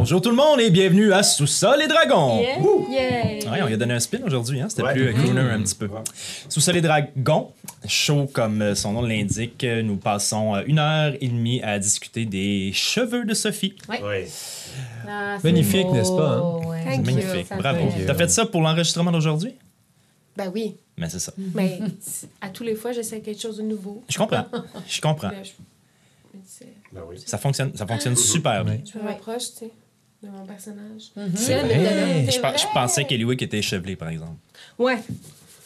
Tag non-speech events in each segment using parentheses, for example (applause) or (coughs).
Bonjour tout le monde et bienvenue à Sous-sol et Dragons. Yeah. Yeah. Ouais, on lui a donné un spin aujourd'hui, hein? c'était Ouais. plus euh, crooner un petit peu. Sous-sol et Dragons, chaud comme euh, son nom l'indique, euh, nous passons euh, une heure et demie à discuter des cheveux de Sophie. Oui. Ah, Magnifique, n'est-ce pas, hein? Ouais. C'est magnifique, Ça bravo. T'as fait ça pour l'enregistrement d'aujourd'hui? Ben oui. Mais c'est ça. Mais à tous les fois, j'essaie quelque chose de nouveau. Je comprends. Je comprends. Dis, Ben oui. Ça fonctionne, ça fonctionne super bien. Ouais. je me rapproche, tu sais, de mon personnage. C'est Là, vrai. Je, pe- je pensais qu'Eliwick était échevelé, par exemple. Ouais.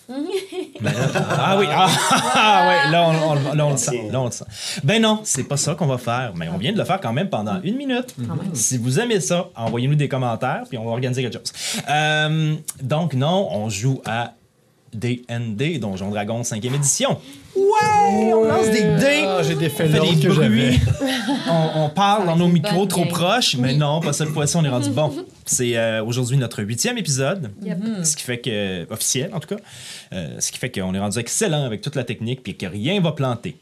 Ah oui, ah, (laughs) ah, ouais, là on, on- là, on le sent, là on le sent. Ben non, c'est pas ça qu'on va faire, mais on vient de le faire quand même pendant une minute. Si vous aimez ça, envoyez-nous des commentaires, puis on va organiser quelque chose. Euh, donc non, on joue à D&D, Donjon Dragon 5e édition. Ouais, on lance des dés. Ah, j'ai défait On fait des que bruits, (laughs) on, on parle dans nos micros trop proches, mais non, pas cette fois-ci, on est rendu bon. (laughs) C'est euh, aujourd'hui notre huitième épisode, Yep. ce qui fait que, officiel en tout cas, euh, ce qui fait qu'on est rendu excellent avec toute la technique puis que rien va planter.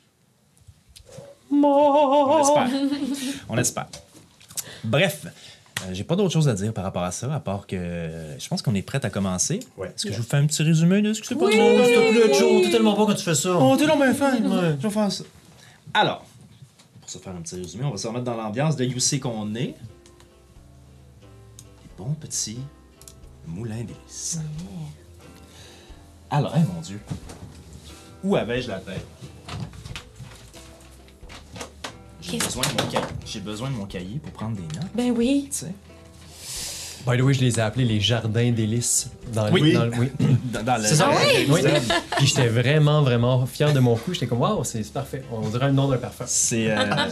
On espère. On espère. Bref, euh, j'ai pas d'autre chose à dire par rapport à ça, à part que euh, je pense qu'on est prêt à commencer. Ouais. Est-ce que je vous fais un petit résumé de ce qui s'est passé? Non, s'il te plaît, Joe, t'es tellement bon quand tu fais ça. Oh, t'es donc bien fin. (laughs) Je vais faire ça. Alors, pour se faire un petit résumé, on va se remettre dans l'ambiance de UC qu'on est. Des bons petits moulins d'hélice. Alors, hein, mon Dieu. Où avais-je la tête? J'ai besoin, de mon cahier. J'ai besoin de mon cahier pour prendre des notes, Ben oui. tu sais. By the way, je les ai appelés les jardins d'hélices. Dans le- Oui. dans le- oui. Dans, (coughs) dans le- C'est ça? dans le- Oui. Puis j'étais vraiment, vraiment fier de mon coup. J'étais comme, waouh, c'est c'est parfait. On dirait le nom d'un parfum. C'est euh, euh,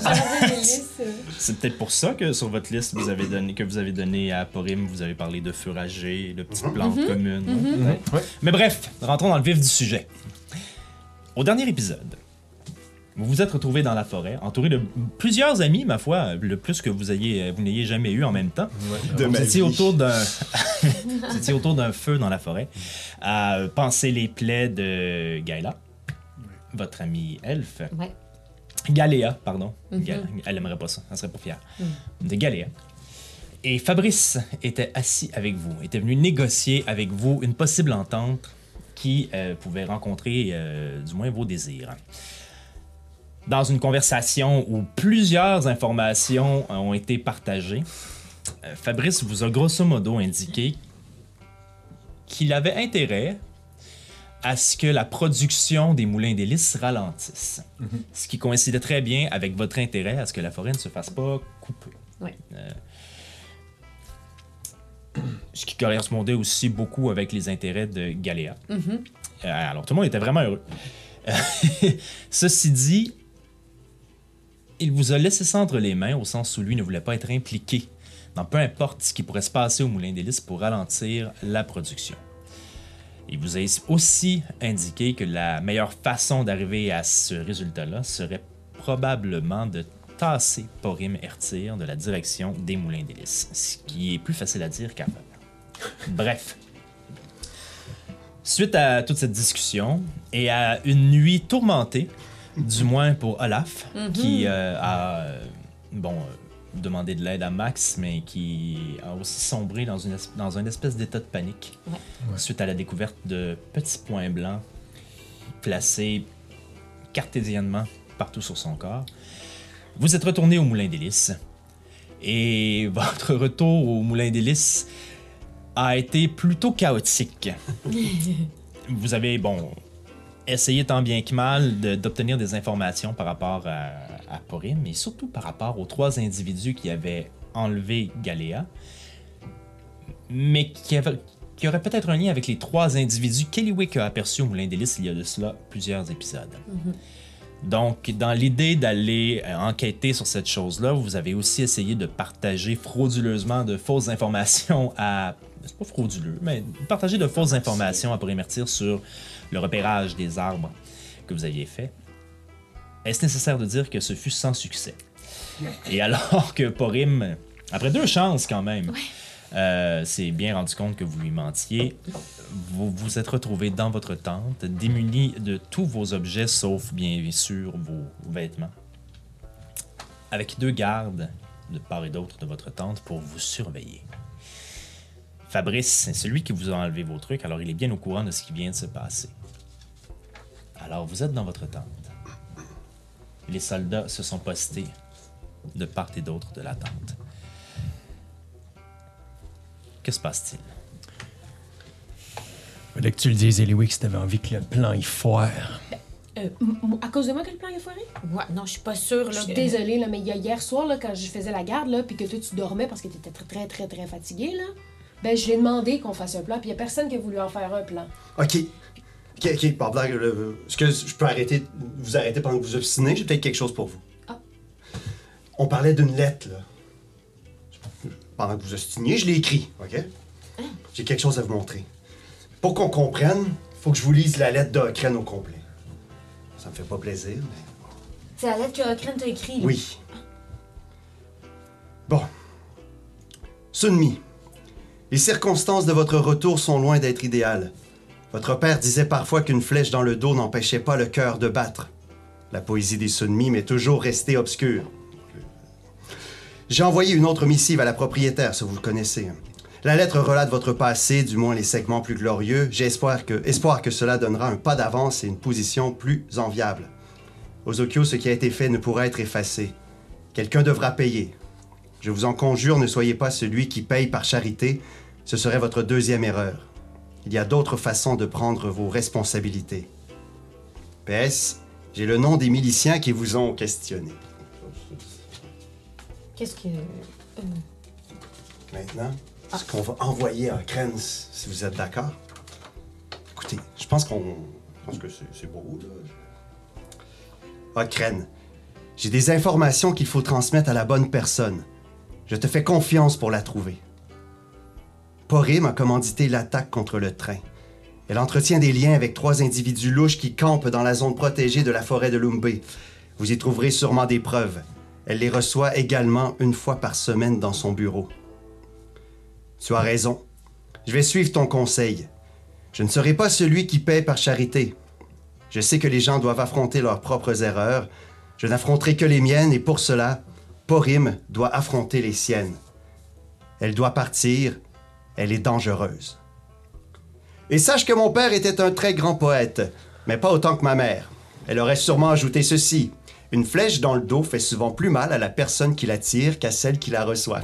C'est peut-être pour ça que sur votre liste vous avez donné, que vous avez donné à Porim, vous avez parlé de furager, de petites plantes communes. hein. Ouais. Mais bref, rentrons dans le vif du sujet. Au dernier épisode, vous vous êtes retrouvé dans la forêt, entouré de plusieurs amis, ma foi, le plus que vous ayez, vous n'ayez jamais eu en même temps. De Vous ma étiez autour d'un, (laughs) vous étiez autour d'un feu dans la forêt, à euh, panser les plaies de Gaïla, votre ami elfe. Ouais. Galéa, pardon. Mhm. Elle aimerait pas ça, elle serait pas fière. De Galéa. Et Fabrice était assis avec vous, était venu négocier avec vous une possible entente qui euh, pouvait rencontrer euh, du moins vos désirs. Dans une conversation où plusieurs informations ont été partagées, euh, Fabrice vous a grosso modo indiqué qu'il avait intérêt à ce que la production des moulins d'hélice ralentisse. Ce qui coïncidait très bien avec votre intérêt à ce que la forêt ne se fasse pas couper. Euh, ce qui correspondait aussi beaucoup avec les intérêts de Galéa. Euh, alors, tout le monde était vraiment heureux. (laughs) Ceci dit, il vous a laissé ça entre les mains au sens où lui ne voulait pas être impliqué dans peu importe ce qui pourrait se passer au moulin d'hélice pour ralentir la production. Il vous a aussi indiqué que la meilleure façon d'arriver à ce résultat-là serait probablement de tasser Porim Ertir de la direction des moulins d'hélice, ce qui est plus facile à dire qu'à faire. (laughs) Bref. Suite à toute cette discussion et à une nuit tourmentée, du moins pour Olaf, qui euh, a euh, bon, euh, demandé de l'aide à Max, mais qui a aussi sombré dans, une es- dans un espèce d'état de panique Ouais. suite à la découverte de petits points blancs placés cartésiennement partout sur son corps. Vous êtes retourné au Moulin d'Hélice et (laughs) votre retour au Moulin d'Hélice a été plutôt chaotique. (laughs) Vous avez, bon, essayé tant bien que mal de- d'obtenir des informations par rapport à, à Porim, mais surtout par rapport aux trois individus qui avaient enlevé Galéa, mais qui, avaient- qui auraient peut-être un lien avec les trois individus qu'Eliwick a aperçus au Moulin d'Hélice il y a de cela plusieurs épisodes. Donc, dans l'idée d'aller euh, enquêter sur cette chose-là, vous avez aussi essayé de partager frauduleusement de fausses informations à. C'est pas frauduleux, mais partager de fausses informations à Porémertir sur le repérage des arbres que vous aviez fait. Est-ce nécessaire de dire que ce fut sans succès? Et alors que Porim, après deux chances quand même, euh, s'est bien rendu compte que vous lui mentiez, vous vous êtes retrouvé dans votre tente, démuni de tous vos objets sauf bien sûr vos vêtements, avec deux gardes de part et d'autre de votre tente pour vous surveiller. Fabrice, c'est celui qui vous a enlevé vos trucs, alors il est bien au courant de ce qui vient de se passer. Alors vous êtes dans votre tente. Les soldats se sont postés de part et d'autre de la tente. Que se passe-t-il? Fallait que tu le dises, Eliwick, si t'avais envie que le plan y foire. Euh, à cause de moi que le plan est foiré? Ouais, non, je suis pas sûre, Je là. suis que- désolée, là, mais il y a hier soir, là, quand je faisais la garde, là, puis que toi, tu dormais parce que tu étais très, très, très, très fatigué, là, ben, je lui ai demandé qu'on fasse un plan, puis il y a personne qui a voulu en faire un plan. Ok. Ok, pas blague. Est-ce que je peux arrêter, vous arrêter pendant que vous obstinez? J'ai peut-être quelque chose pour vous. Ah. On parlait d'une lettre, là. Pendant que vous obstiniez, je l'ai écrit, ok? J'ai quelque chose à vous montrer. Pour qu'on comprenne, faut que je vous lise la lettre d'Ocren au complet. Ça me fait pas plaisir, mais. C'est la lettre que Okren t'a écrite. Oui. Bon. Sunmi, les circonstances de votre retour sont loin d'être idéales. Votre père disait parfois qu'une flèche dans le dos n'empêchait pas le cœur de battre. La poésie des Sunmi m'est toujours restée obscure. J'ai envoyé une autre missive à la propriétaire, ça vous le connaissez. La lettre relate votre passé, du moins les segments plus glorieux. Espoir que, que cela donnera un pas d'avance et une position plus enviable. Aux Okyo, ce qui a été fait ne pourra être effacé. Quelqu'un devra payer. Je vous en conjure, ne soyez pas celui qui paye par charité. Ce serait votre deuxième erreur. Il y a d'autres façons de prendre vos responsabilités. PS, j'ai le nom des miliciens qui vous ont questionné. Qu'est-ce que. Maintenant, ce qu'on va envoyer à Krenz, si vous êtes d'accord. Écoutez, je pense qu'on. Je pense que c'est beau, là. Ah, Kren, j'ai des informations qu'il faut transmettre à la bonne personne. Je te fais confiance pour la trouver. Porim a commandité l'attaque contre le train. Elle entretient des liens avec trois individus louches qui campent dans la zone protégée de la forêt de Lumbé. Vous y trouverez sûrement des preuves. Elle les reçoit également une fois par semaine dans son bureau. Tu as raison. Je vais suivre ton conseil. Je ne serai pas celui qui paie par charité. Je sais que les gens doivent affronter leurs propres erreurs. Je n'affronterai que les miennes et pour cela, Porim doit affronter les siennes. Elle doit partir. Elle est dangereuse. Et sache que mon père était un très grand poète, mais pas autant que ma mère. Elle aurait sûrement ajouté ceci. Une flèche dans le dos fait souvent plus mal à la personne qui la tire qu'à celle qui la reçoit.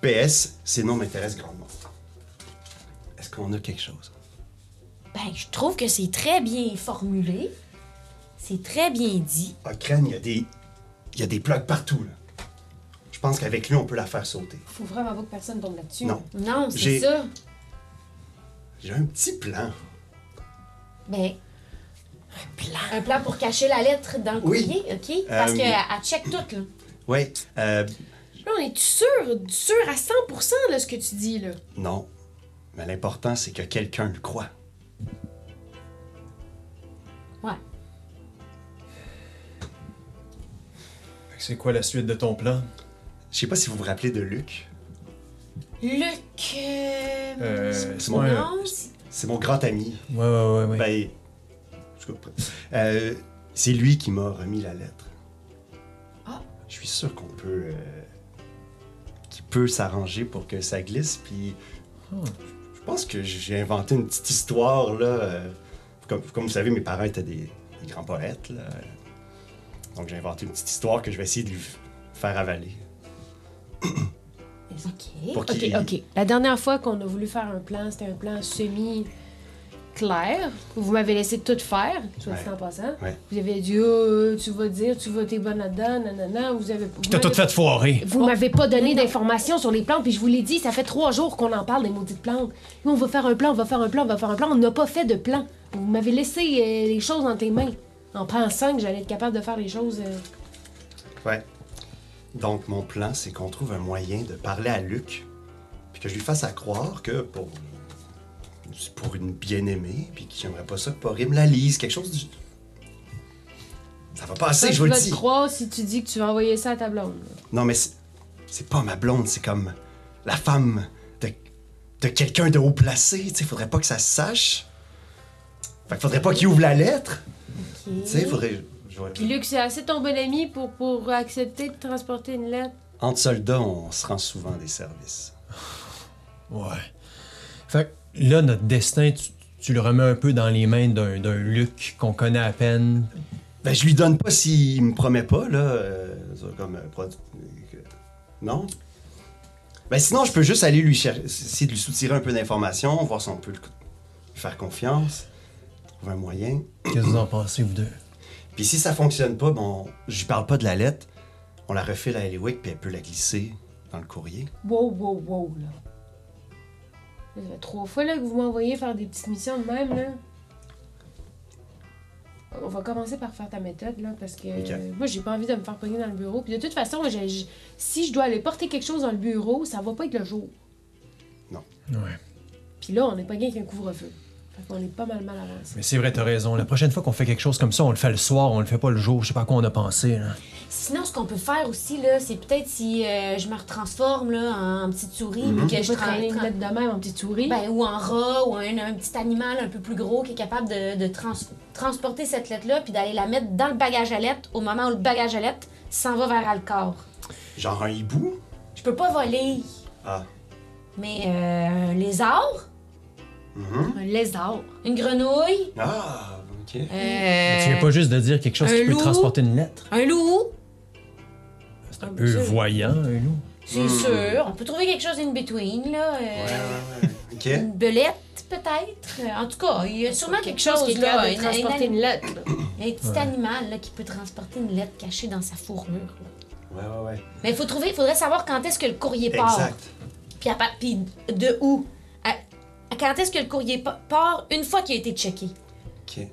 PS, ces noms m'intéressent grandement. Est-ce qu'on a quelque chose? Ben, je trouve que c'est très bien formulé. C'est très bien dit. À Crène, il y a des. Il y a des plugs partout, là. Je pense qu'avec lui, on peut la faire sauter. Faut vraiment pas que personne tombe là-dessus. Non. Non, c'est ça. J'ai un petit plan. Ben. Un plan. Un plan pour cacher la lettre dans le Oui. courrier, OK? Parce Euh, qu'elle elle check tout, là. Oui. Euh, Là, on est sûr, sûr à 100% de ce que tu dis, là? non. Mais l'important, c'est que quelqu'un le croit. Ouais. C'est quoi la suite de ton plan? Je sais pas si vous vous rappelez de Luc. Luc. Euh... Euh, c'est mon- c'est- grand ami. Ouais, ouais, ouais, ouais. Ben. cas, euh, c'est lui qui m'a remis la lettre. Ah. Je suis sûr qu'on peut. euh, qu'il peut s'arranger pour que ça glisse, puis. Je pense que j'ai inventé une petite histoire, là. euh, comme, comme vous savez, mes parents étaient des, des grands poètes, là. Donc j'ai inventé une petite histoire que je vais essayer de lui faire avaler. OK. Pour Ok, qu'il- ok. La dernière fois qu'on a voulu faire un plan, c'était un plan semi clair. Vous m'avez laissé tout faire, soit dit Ouais. en passant. Ouais. Vous avez dit, oh, tu vas dire, tu vas t'es bonne là-dedans, nanana. Vous avez. Puis t'as tout fait foirer. Vous m'avez pas donné d'informations sur les plantes, puis je vous l'ai dit, ça fait trois jours qu'on en parle des maudites plantes. Nous, on va faire un plan, on va faire un plan, on va faire un plan. On n'a pas fait de plan. Vous m'avez laissé euh, les choses dans tes mains, en pensant que j'allais être capable de faire les choses. euh, Ouais. Donc, mon plan, c'est qu'on trouve un moyen de parler à Luc, puis que je lui fasse à croire que pour, c'est pour une bien-aimée, puis que j'aimerais pas ça que Porim la lise, quelque chose du. Ça va passer, ça, je vous le vais te dis. croire si tu dis que tu vas envoyer ça à ta blonde. Non, mais c'est, pas ma blonde, c'est comme la femme de, de quelqu'un de haut placé, tu sais, faudrait pas que ça se sache. Fait qu'il faudrait pas qu'il ouvre la lettre. OK. Tu sais, faudrait. Puis Luc, c'est assez ton bon ami pour, pour accepter de transporter une lettre? Entre soldats, on se rend souvent des services. Ouais. Fait que là, notre destin, tu, tu le remets un peu dans les mains d'un d'un Luc qu'on connaît à peine. Ben, je lui donne pas s'il me promet pas, là. euh, ça, comme euh, Non? Ben, sinon, je peux juste aller lui chercher, essayer de lui soutirer un peu d'informations, voir si on peut le- lui faire confiance, trouver un moyen. Qu'est-ce que vous en pensez, vous deux? Puis si ça fonctionne pas, bon, je lui parle pas de la lettre, on la refait à Eliwick, puis elle peut la glisser dans le courrier. Wow, wow, wow, là. Ça fait trois fois là, que vous m'envoyez faire des petites missions de même, là. On va commencer par faire ta méthode, là, parce que Ok. euh, moi, j'ai pas envie de me faire pogner dans le bureau. Puis de toute façon, j'ai- j'ai- si je dois aller porter quelque chose dans le bureau, ça va pas être le jour. Ouais. Puis là, on est pas avec un couvre-feu. Fait qu'on est pas mal mal avancé. Mais c'est vrai, t'as raison. La prochaine fois qu'on fait quelque chose comme ça, on le fait le soir, on le fait pas le jour. Je sais pas à quoi on a pensé, là. Sinon, ce qu'on peut faire aussi, là, c'est peut-être si euh, je me retransforme là, en petite souris, Mhm. puis que Je traîner une lettre de même en petite souris. Ben, ou en rat, ou un, un petit animal un peu plus gros qui est capable de, de trans- transporter cette lettre-là, puis d'aller la mettre dans le bagage à lettres au moment où le bagage à lettres s'en va vers Alcor. Genre un hibou? Je peux pas voler, Ah. mais euh, un lézard, Mhm. Un lézard. une grenouille, Ah, ok. euh, Mais tu viens pas juste de dire quelque chose qui peut transporter une lettre. un loup, C'est un Ah, peu sûr. voyant, un loup. c'est Hmm. sûr. On peut trouver quelque chose in between, là. euh, Ouais, ouais, ouais. Ok. Une belette, peut-être. En tout cas, il y a sûrement quelque, chose, qui là. une- transporter une- une lettre. là. Un petit animal là, qui peut transporter une lettre cachée dans sa fourrure. là. Ouais, ouais, ouais. Mais il faut trouver, faudrait savoir quand est-ce que le courrier part. Exact. Puis, à part- puis de où. Quand est-ce que le courrier pa- part une fois qu'il a été checké? Ok.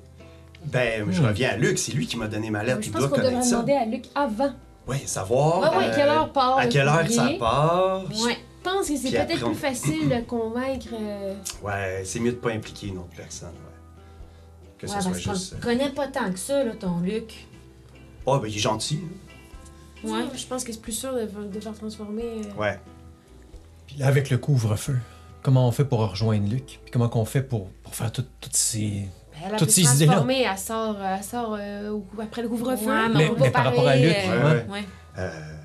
Ben, je reviens à Luc, c'est lui qui m'a donné ma lettre. Je Il pense doit qu'on devrait connaître ça. demander à Luc avant. Ouais, savoir. Ouais, ouais, À quelle heure part À le quelle heure ça part. Ouais. Je pense que c'est Puis peut-être après, on- plus facile de convaincre. euh, Ouais, c'est mieux de pas impliquer une autre personne, ouais. Que Ouais, ce soit parce qu'on juste. le connaît pas tant que ça, là, ton Luc. Oh, ben, il est gentil. Ouais. Je pense que c'est plus sûr de, de faire transformer. euh, Ouais. Puis là, avec le couvre-feu, comment on fait pour rejoindre Luc? Puis comment qu'on fait pour, pour faire tout- toutes ces... Ben, Elle a Toutes ces idées-là. Elle sort, elle sort euh, après le couvre-feu. Ouais, Mais- on on va mais par rapport à Luc, euh, ouais, ouais. Euh...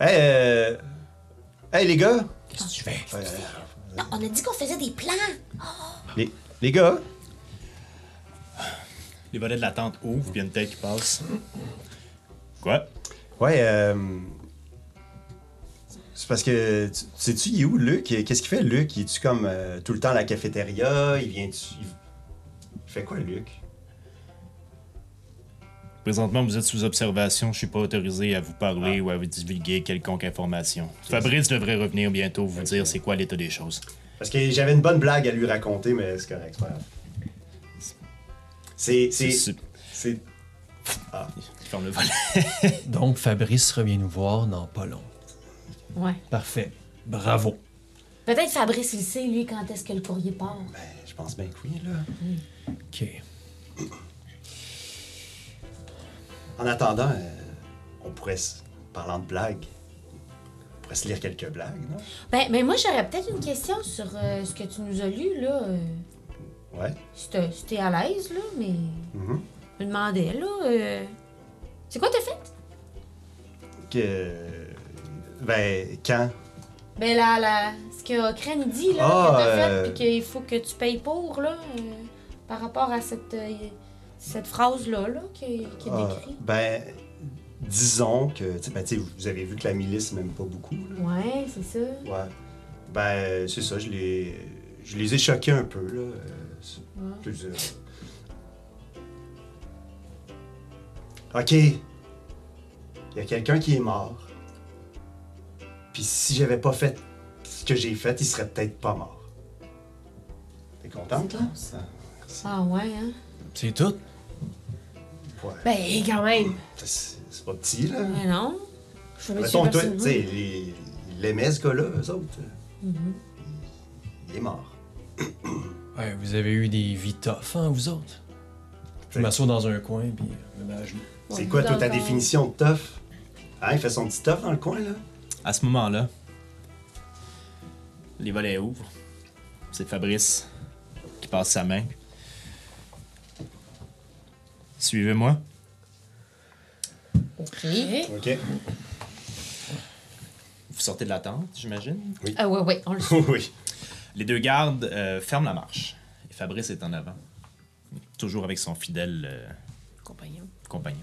Hey, euh... hey, les gars. Qu'est-ce que tu fais? Euh, Non, on a dit qu'on faisait des plans. les... les gars. Les volets de la tente ouvrent, puis il y a une tête qui passe. Quoi? Ouais, euh... C'est parce que... tu- Sais-tu, il est où, Luc? Qu'est-ce qu'il fait, Luc? Il est-tu comme euh, tout le temps à la cafétéria? Il vient-tu... Il il fait quoi, Luc? Présentement, vous êtes sous observation. Je suis pas autorisé à vous parler ou à vous divulguer quelconque information. Fabrice devrait revenir bientôt vous dire c'est quoi l'état des choses. Parce que j'avais une bonne blague à lui raconter, mais c'est correct, c'est pas grave. C'est... C'est... C'est- C'est... Je ferme le volet. (laughs) Donc, Fabrice revient nous voir dans pas long. Ouais. Parfait. Bravo. Peut-être Fabrice, il sait, lui, quand est-ce que le courrier part. Ben, je pense bien que oui, là. OK. En attendant, euh, on pourrait, se- parlant de blagues, on pourrait se lire quelques blagues, non? Ben, mais moi, j'aurais peut-être une question sur euh, ce que tu nous as lu, là. euh, Ouais. si t'es si t'es à l'aise, là, mais Mhm. je me demandais, là. euh, C'est quoi t'as fait? Que... Ben, quand? Ben, là, là, ce que Crane dit, là, Ah, que t'as euh, fait, puis qu'il faut que tu payes pour, là, euh, par rapport à cette, euh, cette phrase-là, là, qui, qui est Ah, décrite. ben, disons que, tu sais, ben, tu sais, vous avez vu que la milice m'aime pas beaucoup, là. Ouais, c'est ça. Ouais. Ben, c'est ça, je les, je les ai choqués un peu, là. c'est- Ouais. je veux dire. OK. Il y a quelqu'un qui est mort. Puis si j'avais pas fait ce que j'ai fait, il serait peut-être pas mort. T'es là? classe. Ah, ouais, hein? C'est tout? Ouais. Ben, quand même. C'est pas petit, là. Mais non. Je vais Mettons, toi, tu sais, les- ils l'aimaient, ce gars-là, eux autres. Mhm. Il est mort. (coughs) Ouais, vous avez eu des vies tough, hein, vous autres? Je m'assois dans un coin, puis je me mets à genoux. C'est quoi, toi, ta définition de tough? Hein, il fait son petit tough dans le coin, là? À ce moment-là, les volets ouvrent. C'est Fabrice qui passe sa main. Suivez-moi. OK. OK. Vous sortez de la tente, j'imagine. Ah ouais, ouais, on le (laughs) sait. oui. Les deux gardes euh, ferment la marche. Et Fabrice est en avant. Toujours avec son fidèle euh, Compagnon. compagnon.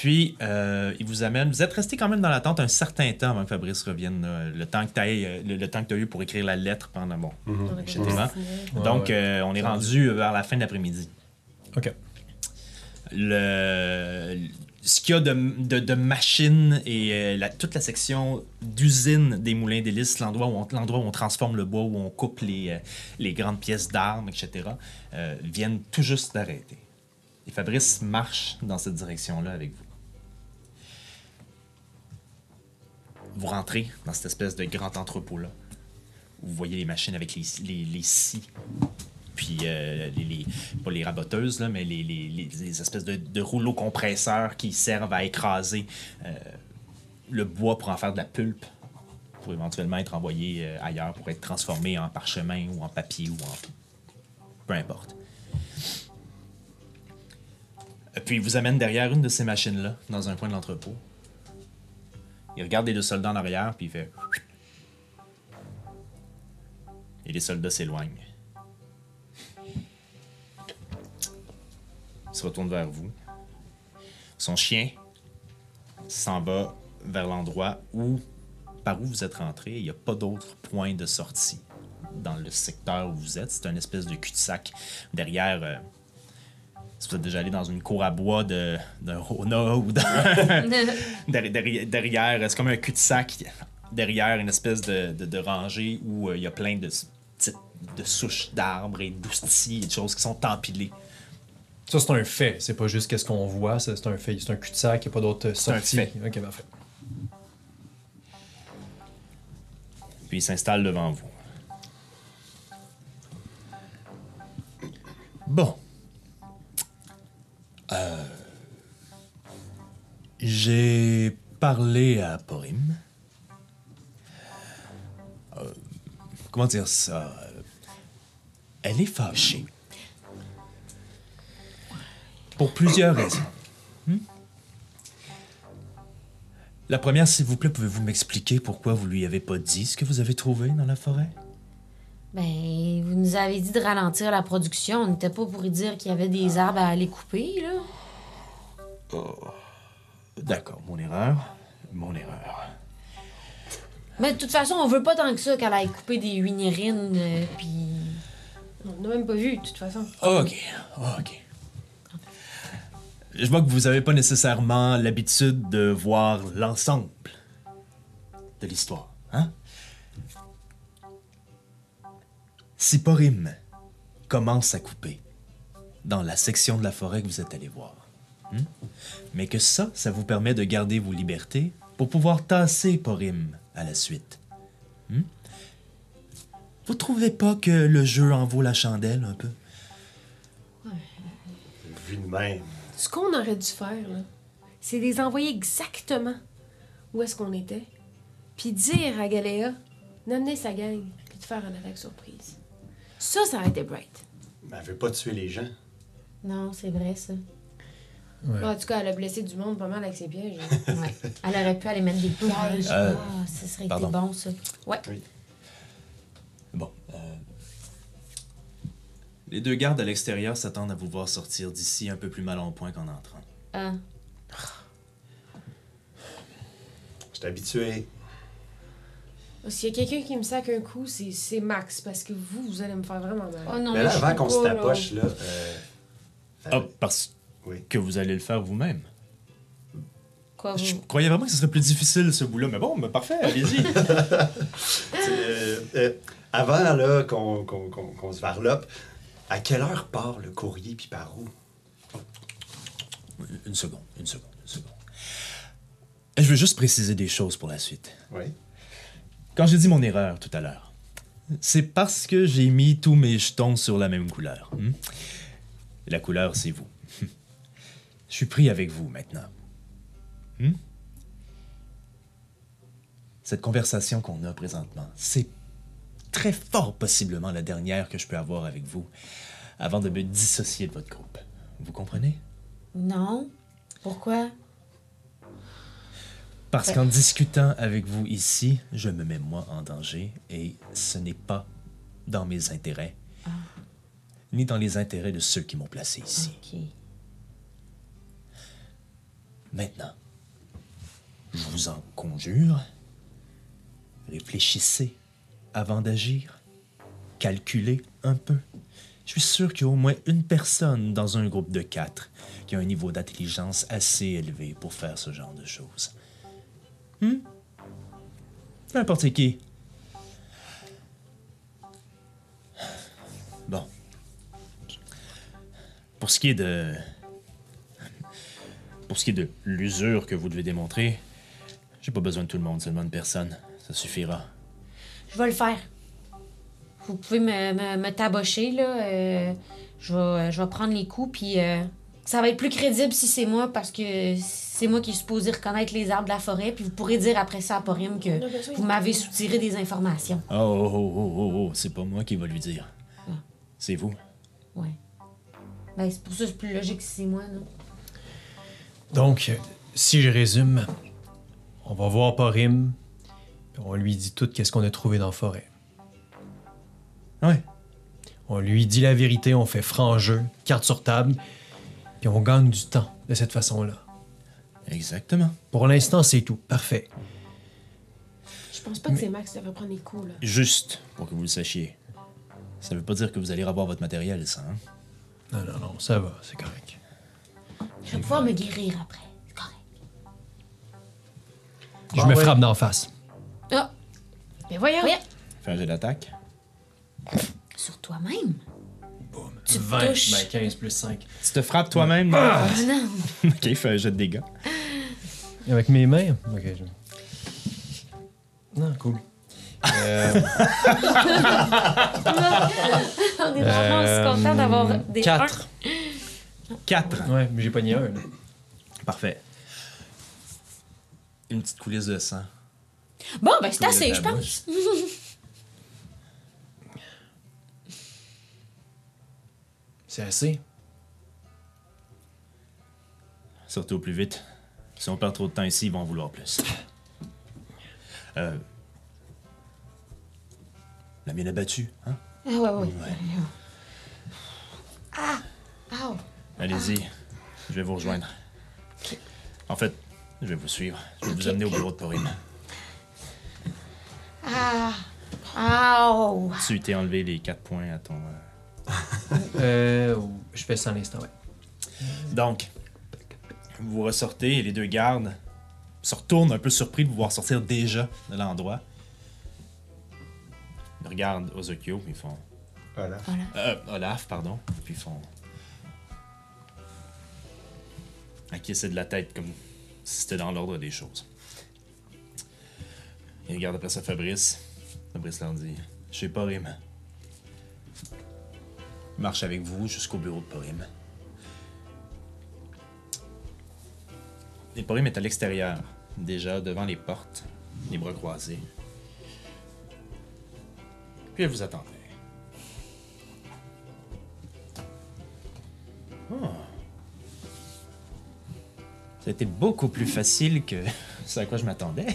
Puis, euh, il vous amène. Vous êtes resté quand même dans la tente un certain temps avant que Fabrice revienne. là. le temps que tu le, le temps que tu as eu pour écrire la lettre pendant. Bon, etc. Ouais, Donc, ouais. euh, on est rendu vers la fin de l'après-midi. Ok. le ce qu'il y a de, de, de machines et euh, la- toute la section d'usine des moulins d'hélice, l'endroit où, on, l'endroit où on transforme le bois, où on coupe les, euh, les grandes pièces d'armes, etc., euh, viennent tout juste d'arrêter. Et Fabrice marche dans cette direction-là avec vous. Vous rentrez dans cette espèce de grand entrepôt-là. Vous voyez les machines avec les, les, scies puis euh, les, les- pas les raboteuses, là, mais les, les- espèces de, de rouleaux compresseurs qui servent à écraser euh, le bois pour en faire de la pulpe, pour éventuellement être envoyé euh, ailleurs, pour être transformé en parchemin ou en papier ou en... peu importe. Puis il vous amène derrière une de ces machines-là, dans un coin de l'entrepôt. Il regarde les deux soldats en arrière, puis il fait... Et les soldats s'éloignent. Il se retourne vers vous. Son chien s'en va vers l'endroit où, par où vous êtes rentré. Il n'y a pas d'autre point de sortie dans le secteur où vous êtes. C'est un espèce de cul-de-sac derrière. euh, si vous êtes déjà allé dans une cour à bois de- d'un Rona ou d'un- (laughs) derrière, c'est comme un cul-de-sac derrière une espèce de, de- de rangée où euh, il y a plein de petites de souches d'arbres et d'oustilles et de choses qui sont empilées. Ça, c'est un fait. C'est pas juste qu'est-ce qu'on voit. C'est un fait. C'est un cul-de-sac. Il n'y a pas d'autres un sorties. fait. Ok, parfait. Puis il s'installe devant vous. Bon. Euh, J'ai parlé à Porim. Euh, comment dire ça? Elle est fâchée. Pour plusieurs raisons. Hmm? La première, s'il vous plaît, pouvez-vous m'expliquer pourquoi vous lui avez pas dit ce que vous avez trouvé dans la forêt? Ben, vous nous avez dit de ralentir la production. On n'était pas pour y dire qu'il y avait des arbres à aller couper, là. D'accord, mon erreur. Mon erreur. Mais de toute façon, on veut pas tant que ça qu'elle aille couper des huinérines, euh, puis... On n'a même pas vu, de toute façon. Ok, ok. Je vois que vous n'avez pas nécessairement l'habitude de voir l'ensemble de l'histoire, hein? Si Porim commence à couper dans la section de la forêt que vous êtes allé voir, hein, mais que ça, ça vous permet de garder vos libertés pour pouvoir tasser Porim à la suite. hein? Vous trouvez pas que le jeu en vaut la chandelle un peu? Vu de même. Ce qu'on aurait dû faire, là, c'est les envoyer exactement où est-ce qu'on était, puis dire à Galéa d'amener sa gang, puis de faire une attaque surprise. Ça, ça aurait été bright. Mais elle veut pas tuer les gens. Non, c'est vrai, ça. Ouais. En tout cas, elle a blessé du monde pas mal avec ses pièges. (laughs) Ouais. Elle aurait pu aller mettre des pièges. Euh, ah, ça serait été bon, ça. Ouais. Bon. euh, Les deux gardes à l'extérieur s'attendent à vous voir sortir d'ici un peu plus mal en point qu'en entrant. Ah. J'étais habitué. S'il y a quelqu'un qui me sac un coup, c'est c'est Max, parce que vous, vous allez me faire vraiment mal. Oh non, Mais là, je avant qu'on se tapoche, là. euh, Ah, parce Oui. que vous allez le faire vous-même. Quoi, Je vous? croyais vraiment que ce serait plus difficile ce bout-là, mais bon, mais parfait, allez-y. (laughs) Euh, euh, avant là qu'on qu'on- qu'on- qu'on se varlope, à quelle heure part le courrier puis par où? une seconde, une seconde, une seconde. Je veux juste préciser des choses pour la suite. Oui. Quand j'ai dit mon erreur tout à l'heure, c'est parce que j'ai mis tous mes jetons sur la même couleur. hmm? La couleur, c'est vous. (laughs) Je suis pris avec vous maintenant. Hmm? Cette conversation qu'on a présentement, c'est très fort possiblement la dernière que je peux avoir avec vous avant de me dissocier de votre groupe. Vous comprenez? Non. Pourquoi? Parce qu'en discutant avec vous ici, je me mets moi en danger et ce n'est pas dans mes intérêts, ni dans les intérêts de ceux qui m'ont placé ici. Maintenant, je vous en conjure, réfléchissez avant d'agir, calculez un peu. Je suis sûr qu'il y a au moins une personne dans un groupe de quatre qui a un niveau d'intelligence assez élevé pour faire ce genre de choses. Hmm? N'importe qui. Bon. Pour ce qui est de pour ce qui est de l'usure que vous devez démontrer, j'ai pas besoin de tout le monde, seulement une personne. Ça suffira. Je vais le faire. Vous pouvez me, me, me tabocher, là. euh, je, vais, je vais prendre les coups, puis euh, ça va être plus crédible si c'est moi, parce que c'est moi qui est supposé reconnaître les arbres de la forêt, puis vous pourrez dire après ça à Porim que vous m'avez soutiré des informations. Oh, oh, oh, oh, oh, oh, c'est pas moi qui va lui dire. C'est vous. Ouais. Ben, c'est pour ça que c'est plus logique si c'est moi, non? Donc, euh, si je résume, on va voir Porim, puis on lui dit tout qu'est-ce qu'on a trouvé dans la forêt. Ouais. On lui dit la vérité, on fait franc jeu, carte sur table, puis on gagne du temps de cette façon-là. Exactement. Pour l'instant, c'est tout. Parfait. Je pense pas que c'est Max qui devrait prendre les coups, là. Juste pour que vous le sachiez. Ça veut pas dire que vous allez revoir votre matériel, ça, hein? Non, non, non, ça va, c'est correct. Je vais pouvoir me guérir après. C'est correct. Je Ah me ouais. frappe d'en face. Ah! Mais voyons! Oui. Fais un jet d'attaque. Sur toi-même? Tu te 20, touches. ben 15 plus 5. Tu te frappes toi-même? Ah non! (laughs) ok, fais un jet de dégâts. Avec mes mains? Ok, je... Non, cool. Euh, (laughs) On est vraiment aussi content d'avoir des 4. 4. ouais, mais j'ai pas ni un. là. Parfait. Une petite coulisse de sang. Bon, ben c'est assez, je pense. (laughs) C'est assez. Surtout au plus vite. Si on perd trop de temps ici, ils vont en vouloir plus. (laughs) Euh... La mienne a battu, hein? Ah ouais, ouais. Ah! Ah! Allez-y, je vais vous rejoindre. En fait, je vais vous suivre. Je vais vous amener au bureau de Porim. Ah! Ah! Tu t'es enlevé les 4 points à ton. euh, (laughs) Euh, je fais ça à l'instant, ouais. Donc, vous ressortez et les deux gardes se retournent un peu surpris de vous voir sortir déjà de l'endroit. Ils regardent Ozokyo, puis ils font. Voilà. Euh, Olaf, pardon. Puis ils font. Acquiescer de la tête comme si c'était dans l'ordre des choses. Ils regardent après ça Fabrice. Fabrice leur dit Je suis Porim. Il marche avec vous jusqu'au bureau de Porim. Et Porim est à l'extérieur, déjà devant les portes, les bras croisés. Puis elle vous attendait. Oh. Ça a été beaucoup plus facile que ce à quoi je m'attendais.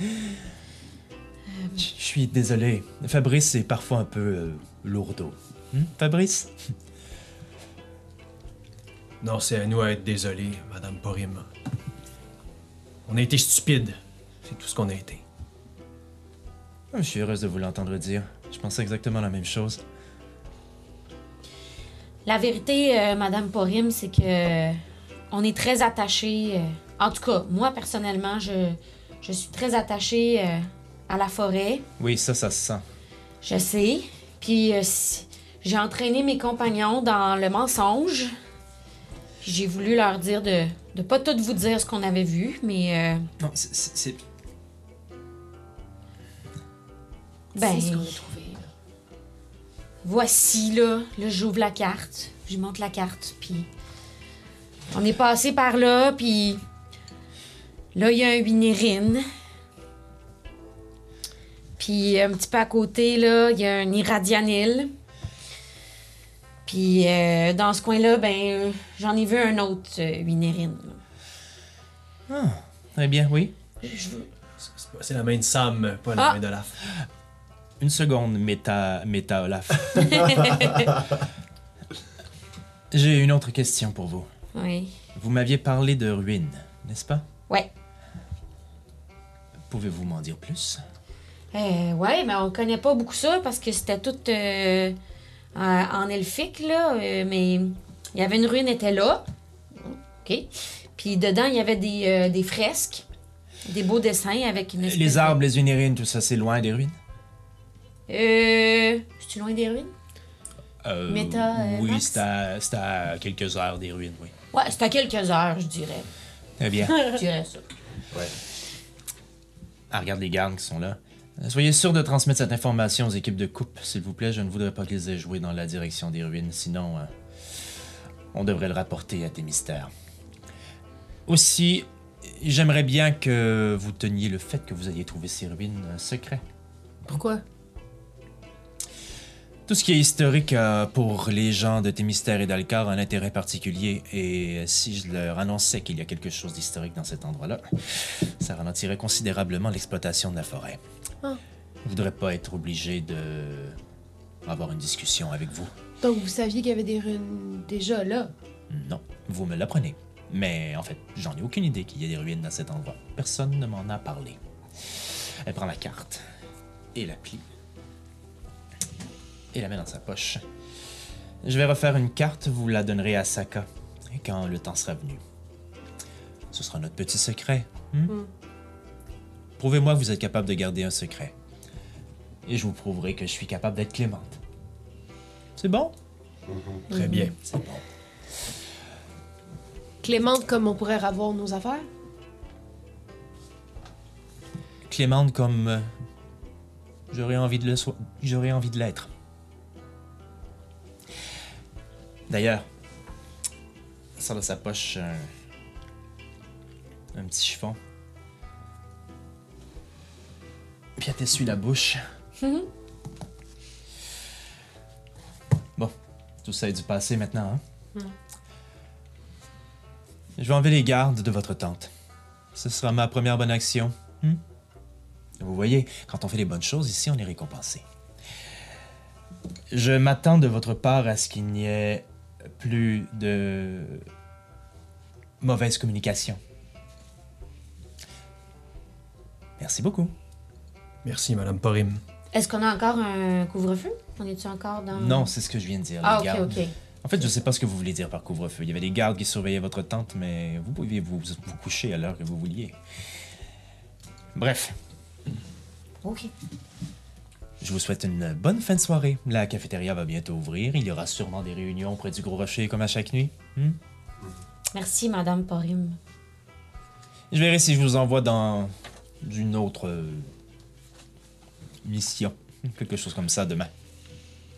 Je je suis désolé. Fabrice est parfois un peu euh, lourdeau. Hmm, Fabrice? Non, c'est à nous à être désolés, Madame Porim. On a été stupides. C'est tout ce qu'on a été. Je suis heureuse de vous l'entendre dire. Je pensais exactement la même chose. La vérité, euh, Madame Porim, c'est que on est très attachés. euh, en tout cas, moi personnellement, je, je suis très attachée euh, à la forêt. Oui, ça, ça se sent. Je sais. Puis euh, si- j'ai entraîné mes compagnons dans le mensonge. J'ai voulu leur dire de de pas tout vous dire ce qu'on avait vu, mais euh, Non, c'est- ben C'est ce qu'on a trouvé, là. voici là, là j'ouvre la carte, je monte la carte, puis on est passé par là, puis là il y a un winérine. Puis un petit peu à côté là, il y a un irradianil. Puis euh, dans ce coin-là, ben, j'en ai vu un autre, euh, Winérine. Ah, très bien, oui. Je veux- C'est- la main de Sam, pas la Ah. main d'Olaf. Une seconde, méta, méta Olaf. (laughs) J'ai une autre question pour vous. Oui. Vous m'aviez parlé de ruines, n'est-ce pas? Ouais. Pouvez-vous m'en dire plus? Euh, ouais, mais on connaît pas beaucoup ça parce que c'était tout euh, en, en elfique, là. euh, mais il y avait une ruine, était là. OK. Puis dedans, il y avait des, euh, des fresques, des beaux dessins avec une espèce Les de- arbres, les unérines, tout ça, c'est loin des ruines? Euh. C'est-tu loin des ruines? Euh, euh, oui, c'est à, c'est à quelques heures des ruines, oui. Ouais, c'est à quelques heures, je dirais. Très bien. (laughs) Je dirais ça. Ouais. Ah, regarde les gardes qui sont là. Euh, Soyez sûr de transmettre cette information aux équipes de coupe, s'il vous plaît. Je ne voudrais pas qu'ils aient joué dans la direction des ruines, sinon euh, on devrait le rapporter à tes mystères. Aussi, j'aimerais bien que vous teniez le fait que vous ayez trouvé ces ruines euh, secret. Pourquoi? Tout ce qui est historique a, pour les gens de Thémistère et d'Alcar un intérêt particulier, et si je leur annonçais qu'il y a quelque chose d'historique dans cet endroit-là, ça ralentirait considérablement l'exploitation de la forêt. Ah. Je voudrais pas être obligé de avoir une discussion avec vous. Donc vous saviez qu'il y avait des runes déjà là? Non, vous me l'apprenez. Mais en fait, j'en ai aucune idée qu'il y ait des ruines dans cet endroit. Personne ne m'en a parlé. Elle prend la carte et la plie et la met dans sa poche. Je vais refaire une carte, vous la donnerez à Saka quand le temps sera venu. Ce sera notre petit secret. hmm? Hmm. Prouvez-moi que vous êtes capable de garder un secret. Et je vous prouverai que je suis capable d'être clémente. C'est bon? Très bien. C'est bon. Clémente comme on pourrait avoir nos affaires? Clémente comme euh, j'aurais envie de le so- j'aurais envie de l'être. D'ailleurs, elle sort de sa poche un, un petit chiffon. Puis elle t'essuie la bouche. bon, tout ça est du passé maintenant, hein? Je vais enlever les gardes de votre tante. Ce sera ma première bonne action. hmm? Vous voyez, quand on fait les bonnes choses, ici, on est récompensé. Je m'attends de votre part à ce qu'il n'y ait plus de mauvaise communication. Merci beaucoup. Merci, Madame Porim. Est-ce qu'on a encore un couvre-feu? On est-tu encore dans. Non, c'est ce que je viens de dire. Ah, les ok, gardes. ok. En fait, je sais pas ce que vous voulez dire par couvre-feu. Il y avait des gardes qui surveillaient votre tente, mais vous pouviez vous, vous coucher à l'heure que vous vouliez. Bref, Ok. Je vous souhaite une bonne fin de soirée. La cafétéria va bientôt ouvrir. Il y aura sûrement des réunions près du Gros Rocher comme à chaque nuit. Hmm? Merci, Madame Porim. Je verrai si je vous envoie dans une autre euh, mission. Quelque chose comme ça demain.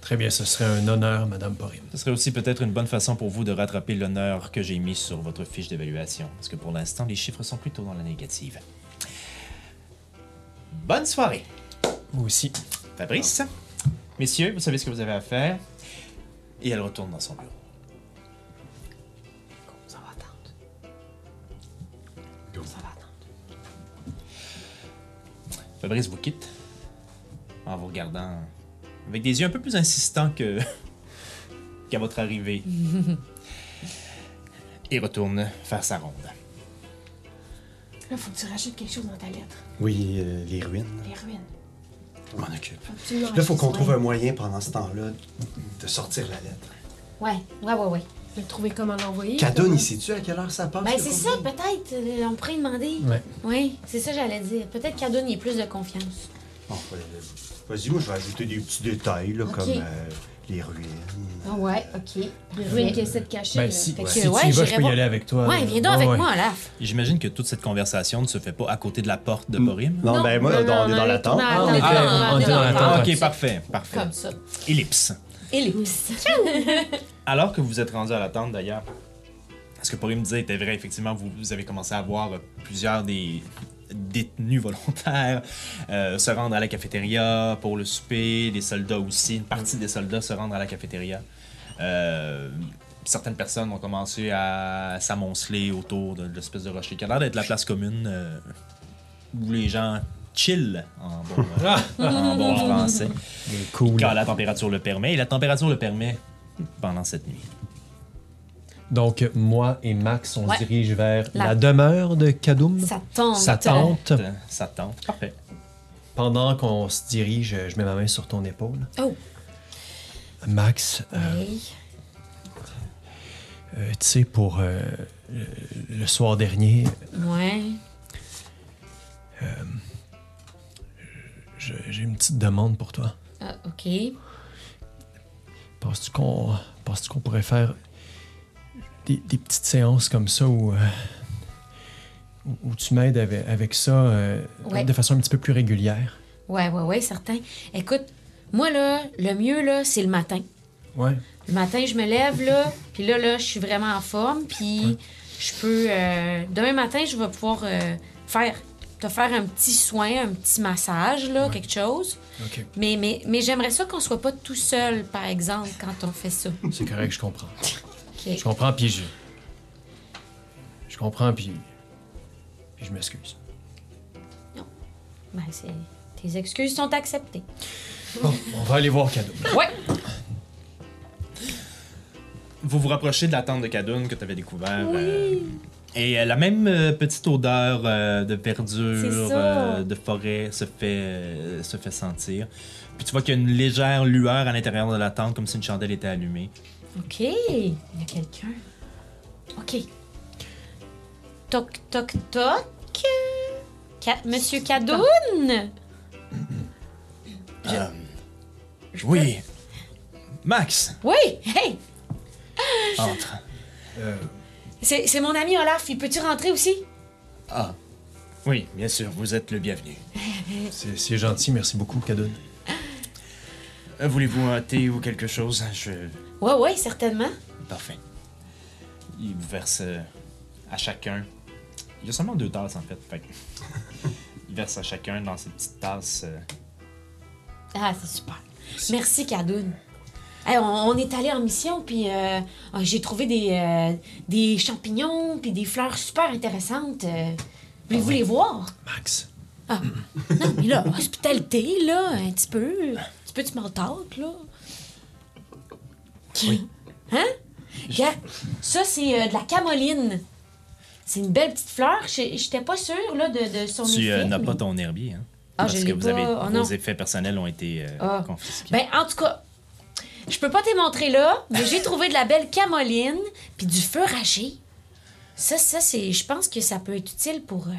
Très bien, ce serait un honneur, Madame Porim. Ce serait aussi peut-être une bonne façon pour vous de rattraper l'honneur que j'ai mis sur votre fiche d'évaluation. Parce que pour l'instant, les chiffres sont plutôt dans la négative. Bonne soirée, Vous aussi. Fabrice. Messieurs, vous savez ce que vous avez à faire. Et elle retourne dans son bureau. Ça va attendre. Ça va attendre. Fabrice vous quitte en vous regardant avec des yeux un peu plus insistants que (laughs) qu'à votre arrivée. (laughs) Et retourne faire sa ronde. Là, faut que tu rajoutes quelque chose dans ta lettre. Oui, euh, les ruines. Les ruines. Je m'en occupe. Absolument Là, il faut qu'on trouve un moyen pendant ce temps-là de sortir la lettre. Ouais, ouais, ouais, ouais. De trouver comment l'envoyer. Cadoun, comment- il sait-tu à quelle heure ça passe? Ben, c'est ça, peut-être. euh, on pourrait y demander. Ouais. Oui, c'est ça, j'allais dire. Peut-être qu'Adon, il a plus de confiance. Bon, Vas-y, moi, je vais ajouter des petits détails, là, comme euh, ruines. Ah, ouais, ok. Les ruines qui essaient de cacher. Ben, là. si, Fait que- si ouais, tu y vas, j'irai je peux y voir. aller avec toi. Ouais, viens donc Ouais, avec ouais. moi, là. J'imagine que toute cette conversation ne se fait pas à côté de la porte de Borim? Non, Non, ben moi, non, on est dans tourner à Ah, la on tente. était- Ah, on était dans la Ah, tente. ok, parfait, parfait. Comme ça. Ellipse. Ellipse. (laughs) Alors que vous êtes rendu à l'attente d'ailleurs, ce que me disait était vrai, effectivement, vous, vous avez commencé à voir euh, plusieurs des détenus volontaires (laughs) euh, se rendre à la cafétéria pour le souper, les soldats aussi, une partie des soldats se rendre à la cafétéria. Euh, certaines personnes ont commencé à s'amonceler autour de l'espèce de rocher qui a l'air d'être la place commune euh, où les gens chill en bon, (laughs) en bon français Cool. quand la température le permet. Et la température le permet pendant cette nuit. Donc, moi et Max, on Ouais. se dirige vers la, La- demeure de Kadoum. Ça tente. Sa tente. Ça tente. Parfait. Pendant qu'on se dirige, je mets ma main sur ton épaule. Oh. Max, euh, Oui. euh, tu sais, pour euh, le, le soir dernier, Ouais. j'ai une petite demande pour toi. Ah, OK. Penses-tu qu'on penses qu'on pourrait faire des, des petites séances comme ça où, euh, où- tu m'aides avec, avec ça euh, Ouais. de façon un petit peu plus régulière? Ouais, ouais, ouais, certain. Écoute, moi, là, le mieux, là, c'est le matin. Ouais. Le matin, je me lève, là, puis là, là, je suis vraiment en forme, puis je peux... euh, demain matin, je vais pouvoir faire... te faire un petit soin, un petit massage, là, quelque chose. Mais, mais j'aimerais ça qu'on soit pas tout seul, par exemple, quand on fait ça. C'est correct, je comprends. (laughs) Je comprends, puis je. Je comprends, puis. Puis je m'excuse. Ben, c'est... Tes excuses sont acceptées. Bon, on va aller voir Cadeau. (laughs) Ouais! Vous vous rapprochez de la tente de Cadoun que tu avais découvert. euh, et euh, la même euh, petite odeur euh, de verdure, euh, de forêt se fait, euh, se fait sentir. Puis tu vois qu'il y a une légère lueur à l'intérieur de la tente, comme si une chandelle était allumée. OK. Il y a quelqu'un. OK. Toc, toc, toc. Ca- Monsieur Cadoun? Euh, oui. Max, Oui! Hey! entre. Euh, C'est mon ami Olaf. Il peut-tu rentrer aussi? Ah. Oui, bien sûr, vous êtes le bienvenu. (laughs) c'est c'est gentil, merci beaucoup, Cadoun. Euh, Voulez-vous un thé ou quelque chose? Je. Ouais, ouais, certainement. Parfait. Il vous verse euh, à chacun. Il y a seulement deux tasses en fait. fait que- (laughs) il verse à chacun dans cette petite tasse. euh, Ah, c'est super. Merci, Cadoun. Hey, on, on est allé en mission, puis euh, ah, j'ai trouvé des, euh, des champignons, puis des fleurs super intéressantes. Euh, Voulez-vous les voir? Max. Ah, non, mais là, hospitalité, là, un petit peu. Un petit peu de small talk, là? Hein? Regarde, ça, c'est euh, de la camoline. C'est une belle petite fleur. Je- J'étais pas sûre, là, de, de son Tu euh, effet. n'as mais- pas ton herbier, hein? Ah, Parce je que vous pas. avez Oh, vos effets personnels ont été euh, Ah. confisqués. Ben, en tout cas, je peux pas te montrer là, mais j'ai trouvé de la belle camoline puis du fourragé. Ça, ça, c'est. Je pense que ça peut être utile pour. euh,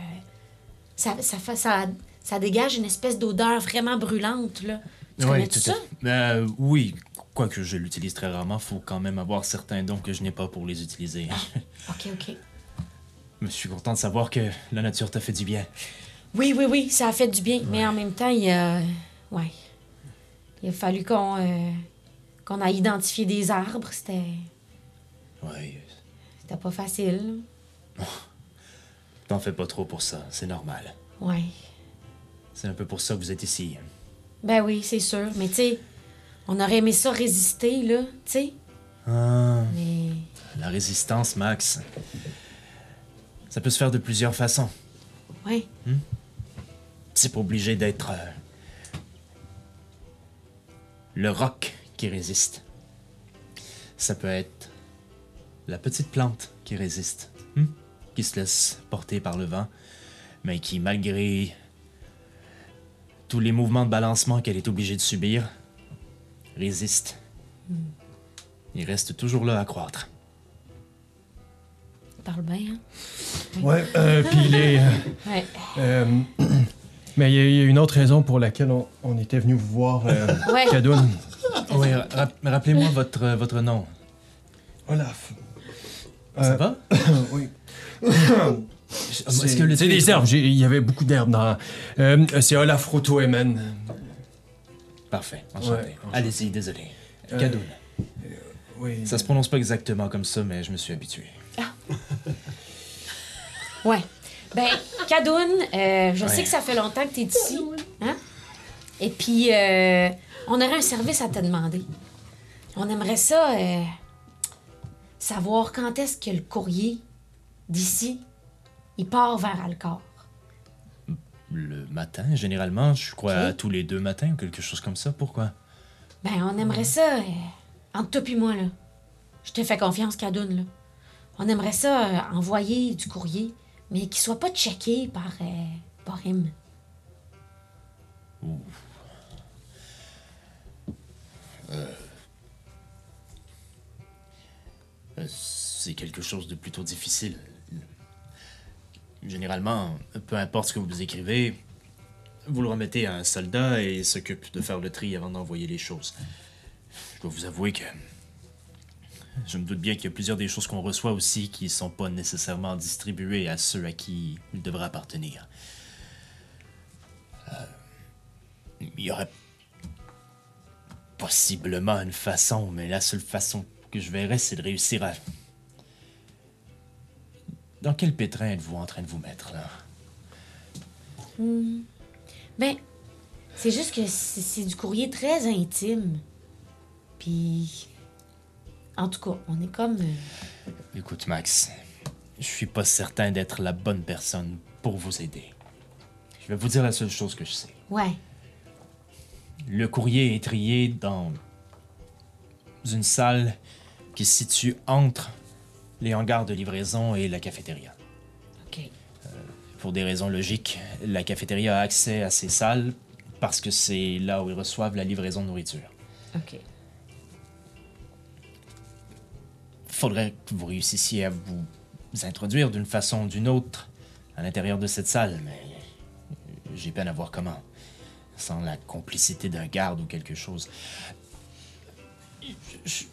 ça, ça, fait, ça, ça dégage une espèce d'odeur vraiment brûlante, là. Tu connais tout tout ça? Euh, oui, quoique je l'utilise très rarement, faut quand même avoir certains dons que je n'ai pas pour les utiliser. (laughs) Ok, ok. je suis content de savoir que la nature t'a fait du bien. Oui, oui, oui, ça a fait du bien, mais en même temps, il a. Ouais. Il a fallu qu'on. euh, qu'on aille identifier des arbres. C'était. Oui, C'était pas facile. (laughs) t'en fais pas trop pour ça, c'est normal. Ouais. C'est un peu pour ça que vous êtes ici. Ben oui, c'est sûr. Mais tu sais, on aurait aimé ça résister, là. Tu sais. Ah. Mais. La résistance, Max. Ça peut se faire de plusieurs façons. Ouais. C'est pas obligé d'être euh, le roc qui résiste. Ça peut être la petite plante qui résiste, hmm? qui se laisse porter par le vent, mais qui, malgré tous les mouvements de balancement qu'elle est obligée de subir, résiste. Il reste toujours là à croître. Il parle bien, hein? Ouais, euh, puis les. euh, (laughs) Ouais. euh, (clears throat) mais il y, a- il y a une autre raison pour laquelle on, on était venu vous voir, euh, (laughs) Ouais. Cadoun. Oui, ra- rappelez-moi votre, votre nom. Olaf. Ça Euh, va? (coughs) oui. (coughs) Est-ce que le C'est des herbes. Il y avait beaucoup d'herbes dans. Euh, c'est Olaf Rotoemen. Parfait, enchanté. Ouais. Allez-y, désolé. Euh, Cadoun. Oui. Ça se prononce pas exactement comme ça, mais je me suis habitué. (laughs) Ouais. Ben, Cadoun, euh, je Ouais. sais que ça fait longtemps que t'es ici. Hein? Et puis, euh, on aurait un service à te demander. On aimerait ça euh, savoir quand est-ce que le courrier d'ici, il part vers Alcor. Le matin, généralement, je crois tous les deux matins ou quelque chose comme ça. Pourquoi? Ben, on aimerait ça, euh, entre toi et moi, là. Je te fais confiance, Cadoun, là. On aimerait ça euh, envoyer du courrier, mais qu'il soit pas checké par, euh, par. Euh, C'est quelque chose de plutôt difficile. Généralement, peu importe ce que vous écrivez, vous le remettez à un soldat et il s'occupe de faire le tri avant d'envoyer les choses. Je dois vous avouer que je me doute bien qu'il y a plusieurs des choses qu'on reçoit aussi qui ne sont pas nécessairement distribuées à ceux à qui ils devraient appartenir. Euh, il y aurait possiblement une façon, mais la seule façon que je verrais, c'est de réussir à... Dans quel pétrin êtes-vous en train de vous mettre, là? Ben, c'est juste que c'est c'est du courrier très intime. Puis, en tout cas, on est comme... euh, Écoute, Max, je suis pas certain d'être la bonne personne pour vous aider. Je vais vous dire la seule chose que je sais. Ouais. Le courrier est trié dans une salle qui se situe entre les hangars de livraison et la cafétéria. OK. Pour des raisons logiques, la cafétéria a accès à ces salles parce que c'est là où ils reçoivent la livraison de nourriture. OK. Faudrait que vous réussissiez à vous introduire d'une façon ou d'une autre à l'intérieur de cette salle, mais j'ai peine à voir comment. Sans la complicité d'un garde ou quelque chose. Je-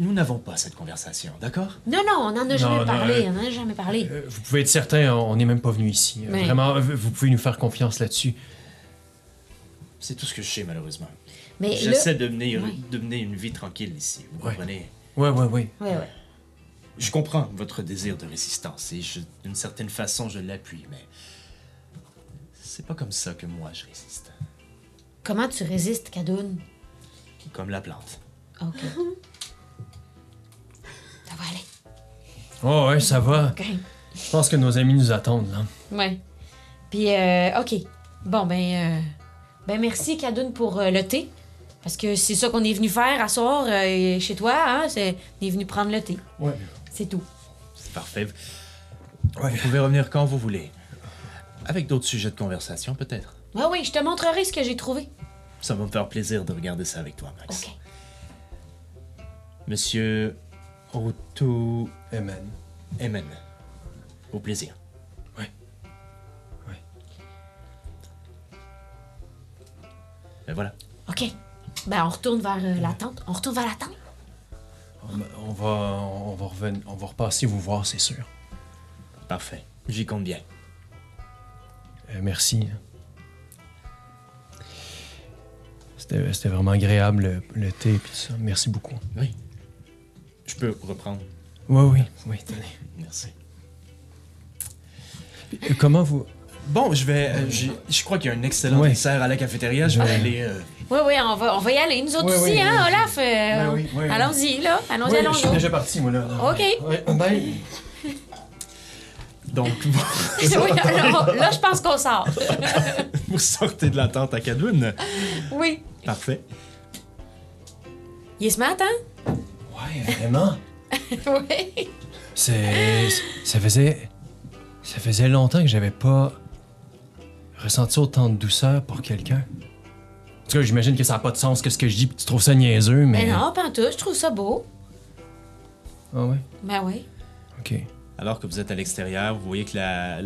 Nous n'avons pas cette conversation, d'accord? Non, non, on en a jamais non, parlé. euh, On en a jamais parlé. Euh, vous pouvez être certain, on n'est même pas venu ici. Euh, Mais- Vraiment, vous pouvez nous faire confiance là-dessus. C'est tout ce que je sais, malheureusement. Mais. J'essaie de, mener, Ouais. de mener une vie tranquille ici, vous Ouais. comprenez? Ouais. Ouais, ouais. Je comprends votre désir de résistance et d'une certaine façon, je l'appuie, mais c'est pas comme ça que moi je résiste. Comment tu résistes, Cadoun? Comme la plante. OK. (laughs) Va aller. Oh, ouais, ça va. Je pense que nos amis nous attendent, là. Ouais. Puis, euh, OK. Bon, ben, euh, ben merci, Cadoun, pour euh, le thé. Parce que c'est ça qu'on est venu faire à soir euh, chez toi, hein? C'est, on est venu prendre le thé. Ouais. C'est tout. C'est parfait. Ouais. Vous pouvez revenir quand vous voulez. Avec d'autres sujets de conversation, peut-être. Oui, oui, je te montrerai ce que j'ai trouvé. Ça va me faire plaisir de regarder ça avec toi, Max. OK. Monsieur Otto Amen. Emen. Au plaisir. Ouais. Ouais. Ben voilà. OK. Ben, on retourne vers euh, la tente. On retourne vers la tente. On, on va, on va revenir, on va repasser vous voir, c'est sûr. Parfait. J'y compte bien. Euh, merci. C'était c'était vraiment agréable, le, le thé et tout ça. Merci beaucoup. Oui. Je peux reprendre. Oui, oui, oui, tenez. Merci. Comment vous... Bon, je vais. euh, j'ai- je crois qu'il y a un excellent Ouais. dessert à la cafétéria. Je vais aller. euh, Oui, oui, on va, on va y aller. Nous autres Oui, aussi, oui, hein, oui. Olaf? euh, Ben oui, oui, oui. allons-y, là. Allons-y, allons-y. je suis déjà parti, moi, là. OK. Ouais, bye. donc, (laughs) oui, là, je pense qu'on sort. (laughs) vous sortez de la tente à Cadoun. Oui. Parfait. Il est smart, hein? Ouais, vraiment? (laughs) oui. C'est... Ça faisait... Ça faisait longtemps que j'avais pas ressenti autant de douceur pour quelqu'un. En tout cas, j'imagine que ça n'a pas de sens que ce que je dis, puis tu trouves ça niaiseux, mais... Mais non, pas tout. Je trouve ça beau. Ah ouais? Ben oui. OK. Alors que vous êtes à l'extérieur, vous voyez que la,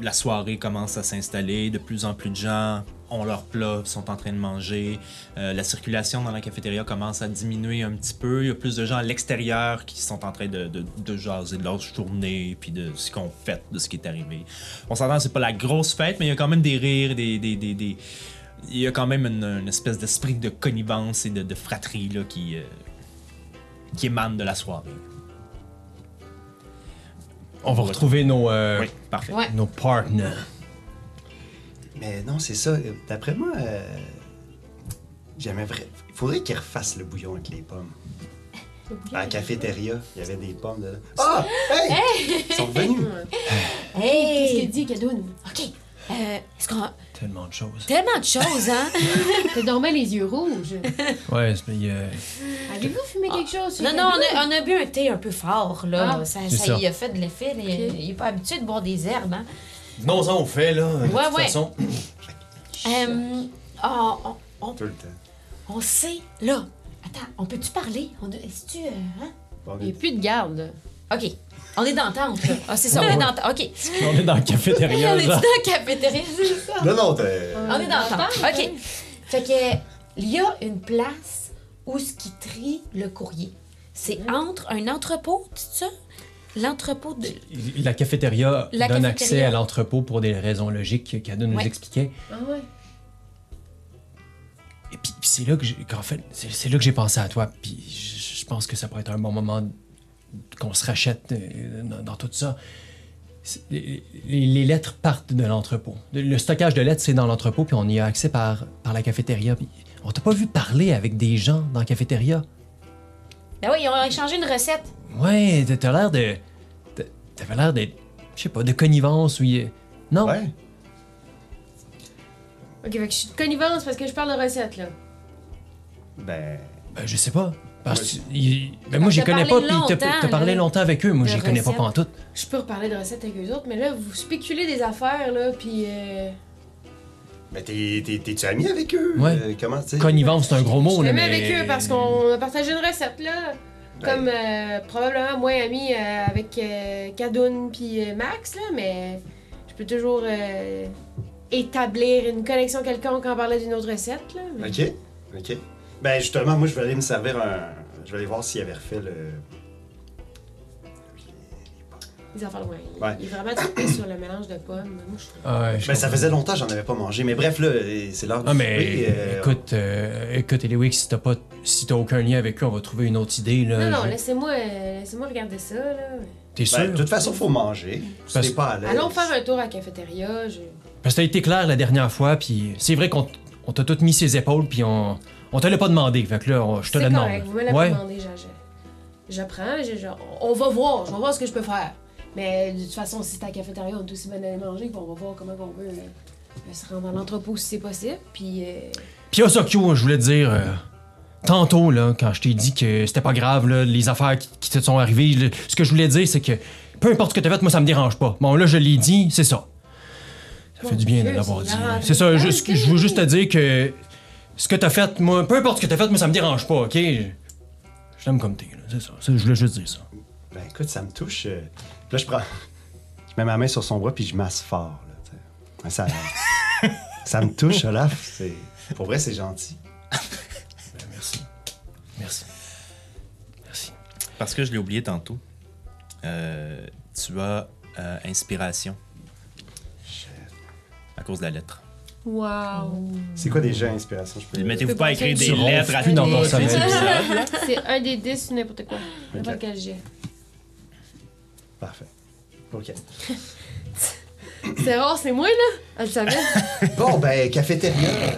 la soirée commence à s'installer. De plus en plus de gens ont leur plat, sont en train de manger. Euh, la circulation dans la cafétéria commence à diminuer un petit peu. Il y a plus de gens à l'extérieur qui sont en train de, de, de jaser de leur journée, puis de ce qu'on fait, de ce qui est arrivé. On s'entend, c'est pas la grosse fête, mais il y a quand même des rires, des... des, des, des- il y a quand même une, une espèce d'esprit de connivence et de, de fratrie là, qui, euh, qui émane de la soirée. On va retrouver nos... euh, Oui, parfait. Ouais. Nos partners. Mais non, c'est ça. D'après moi, euh, J'aimais vrai. Il faudrait qu'ils refassent le bouillon avec les pommes. À la cafétéria, il y avait des pommes dedans. Ah! Hey! Ils sont revenus. Qu'est-ce Hey! qu'il dit, Cadoun? OK. Euh, est-ce qu'on... Tellement de choses. Tellement de choses, hein? (laughs) T'as dormi les yeux rouges. Ouais, c'est- il, euh, Avez-vous fumé quelque chose? Non, non, on a, on a bu un thé un peu fort, là. Ah, ça, c'est ça ça. y a fait de l'effet. Il, il est pas habitué de boire des herbes, hein? Venons-en au fait, là. De Ouais, toute ouais. façon. (coughs) Euh, oh, on, on, Tout le temps. on sait, là. Attends, on peut-tu parler? On, est-ce tu hein? Bon, Il n'y a plus de garde. là. OK. On est dans la tente. Ah, c'est ça, on est dans la tente. OK. (laughs) On est dans la cafétéria, (laughs) on est dans la cafétéria, c'est ça? Non, non, t'es. On est dans la tente. OK. Fait que, il y a une place où ce qui trie le courrier. C'est entre un entrepôt, c'est ça? L'entrepôt de... La cafétéria La donne cafétéria. accès à l'entrepôt pour des raisons logiques qu'Ada nous Ouais. expliquait. Ah ouais. Et puis, puis c'est là que j'ai qu'en fait, c'est c'est là que j'ai pensé à toi. Puis je, je pense que ça pourrait être un bon moment qu'on se rachète euh, dans, dans tout ça. Les, lettres partent de l'entrepôt. Le, le stockage de lettres, c'est dans l'entrepôt, puis on y a accès par, par la cafétéria. Puis on t'a pas vu parler avec des gens dans la cafétéria? Ben oui, ils ont échangé une recette. Ouais, t'as- l'air de. T'avais l'air d'être, je sais pas, de connivence ou. y- Non? Ouais. Ok, fait que je suis de connivence parce que je parle de recette, là. Ben. Ben, je sais pas. Parce que. Ouais. il- ben, moi, j'y T'as connais pas, puis t'as- parlé là, longtemps avec eux. Moi, j'y connais pas pantoute. Je peux reparler de recettes avec eux autres, mais là, vous spéculez des affaires, là, puis... Euh... Ben, t'es- t'es- t'es-tu ami avec eux? Ouais. Euh, comment, tu sais? Connivence, c'est un gros Je mot, suis là, amie mais... avec eux parce qu'on a partagé une recette, là. Ben, Comme euh, probablement moins ami euh, avec euh, Kadoun puis euh, Max, là, mais je peux toujours euh, établir une connexion quelconque en parlant d'une autre recette, là. mais- Ok, ok. Ben justement, moi je vais aller me servir un. Je vais aller voir s'il avait refait le. Les affaires loin. Il- Ouais. Il est vraiment trippé sur le mélange de pommes. Moi, je trouve. Ah, ouais, je Ben ça faisait longtemps que j'en avais pas mangé. Mais bref, là, c'est l'heure du Ah, mais souper, euh, écoute, euh, écoute, Eliwick, si t'as pas... Si t'as aucun lien avec eux, on va trouver une autre idée, là. Non, non, Je- laissez-moi euh, laissez-moi regarder ça, là. T'es sûr? Ben, de toute façon, faut manger. Parce- pas à l'aise. Allons faire un tour à la cafétéria. Je... Parce que t'as été clair la dernière fois, puis c'est vrai qu'on on t'a tout mis ses épaules, puis on... On te l'a pas demandé, fait que là, on- je te le demande. correct, vous me l'avez ouais. demandé, j'apprends, je- je- on va voir, je vais voir ce que je peux faire. Mais de toute façon, si c'est à la cafétéria, on est aussi bien d'aller manger, puis on va voir comment on peut euh, se rendre dans l'entrepôt si c'est possible. Puis, euh, Puis Osokyo, je voulais te dire, euh, tantôt, là, quand je t'ai dit que c'était pas grave, là, les affaires qui, qui te sont arrivées, ce que je voulais dire, c'est que peu importe ce que t'as fait, moi, ça me dérange pas. Bon, là, je l'ai dit, c'est ça. Ça fait du bien de l'avoir dit. C'est ça, je, je veux juste te dire que ce que t'as fait, moi, peu importe ce que t'as fait, moi, ça me dérange pas, ok? Je, t'aime comme t'es, là, c'est ça. Ça, Je voulais juste dire ça. Ben écoute, ça me touche. Là, je prends. Je mets ma main sur son bras puis je masse fort. Là, ça, (laughs) ça me touche, Olaf. C'est... Pour vrai, c'est gentil. Ben, merci. Merci. Merci. Parce que je l'ai oublié tantôt. Euh, tu as euh, inspiration. À cause de la lettre. wow! C'est quoi déjà inspiration? Je peux... Mettez-vous pas à écrire des lettres à plus dans ton sommeil. (laughs) c'est un des 10 ou n'importe quoi. N'importe Ok. quel jet. Parfait. OK. (laughs) C'est rare, c'est moi, là? Elle le savait. Bon, ben, cafétéria. euh,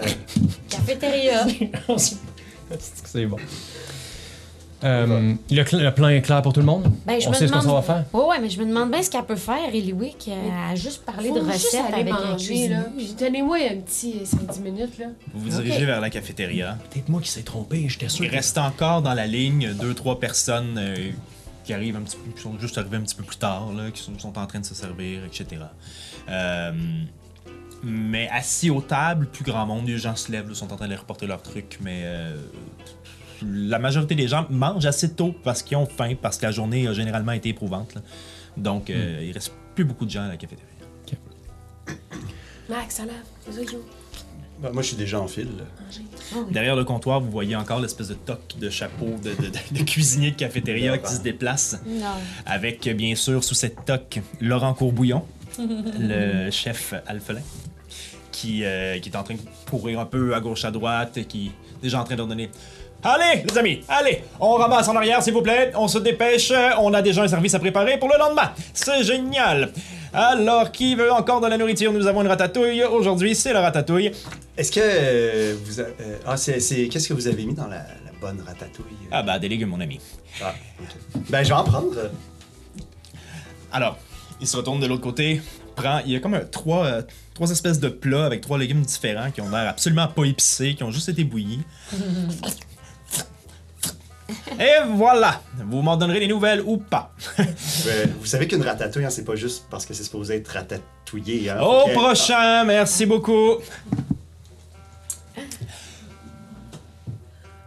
Cafétéria. (laughs) c'est bon. Euh, le, cl- le plan est clair pour tout le monde? Ben, je On me sait ce qu'on demande... s'en va faire? Ouais, ouais, mais je me demande bien ce qu'elle peut faire, Eliwick, euh, à juste parler Faut de juste recettes aller avec un manger, cuisinier. là. Puis Donnez-moi un petit 5-10 minutes, là. Vous vous dirigez vers la cafétéria. Peut-être moi qui s'est trompé, j'étais sûr. Il reste encore dans la ligne deux, trois personnes euh, qui arrivent un petit peu, qui sont juste arrivées un petit peu plus tard, là, qui sont, sont en train de se servir, etc. Euh, mais assis aux tables, plus grand monde, les gens se lèvent, là, sont en train de reporter leurs trucs, mais euh, la majorité des gens mangent assez tôt parce qu'ils ont faim, parce que la journée a généralement été éprouvante. là. Donc, euh, il reste plus beaucoup de gens à la cafétéria. Max, ça faut ben, moi, je suis déjà en file. là. manger. Derrière le comptoir, vous voyez encore l'espèce de toque de chapeau de, de- de- de cuisinier de cafétéria qui se déplace. Non. Avec, bien sûr, sous cette toque, Laurent Courbouillon, (laughs) le chef alphelin, qui, euh, qui est en train de courir un peu à gauche à droite, et qui est déjà en train de leur donner Allez, les amis, allez, on ramasse en arrière, s'il vous plaît. On se dépêche. On a déjà un service à préparer pour le lendemain. C'est génial. Alors, qui veut encore de la nourriture? Nous avons une ratatouille. Aujourd'hui, c'est la ratatouille. Est-ce que euh, vous. a- euh, ah, c'est. c'est- Qu'est-ce que vous avez mis dans la, la bonne ratatouille? Ah bah, des légumes, mon ami. Ah, ok. Ben, je vais en prendre. Alors, il se retourne de l'autre côté, prend. Il y a comme un- trois, euh, trois espèces de plats avec trois légumes différents qui ont l'air absolument pas épicés, qui ont juste été bouillis. (laughs) Et voilà! Vous m'en donnerez des nouvelles ou pas. (laughs) Euh, vous savez qu'une ratatouille, hein, c'est pas juste parce que c'est supposé être ratatouillé. Hein, Au prochain, merci beaucoup.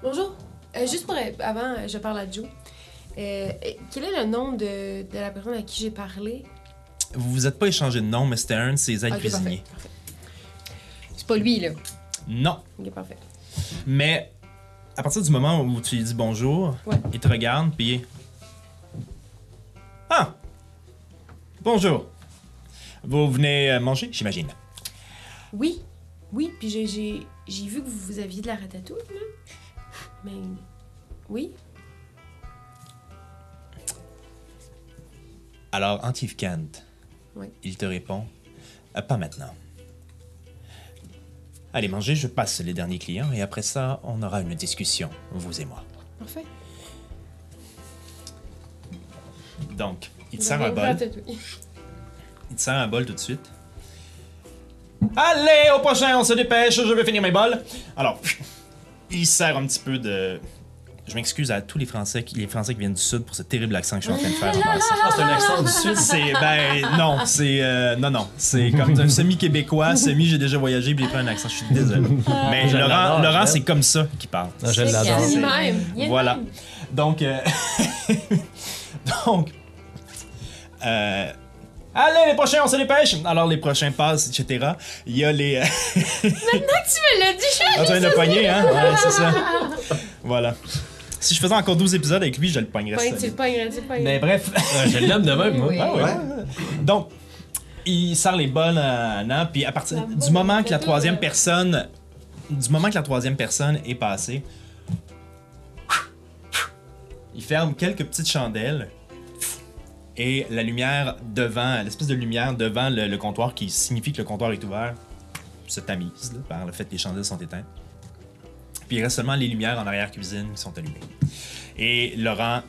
Bonjour. Euh, juste pour avant, euh, je parle à Joe. Euh, quel est le nom de, de la personne à qui j'ai parlé? Vous vous êtes pas échangé de nom, mais c'était un de ses aides cuisiniers. C'est pas lui, là. Non, Ok, parfait. mais à partir du moment où tu lui dis bonjour, Ouais. il te regarde, puis. Ah! Bonjour! Vous venez euh, manger, j'imagine. Oui, oui, puis j'ai, vu que vous aviez de la ratatouille, là. Mais. Oui? Alors, Antif Kant, Oui. il te répond Euh, Pas maintenant. Allez, manger, je passe les derniers clients et après ça, on aura une discussion, vous et moi. Parfait. Donc, il te sert un bol. Il te sert un bol tout de suite. Allez, au prochain, on se dépêche, je vais finir mes bols. Alors, il sert un petit peu de. Je m'excuse à tous les Français, qui, les Français qui viennent du Sud pour ce terrible accent que je suis en train de faire. (laughs) Ah, c'est un accent du sud. C'est ben non, c'est euh, non non, c'est comme un semi québécois, (laughs) semi j'ai déjà voyagé puis j'ai pris un accent, je suis désolé. Mais Je Laurent, Laurent je c'est comme ça qu'il parle. Ah, je l'adore. Voilà. Donc euh, (laughs) donc euh, Allez, les prochains, on se dépêche! Alors, les prochains passent, etc. Il y a les. euh, Tu me l'as dit, en train de pogner, hein? Ouais, c'est ça. Voilà. Si je faisais encore 12 épisodes avec lui, je le pognerais. Pogne, tu le tu le. Mais bref. Ah, je l'aime de même, moi. Oui. Ah ouais. Ouais. Donc, il sort les balles à Anna, puis à partir La du moment que la troisième personne, du moment que la troisième personne est passée, il ferme quelques petites chandelles et la lumière devant, l'espèce de lumière devant le, le comptoir qui signifie que le comptoir est ouvert, se tamise là, par le fait que les chandelles sont éteintes. Puis il reste seulement les lumières en arrière-cuisine qui sont allumées. Et Laurent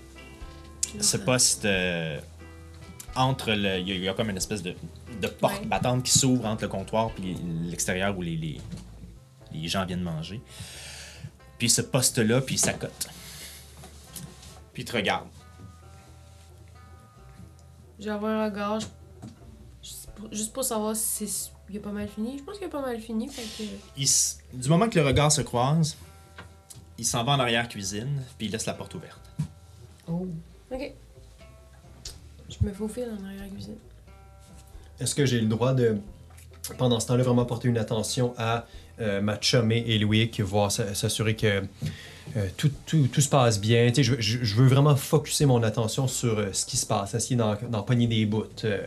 se poste euh, entre le. Il y, a- il y a comme une espèce de, de porte battante qui s'ouvre entre le comptoir et l'extérieur où les, les, les gens viennent manger. Puis il se poste là, puis il s'accote. Puis il te regarde. J'ai avoir un regard, juste pour, savoir si. Il a pas mal fini. Je pense qu'il a pas mal fini, fait que. Il s- du moment que le regard se croise, il s'en va en arrière-cuisine, puis il laisse la porte ouverte. Oh. Ok. Je me faufile en arrière-cuisine. Est-ce que j'ai le droit de, pendant ce temps-là, vraiment porter une attention à euh, ma chumée et Louis, voir s'assurer que euh, tout, tout- tout se passe bien? Tu sais, je, je- je veux vraiment focuser mon attention sur euh, ce qui se passe, essayer d'en d'en pogner des bouts. euh.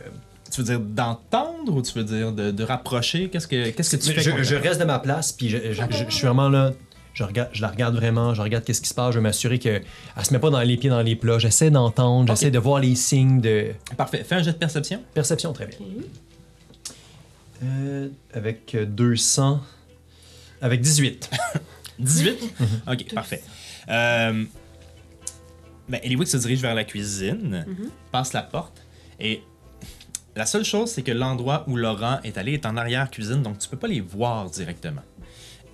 Tu veux dire d'entendre ou tu veux dire de, de rapprocher? Qu'est-ce que, qu'est-ce que tu fais je, je reste de ma place, puis je, je- je- je suis vraiment là. Je, regarde, je la regarde vraiment, je regarde qu'est-ce qui se passe, je veux m'assurer qu'elle se met pas dans les pieds dans les plats. J'essaie d'entendre, j'essaie de voir les signes de Parfait. Fais un jet de perception. perception, très bien. Euh, avec euh, 200. Avec 18. 18? (laughs) ok, parfait. Euh, ben, Eliwick se dirige vers la cuisine, passe la porte, et la seule chose, c'est que l'endroit où Laurent est allé est en arrière-cuisine, donc tu peux pas les voir directement.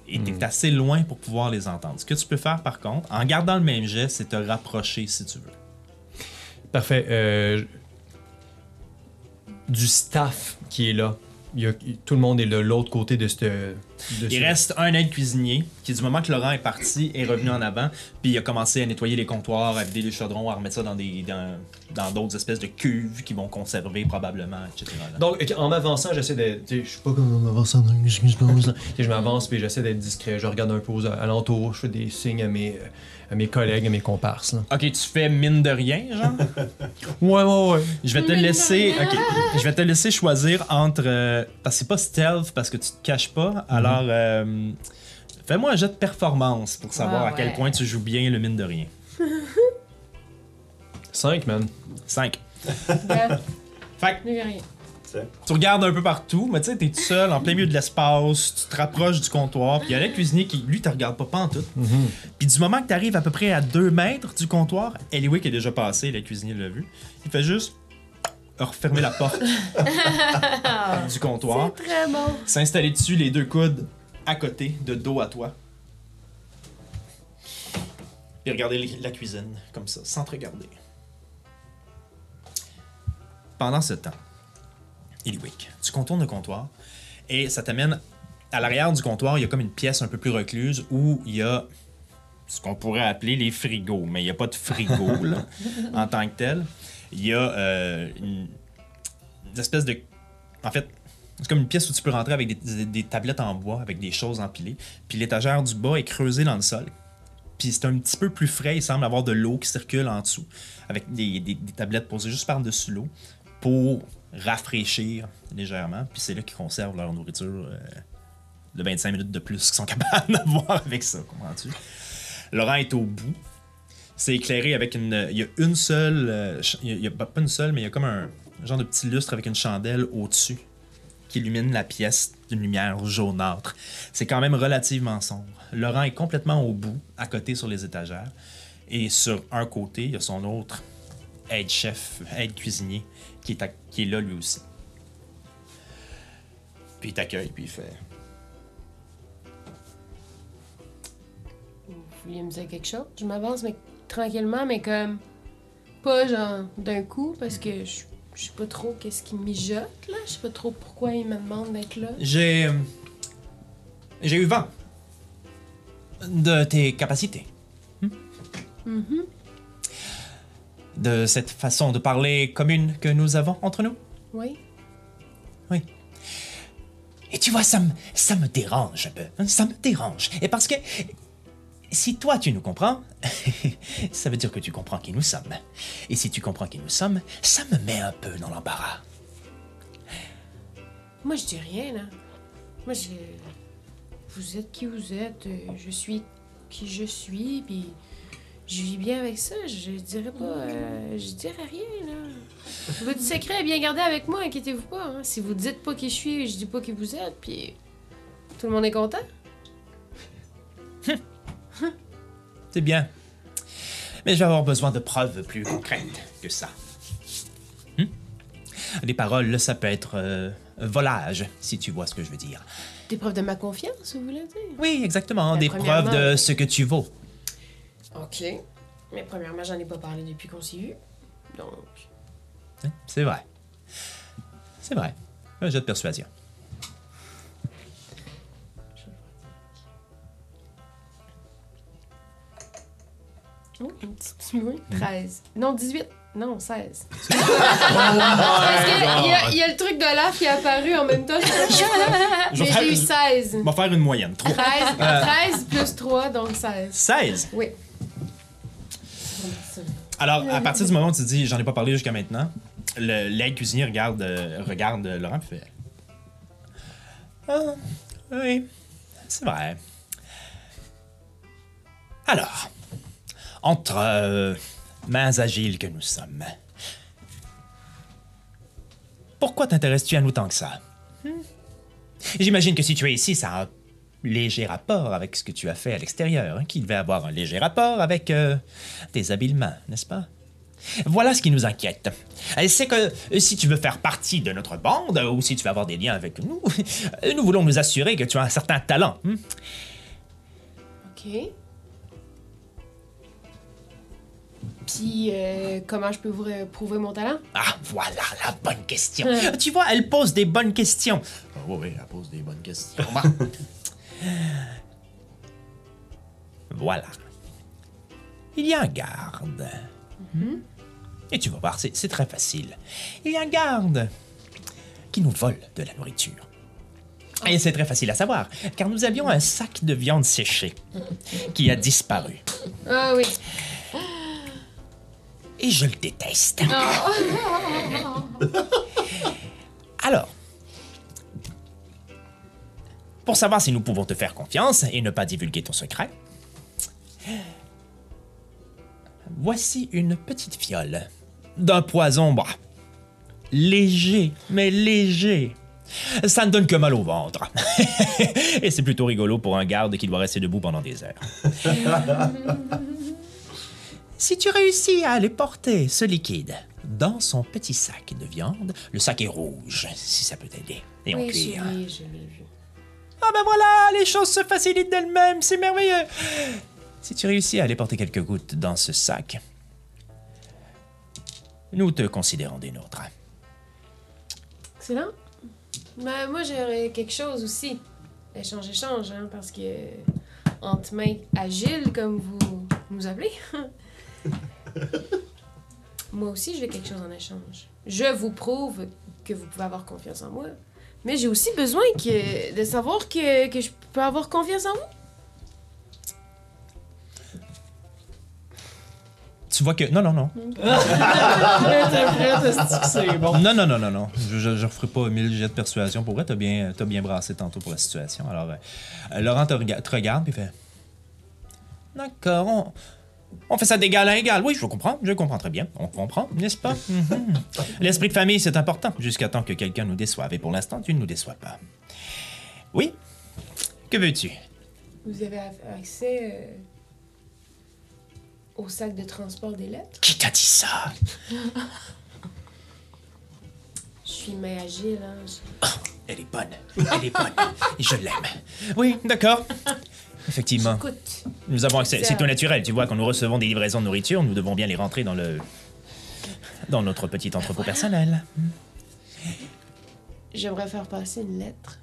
Et tu es assez loin pour pouvoir les entendre. Ce que tu peux faire, par contre, en gardant le même geste, c'est te rapprocher si tu veux. Parfait. euh, du staff qui est là. Il y a- tout le monde est de l'autre côté de cette. de Il ce- reste un aide cuisinier qui, du moment que Laurent est parti, est revenu en avant, puis il a commencé à nettoyer les comptoirs, à vider les chaudrons, à remettre ça dans des dans dans d'autres espèces de cuves qui vont conserver probablement, etc. là. Donc, en m'avançant, j'essaie sais, Je suis pas comme en m'avançant Je m'avance puis j'essaie d'être discret. Je regarde un peu aux alentours, je fais des signes à mes, à mes collègues, à mes comparses. Là. Ok, tu fais mine de rien, genre? (laughs) Ouais, ouais, ouais. Je vais te laisser. Ok, je vais te laisser choisir entre. euh, parce que c'est pas stealth parce que tu te caches pas. Alors, euh, Fais-moi un jet de performance pour savoir Ah, à quel ouais. point tu joues bien le mine de rien. (laughs) 5, man. 5. Ben, Fait que lui, rien. Tu regardes un peu partout, mais tu sais, t'es tout seul, en plein milieu de l'espace, tu te rapproches du comptoir, puis il y a le cuisinier qui, lui, te regarde pas, pas en tout. Puis du moment que t'arrives à peu près à 2 mètres du comptoir, Eliwick est déjà passé, le cuisinier l'a vu. Il fait juste refermer la porte (laughs) du comptoir, Très bon. s'installer dessus, les deux coudes à côté, de dos à toi. Puis regarder la cuisine, comme ça, sans te regarder. Pendant ce temps, Tu contournes le comptoir et ça t'amène à l'arrière du comptoir, il y a comme une pièce un peu plus recluse où il y a ce qu'on pourrait appeler les frigos, mais il n'y a pas de frigo (laughs) là, en tant que tel. Il y a euh, une, une espèce de. En fait, c'est comme une pièce où tu peux rentrer avec des, des- des tablettes en bois, avec des choses empilées. Puis l'étagère du bas est creusée dans le sol. Puis c'est un petit peu plus frais, il semble avoir de l'eau qui circule en dessous, avec des, des- des tablettes posées juste par-dessus l'eau pour rafraîchir légèrement. Puis c'est là qu'ils conservent leur nourriture euh, de 25 minutes de plus qu'ils sont (laughs) capables d'avoir avec ça, comprends-tu? Laurent est au bout. C'est éclairé avec une. Il y a une seule. euh, il y a, pas une seule, mais il y a comme un, genre de petit lustre avec une chandelle au-dessus qui illumine la pièce d'une lumière jaunâtre. C'est quand même relativement sombre. Laurent est complètement au bout, à côté sur les étagères. Et sur un côté, il y a son autre aide-chef, aide-cuisinier, qui est, à- qui est là lui aussi. Puis il t'accueille, puis il fait Vous vouliez me dire quelque chose? Je m'avance, mais tranquillement, mais comme. Pas genre d'un coup, parce que je je sais pas trop qu'est-ce qui mijote, là. Je sais pas trop pourquoi il me demande d'être là. J'ai. J'ai eu vent de tes capacités. Hmm? De cette façon de parler commune que nous avons entre nous? Oui? Oui. Et tu vois, ça me, ça me dérange un peu. hein, Ça me dérange. Et parce que si toi tu nous comprends, (laughs) ça veut dire que tu comprends qui nous sommes. Et si tu comprends qui nous sommes, ça me met un peu dans l'embarras. Moi, je dis rien, là. Moi, je. Vous êtes qui vous êtes, euh, je suis qui je suis, puis je vis bien avec ça. Je dirais pas. euh, je dirais rien, là. Votre secret est bien gardé avec moi, inquiétez-vous pas. hein. Si vous dites pas qui je suis, je dis pas qui vous êtes, puis. Tout le monde est content? (laughs) C'est bien. Mais je vais avoir besoin de preuves plus concrètes que ça. Hmm? Des paroles, ça peut être euh, volage, si tu vois ce que je veux dire. Des preuves de ma confiance, vous voulez dire? Oui, exactement. Ben, des preuves de ce que tu vaux. Ok. Mais premièrement, j'en ai pas parlé depuis qu'on s'est vu. Donc. C'est vrai. C'est vrai. Un jeu de persuasion. Oh, un petit peu moins. 13. Non, 18. Non, 16. Oh (laughs) Parce qu'il y, y a le truc de l'AF qui est apparu en même temps. (laughs) Mais j'ai eu je- 16. On va faire une moyenne. 3. 13, 13 plus 3, donc 16. 16. Oui. Alors, à partir du moment où tu dis j'en ai pas parlé jusqu'à maintenant, l'aide cuisinier regarde, euh, regarde euh, Laurent et fait Ah, oui, c'est vrai. Alors, entre euh, mains agiles que nous sommes, pourquoi t'intéresses-tu à nous tant que ça? Hmm? J'imagine que si tu es ici, ça a léger rapport avec ce que tu as fait à l'extérieur, hein, qui devait avoir un léger rapport avec euh, tes habilements, n'est-ce pas? Voilà ce qui nous inquiète. Euh, C'est que euh, si tu veux faire partie de notre bande, ou si tu veux avoir des liens avec nous, euh, nous voulons nous assurer que tu as un certain talent. hmm? Ok. Puis, euh, comment je peux vous prouver mon talent? Ah, voilà la bonne question. tu vois, elle pose des bonnes questions. Ah oui, oui, elle pose des bonnes questions. (laughs) Voilà. Il y a un garde. Et tu vas voir, c'est c'est très facile. Il y a un garde qui nous vole de la nourriture. Et c'est très facile à savoir, car nous avions un sac de viande séchée qui a disparu. Ah oui. Et je le déteste. Alors, Pour savoir si nous pouvons te faire confiance et ne pas divulguer ton secret, voici une petite fiole d'un poison bah, léger, mais léger. Ça ne donne que mal au ventre. (laughs) et c'est plutôt rigolo pour un garde qui doit rester debout pendant des heures. (laughs) si tu réussis à aller porter ce liquide dans son petit sac de viande, le sac est rouge, si ça peut t'aider. Et en Oui, cuir. je je l'ai vu. Ah ben voilà, les choses se facilitent d'elles-mêmes, c'est merveilleux. Si tu réussis à aller porter quelques gouttes dans ce sac, nous te considérons des nôtres. Excellent. Ben, moi, j'aurais quelque chose aussi. Échange, échange, hein, parce que entre mains agiles, comme vous nous appelez, (laughs) moi aussi, j'ai quelque chose en échange. Je vous prouve que vous pouvez avoir confiance en moi, mais j'ai aussi besoin que, de savoir que, que je peux avoir confiance en vous. Tu vois que... Non, non, non. (laughs) Non, non, non, non, non. Je, je referai pas mille jets de persuasion. Pour vrai, t'as bien, t'as bien brassé tantôt pour la situation. Alors, euh, Laurent te, rega- te regarde puis fait... D'accord, on, on fait ça d'égal à égal. Oui, je comprends, je comprends très bien. On comprend, n'est-ce pas? Mhm. L'esprit de famille, c'est important, jusqu'à temps que quelqu'un nous déçoive. Et pour l'instant, tu ne nous déçois pas. Oui? Que veux-tu? Vous avez a- accès euh, au sac de transport des lettres? Qui t'a dit ça? Je suis main agile, hein. je- Elle est bonne. Elle est bonne. Et je l'aime. Oui, d'accord. Effectivement. Écoute, Nous avons accès. C'est tout naturel. Tu vois, quand nous recevons des livraisons de nourriture, nous devons bien les rentrer dans le. dans notre petit entrepôt personnel. j'aimerais faire passer une lettre.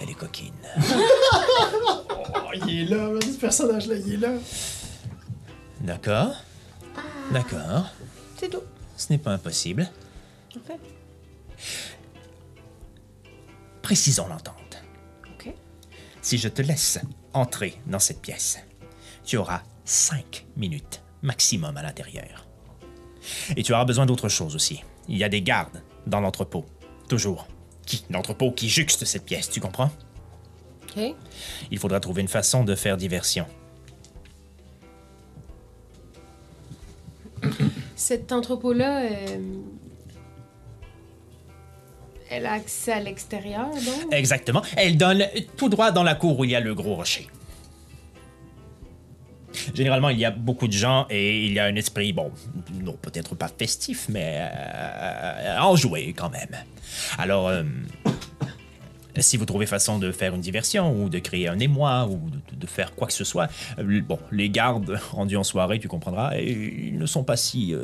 Elle est coquine. Oh, il est là, ce personnage-là, il est là. D'accord. D'accord. C'est tout. Ce n'est pas impossible. En fait. Précisons l'entente. Si je te laisse entrer dans cette pièce, tu auras cinq minutes maximum à l'intérieur. Et tu auras besoin d'autre chose aussi. Il y a des gardes dans l'entrepôt. Toujours. Qui? L'entrepôt qui juxte cette pièce, tu comprends? OK. Il faudra trouver une façon de faire diversion. Cet entrepôt-là, euh, elle a accès à l'extérieur, donc? Exactement. Elle donne tout droit dans la cour où il y a le gros rocher. Généralement, il y a beaucoup de gens et il y a un esprit, bon, non, peut-être pas festif, mais euh, enjoué quand même. Alors, euh, si vous trouvez façon de faire une diversion ou de créer un émoi ou de, faire quoi que ce soit, euh, bon, les gardes (laughs) rendus en soirée, tu comprendras, ils ne sont pas si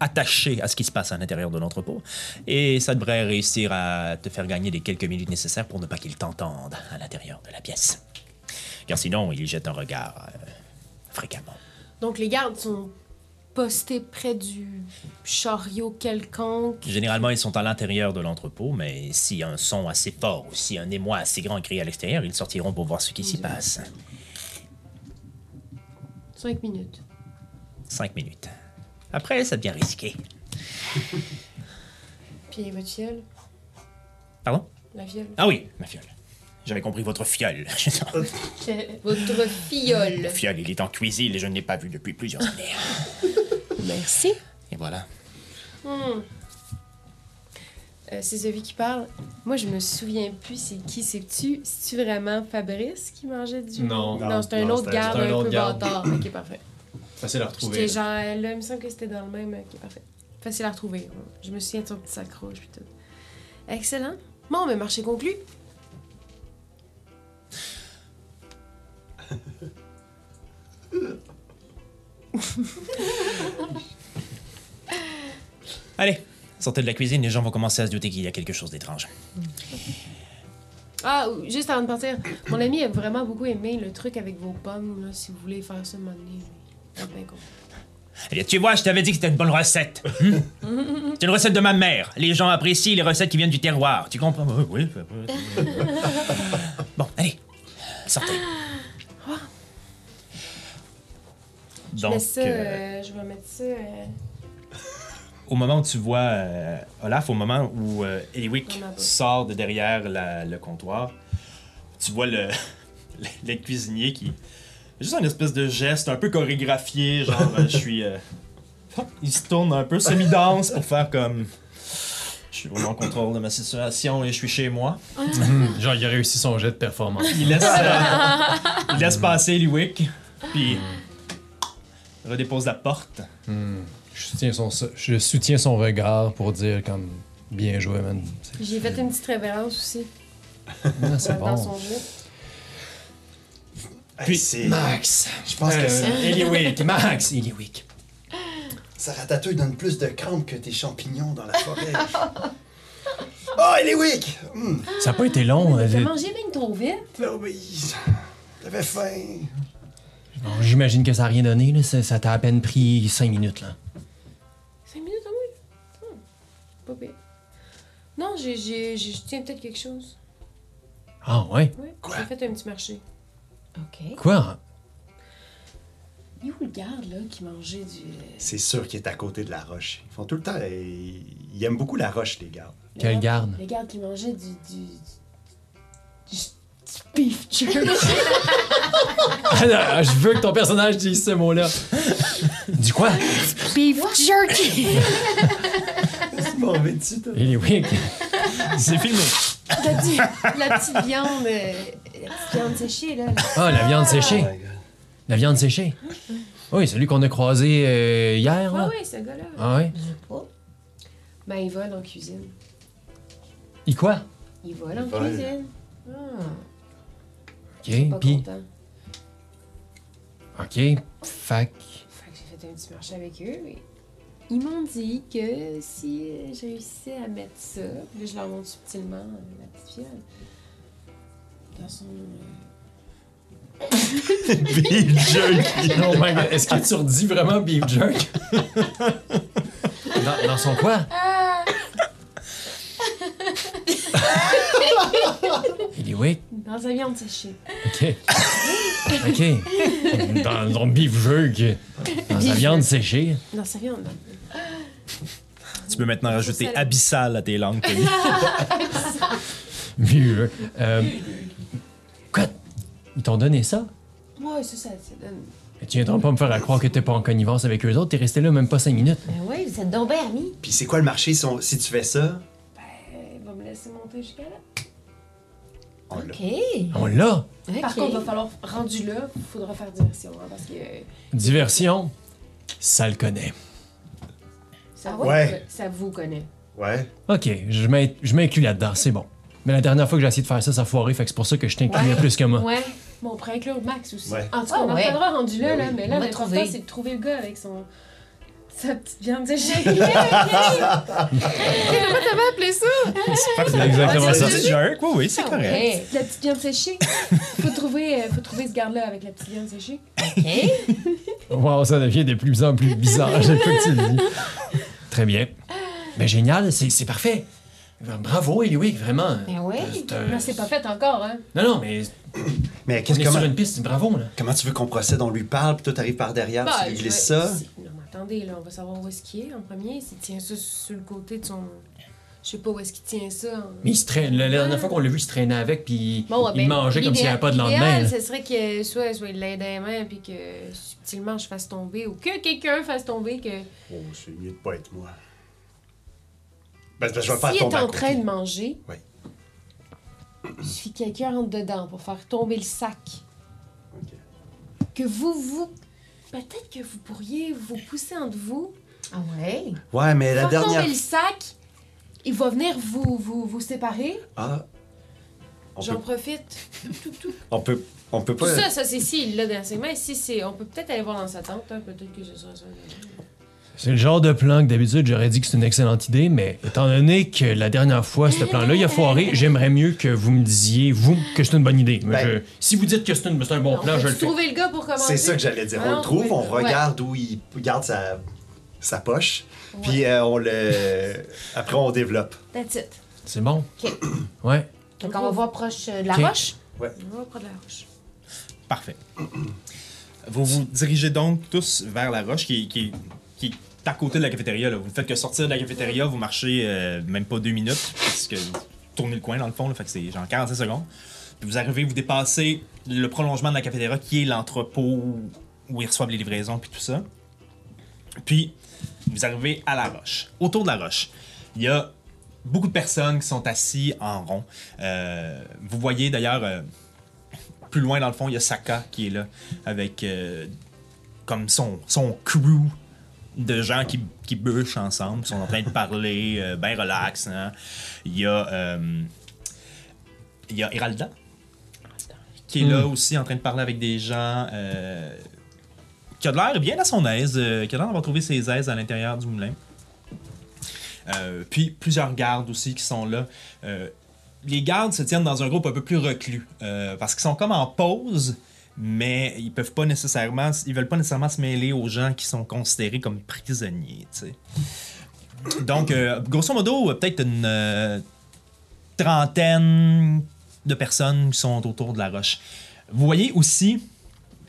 attachés à ce qui se passe à l'intérieur de l'entrepôt. Et ça devrait réussir à te faire gagner les quelques minutes nécessaires pour ne pas qu'ils t'entendent à l'intérieur de la pièce. Car sinon, ils jettent un regard euh, fréquemment. Donc, les gardes sont postés près du chariot quelconque. Généralement, ils sont à l'intérieur de l'entrepôt, mais a un son assez fort ou a un émoi assez grand crié à l'extérieur, ils sortiront pour voir ce qui s'y passe. Cinq minutes. Cinq minutes. Après, ça devient risqué. (laughs) Puis votre fiole? Pardon? La fiole. Ah oui, ma fiole. J'avais compris votre fiole. (laughs) Votre fiole. Le fiole, il est en cuisine et je ne l'ai pas vu depuis plusieurs années. (laughs) Merci. Et voilà. Hmm. Euh, c'est celui qui parle. Moi, je me souviens plus c'est qui. C'est-tu c'est-tu vraiment Fabrice qui mangeait du... Non. Non, c'est un Non, autre garde c'est un peu garde. bâtard. ok, parfait. Facile à J'étais retrouver. là. genre... Là, il me semble que c'était dans le même... Ok, parfait. Facile à retrouver. Je me souviens de son petit sac rouge puis tout. Excellent. Bon, mais marché conclu. (laughs) Allez, sortez de la cuisine, les gens vont commencer à se douter qu'il y a quelque chose d'étrange. Ah, juste avant de partir, mon ami a vraiment beaucoup aimé le truc avec vos pommes, là, si vous voulez faire ça un moment donné. Eh bien, tu vois, je t'avais dit que c'était une bonne recette. Hmm? (laughs) C'est une recette de ma mère. Les gens apprécient les recettes qui viennent du terroir. Tu comprends? Oui, (laughs) bon, allez, sortez. Je Donc, ça, euh, euh, je vais mettre ça... euh, au moment où tu vois euh, Olaf, au moment où Eliwick sort de derrière la- le comptoir, tu vois le, (laughs) le, le cuisinier qui. Juste un espèce de geste un peu chorégraphié, genre euh, je suis. euh, il se tourne un peu semi-danse pour faire comme. Je suis vraiment en contrôle de ma situation et je suis chez moi. Genre, il a réussi son jet de performance. Il laisse, euh, il laisse passer Eliwick, puis redépose la porte. Je soutiens son, je soutiens son regard pour dire comme bien joué, man. J'ai fait une petite révérence aussi Ah, c'est dans, dans bon. son jeu. Puis- c'est. Max! Je pense que ça, Euh, Eliwick! Max! Eliwick! ça ratatouille donne plus de crampes que tes champignons dans la forêt. (laughs) oh, Eliwick! Hum. Ça n'a pas été long. T'as euh, mangé bien trop vite. Oh, oui. J'avais faim. bon, J'imagine que ça n'a rien donné. Là. Ça, ça t'a à peine pris 5 minutes. Là. Cinq minutes à moi? Hmm. Pas pire. Non, j'ai, j'ai, j'ai- je tiens peut-être quelque chose. Ah ouais? Oui, Quoi? j'ai fait un petit marché. OK. Quoi? Il est où le garde, là, qui mangeait du... euh, C'est sûr qu'il est à côté de la roche. Ils font tout le temps. Ils, ils aiment beaucoup la roche, les gars. le Quel garde? Le garde qui mangeait du... du... du, du beef jerky. (laughs) Ah, je veux que ton personnage dise ce mot-là. Du quoi? beef jerky! (laughs) C'est mauvais dessus, toi. C'est filmé. la, petite- la petite viande... euh, la petite viande séchée, là. là. Ah, la viande Oh séchée. God. La viande séchée. Oui, celui qu'on a croisé euh, hier. Ah Là. ouais, ce gars-là. Ah ouais? Je sais pas. Ben, il vole en cuisine. Il quoi? Il vole en Il vole. cuisine. Ah. Ok, puis? content. Ok, fac. Fait que j'ai fait un petit marché avec eux. Et ils m'ont dit que si je réussissais à mettre ça, puis là, je leur montre subtilement la petite fiole. Dans son. Beef jerky. My god, est-ce que tu redis vraiment beef jerk? dans, dans son quoi? Eliwick? dans sa viande séchée. Ok. (laughs) Ok. Dans son beef jerk. Dans sa viande séchée. Dans sa viande. Tu peux maintenant rajouter abyssal à tes langues. connues. Beef jerk. Euh, quoi? Ils t'ont donné ça? Ouais, ça, ça, ça donne. Mais tu viendras pas me faire à croire que t'es pas en connivence avec eux autres. T'es resté là même pas 5 minutes. Ben oui, vous êtes donc bien amis. Puis c'est quoi le marché si, on- si tu fais ça? Ben, il va me laisser monter jusqu'à là. On l'a. OK. On l'a? Par contre, il va falloir, rendu là, il faudra faire diversion. hein, parce que Diversion? Ça le connaît. Ça, Ah ouais? ça vous connaît. Ouais. Ok, je m'in- je m'inclus là-dedans, c'est bon. Mais la dernière fois que j'ai essayé de faire ça, ça a foiré, fait que c'est pour ça que je t'incluais plus que moi. Ouais. Bon, on pourrait inclure Max aussi. Ouais. En tout cas, Ah on en ouais. reviendra rendu là, Ben là oui. mais là, l'important, c'est de trouver le gars avec son. sa petite viande séchée. (laughs) Comment t'avais appelé ça? C'est exactement Ah, ça. c'est jerk, oui, oui, c'est Ah correct. ouais. La petite viande séchée. Faut trouver, euh, faut trouver ce garde-là avec la petite viande séchée. OK. Wow, ça devient de plus en plus bizarre chaque fois que tu le dis. Très bien. Ben génial, c'est c'est parfait. Bravo, Eliwick, vraiment. Ben oui. Mais c'est pas fait encore, hein? Non, non, mais (coughs) Mais qu'est-ce est comment, sur une piste, bravo, là. comment tu veux qu'on procède? On lui parle, puis toi t'arrives par derrière, Bah, tu lui glisses vais- ça? Non, mais attendez, là, on va savoir où est-ce qu'il est en premier. S'il tient ça sur le côté de son. Je sais pas où est-ce qu'il tient ça. en- Mais il se traîne, la dernière fois qu'on l'a vu, il se traînait avec, puis Bon, ouais, il ben, mangeait comme s'il n'y avait pas de lendemain. ce serait que soit, soit il l'aide des mains, puis que subtilement je fasse tomber, ou que quelqu'un fasse tomber, que. Oh, c'est mieux de pas être moi. Ben, c'est parce que je vais faire S'il est tomber à en train de manger, Oui. (clears throat) que quelqu'un rentre dedans pour faire tomber le sac. Ok. Que vous, vous. Peut-être que vous pourriez vous pousser entre vous, Ah ouais? Ouais, mais la faire dernière... tomber le sac, il va venir vous, vous, vous séparer. Ah. J'en peut, profite. Tout, tout. on peut, on peut Tout pas... ça, ça c'est si il l'a dans ses mains. Si c'est. On peut peut-être aller voir dans sa tente, hein, peut-être que ce sera ça. C'est le genre de plan que d'habitude j'aurais dit que c'est une excellente idée, mais étant donné que la dernière fois ce plan-là il a foiré, j'aimerais mieux que vous me disiez, vous, que c'est une bonne idée. Mais Ben- je- si vous dites que c'est un bon plan, je le fais. trouver le gars pour commencer. C'est ça que j'allais dire. Ah on le trouve, on ouais. regarde où il garde sa, sa poche, puis euh, on le... (laughs) Après, on développe. That's it. C'est bon? Ok. (clears throat) Ouais. Donc, on va voir proche euh, de la Ok. roche? On va prendre la roche. Parfait. (clears throat) Vous vous dirigez donc tous vers la roche qui, qui, qui est à côté de la cafétéria. Là. Vous ne faites que sortir de la cafétéria, vous marchez euh, même pas deux minutes, parce que vous tournez le coin dans le fond, là, fait que c'est genre 45 secondes. Puis vous arrivez, vous dépassez le prolongement de la cafétéria qui est l'entrepôt où ils reçoivent les livraisons puis tout ça. Puis vous arrivez à la roche. Autour de la roche, il y a beaucoup de personnes qui sont assis en rond. Euh, vous voyez d'ailleurs euh, plus loin dans le fond, il y a Saka qui est là avec euh, comme son, son crew de gens qui, qui bûchent ensemble, Ils sont en train de parler, euh, ben relax. hein. Il y a euh, il y a Heralda qui est là aussi en train de parler avec des gens euh, qui a l'air bien à son aise, euh, qui a l'air trouvé ses aises à l'intérieur du moulin. Euh, puis plusieurs gardes aussi qui sont là. Euh, les gardes se tiennent dans un groupe un peu plus reclus euh, parce qu'ils sont comme en pause, mais ils peuvent pas nécessairement, ils veulent pas nécessairement se mêler aux gens qui sont considérés comme prisonniers. Donc, grosso modo, peut-être une trentaine de personnes qui sont autour de la roche. Vous voyez aussi